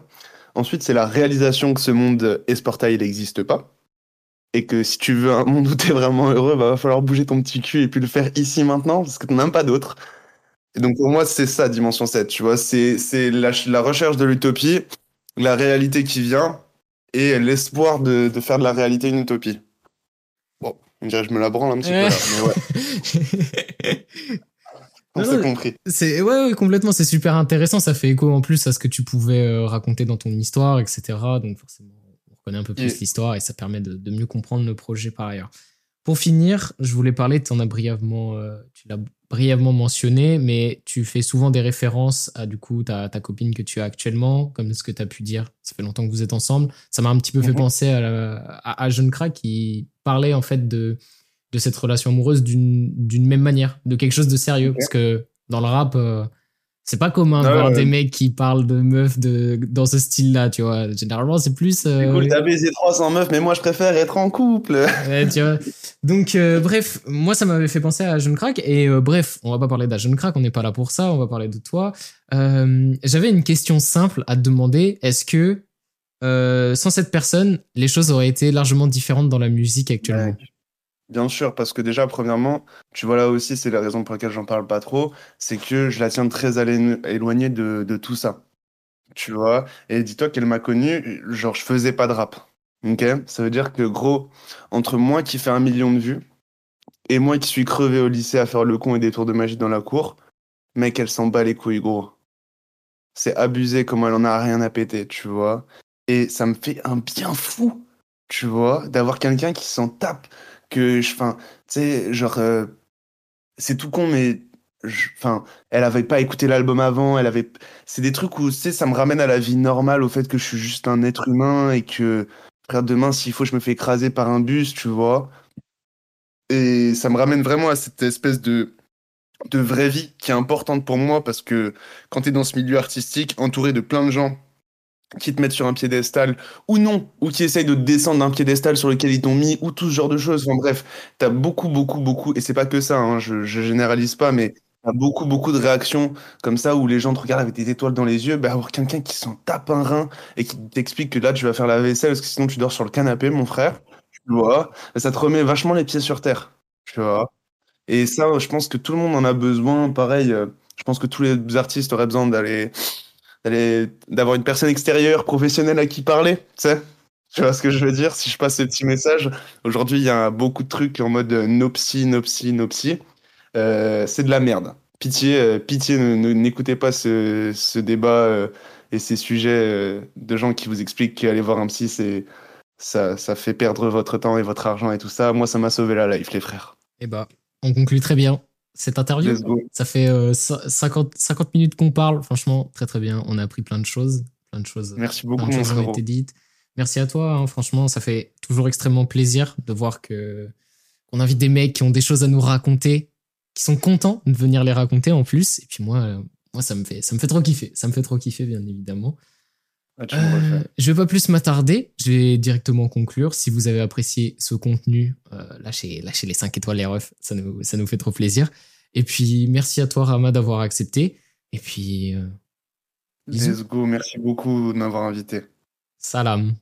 E: Ensuite, c'est la réalisation que ce monde et ce portail, il n'existe pas. Et que si tu veux un monde où t'es vraiment heureux, bah, va falloir bouger ton petit cul et puis le faire ici maintenant, parce que t'en as pas d'autre. Et donc pour moi, c'est ça, Dimension 7, tu vois. C'est c'est la, recherche de l'utopie, la réalité qui vient, et l'espoir de faire de la réalité une utopie. On dirait que je me la branle un petit peu là, mais ouais. [laughs] On s'est compris.
A: C'est ouais, ouais, complètement. C'est super intéressant. Ça fait écho en plus à ce que tu pouvais euh, raconter dans ton histoire, etc. Donc forcément, on reconnaît un peu plus l'histoire et ça permet de, de mieux comprendre le projet par ailleurs. Pour finir, je voulais parler. Tu en as brièvement, euh, tu l'as brièvement mentionné, mais tu fais souvent des références à du coup ta, ta copine que tu as actuellement, comme ce que tu as pu dire. Ça fait longtemps que vous êtes ensemble. Ça m'a un petit peu fait
E: Mhm.
A: penser à, la- à, à Jeune Crack qui parlait en fait de de cette relation amoureuse d'une même manière, de quelque chose de sérieux. Parce que dans le rap, euh, c'est pas commun de
E: Ah
A: voir
E: ouais.
A: des mecs qui parlent de meufs de, dans ce style-là, tu vois. Généralement, c'est plus.
E: C'est
A: euh,
E: cool, t'as baisé 300 meufs, mais moi je préfère être en couple. [laughs]
A: ouais, tu vois. Donc, euh, bref, moi, ça m'avait fait penser à Jeune Crack. Et euh, bref, on va pas parler d'Jeune Crack, on n'est pas là pour ça, on va parler de toi. Euh, J'avais une question simple à te demander. Est-ce que, sans cette personne, les choses auraient été largement différentes dans la musique actuellement?
E: Ouais. Bien sûr, parce que déjà, premièrement, tu vois là aussi, c'est la raison pour laquelle j'en parle pas trop, c'est que je la tiens très éloignée de, de tout ça. Tu vois? Et dis-toi qu'elle m'a connu, genre, je faisais pas de rap. Ok? Ça veut dire que, gros, entre moi qui fais un million de vues et moi qui suis crevé au lycée à faire le con et des tours de magie dans la cour, mec, elle s'en bat les couilles, gros. C'est abusé comme elle en a rien à péter, tu vois? Et ça me fait un bien fou, tu vois, d'avoir quelqu'un qui s'en tape que je enfin tu sais genre euh, c'est tout con mais enfin elle avait pas écouté l'album avant elle avait c'est des trucs où tu sais ça me ramène à la vie normale au fait que je suis juste un être humain et que frère demain s'il faut je me fais écraser par un bus tu vois. Et ça me ramène vraiment à cette espèce de de vraie vie qui est importante pour moi parce que quand tu es dans ce milieu artistique entouré de plein de gens qui te mettent sur un piédestal ou non, ou qui essayent de descendre d'un piédestal sur lequel ils t'ont mis, ou tout ce genre de choses. Enfin bref, t'as beaucoup, beaucoup, beaucoup, et c'est pas que ça, hein, je, je généralise pas, mais t'as beaucoup, beaucoup de réactions comme ça où les gens te regardent avec des étoiles dans les yeux. Bah, avoir quelqu'un qui s'en tape un rein et qui t'explique que là, tu vas faire la vaisselle parce que sinon tu dors sur le canapé, mon frère, tu vois, ça te remet vachement les pieds sur terre, tu vois. Et ça, je pense que tout le monde en a besoin. Pareil, euh, je pense que tous les artistes auraient besoin d'aller d'avoir une personne extérieure professionnelle à qui parler, tu vois ce que je veux dire? Si je passe ce petit message, aujourd'hui il y a beaucoup de trucs en mode euh, no psy, no psy, no psy. Euh, c'est de la merde. Pitié, euh, pitié, n'écoutez pas ce, ce débat euh, et ces sujets euh, de gens qui vous expliquent qu'aller voir un psy, c'est ça, ça fait perdre votre temps et votre argent et tout ça. Moi, ça m'a sauvé la life, les frères.
A: Eh bah, on conclut très bien cette interview. Ça fait euh, cin- 50, 50 minutes qu'on parle. Franchement, très très bien. On a appris plein de choses. Plein de choses.
E: Merci beaucoup, mon
A: été dites. Merci à toi. hein. Franchement, ça fait toujours extrêmement plaisir de voir que qu'on invite des mecs qui ont des choses à nous raconter, qui sont contents de venir les raconter en plus. Et puis moi, euh, moi ça me fait ça me fait trop kiffer. Ça me fait trop kiffer, bien évidemment.
E: Ah, tu
A: Euh, je vais pas plus m'attarder, je vais directement conclure. Si vous avez apprécié ce contenu, euh, lâchez, lâchez les 5 étoiles les refs, ça nous, ça nous fait trop plaisir. Et puis merci à toi Rama d'avoir accepté. Et puis euh.
E: Let's go. Merci beaucoup de m'avoir invité.
A: salam.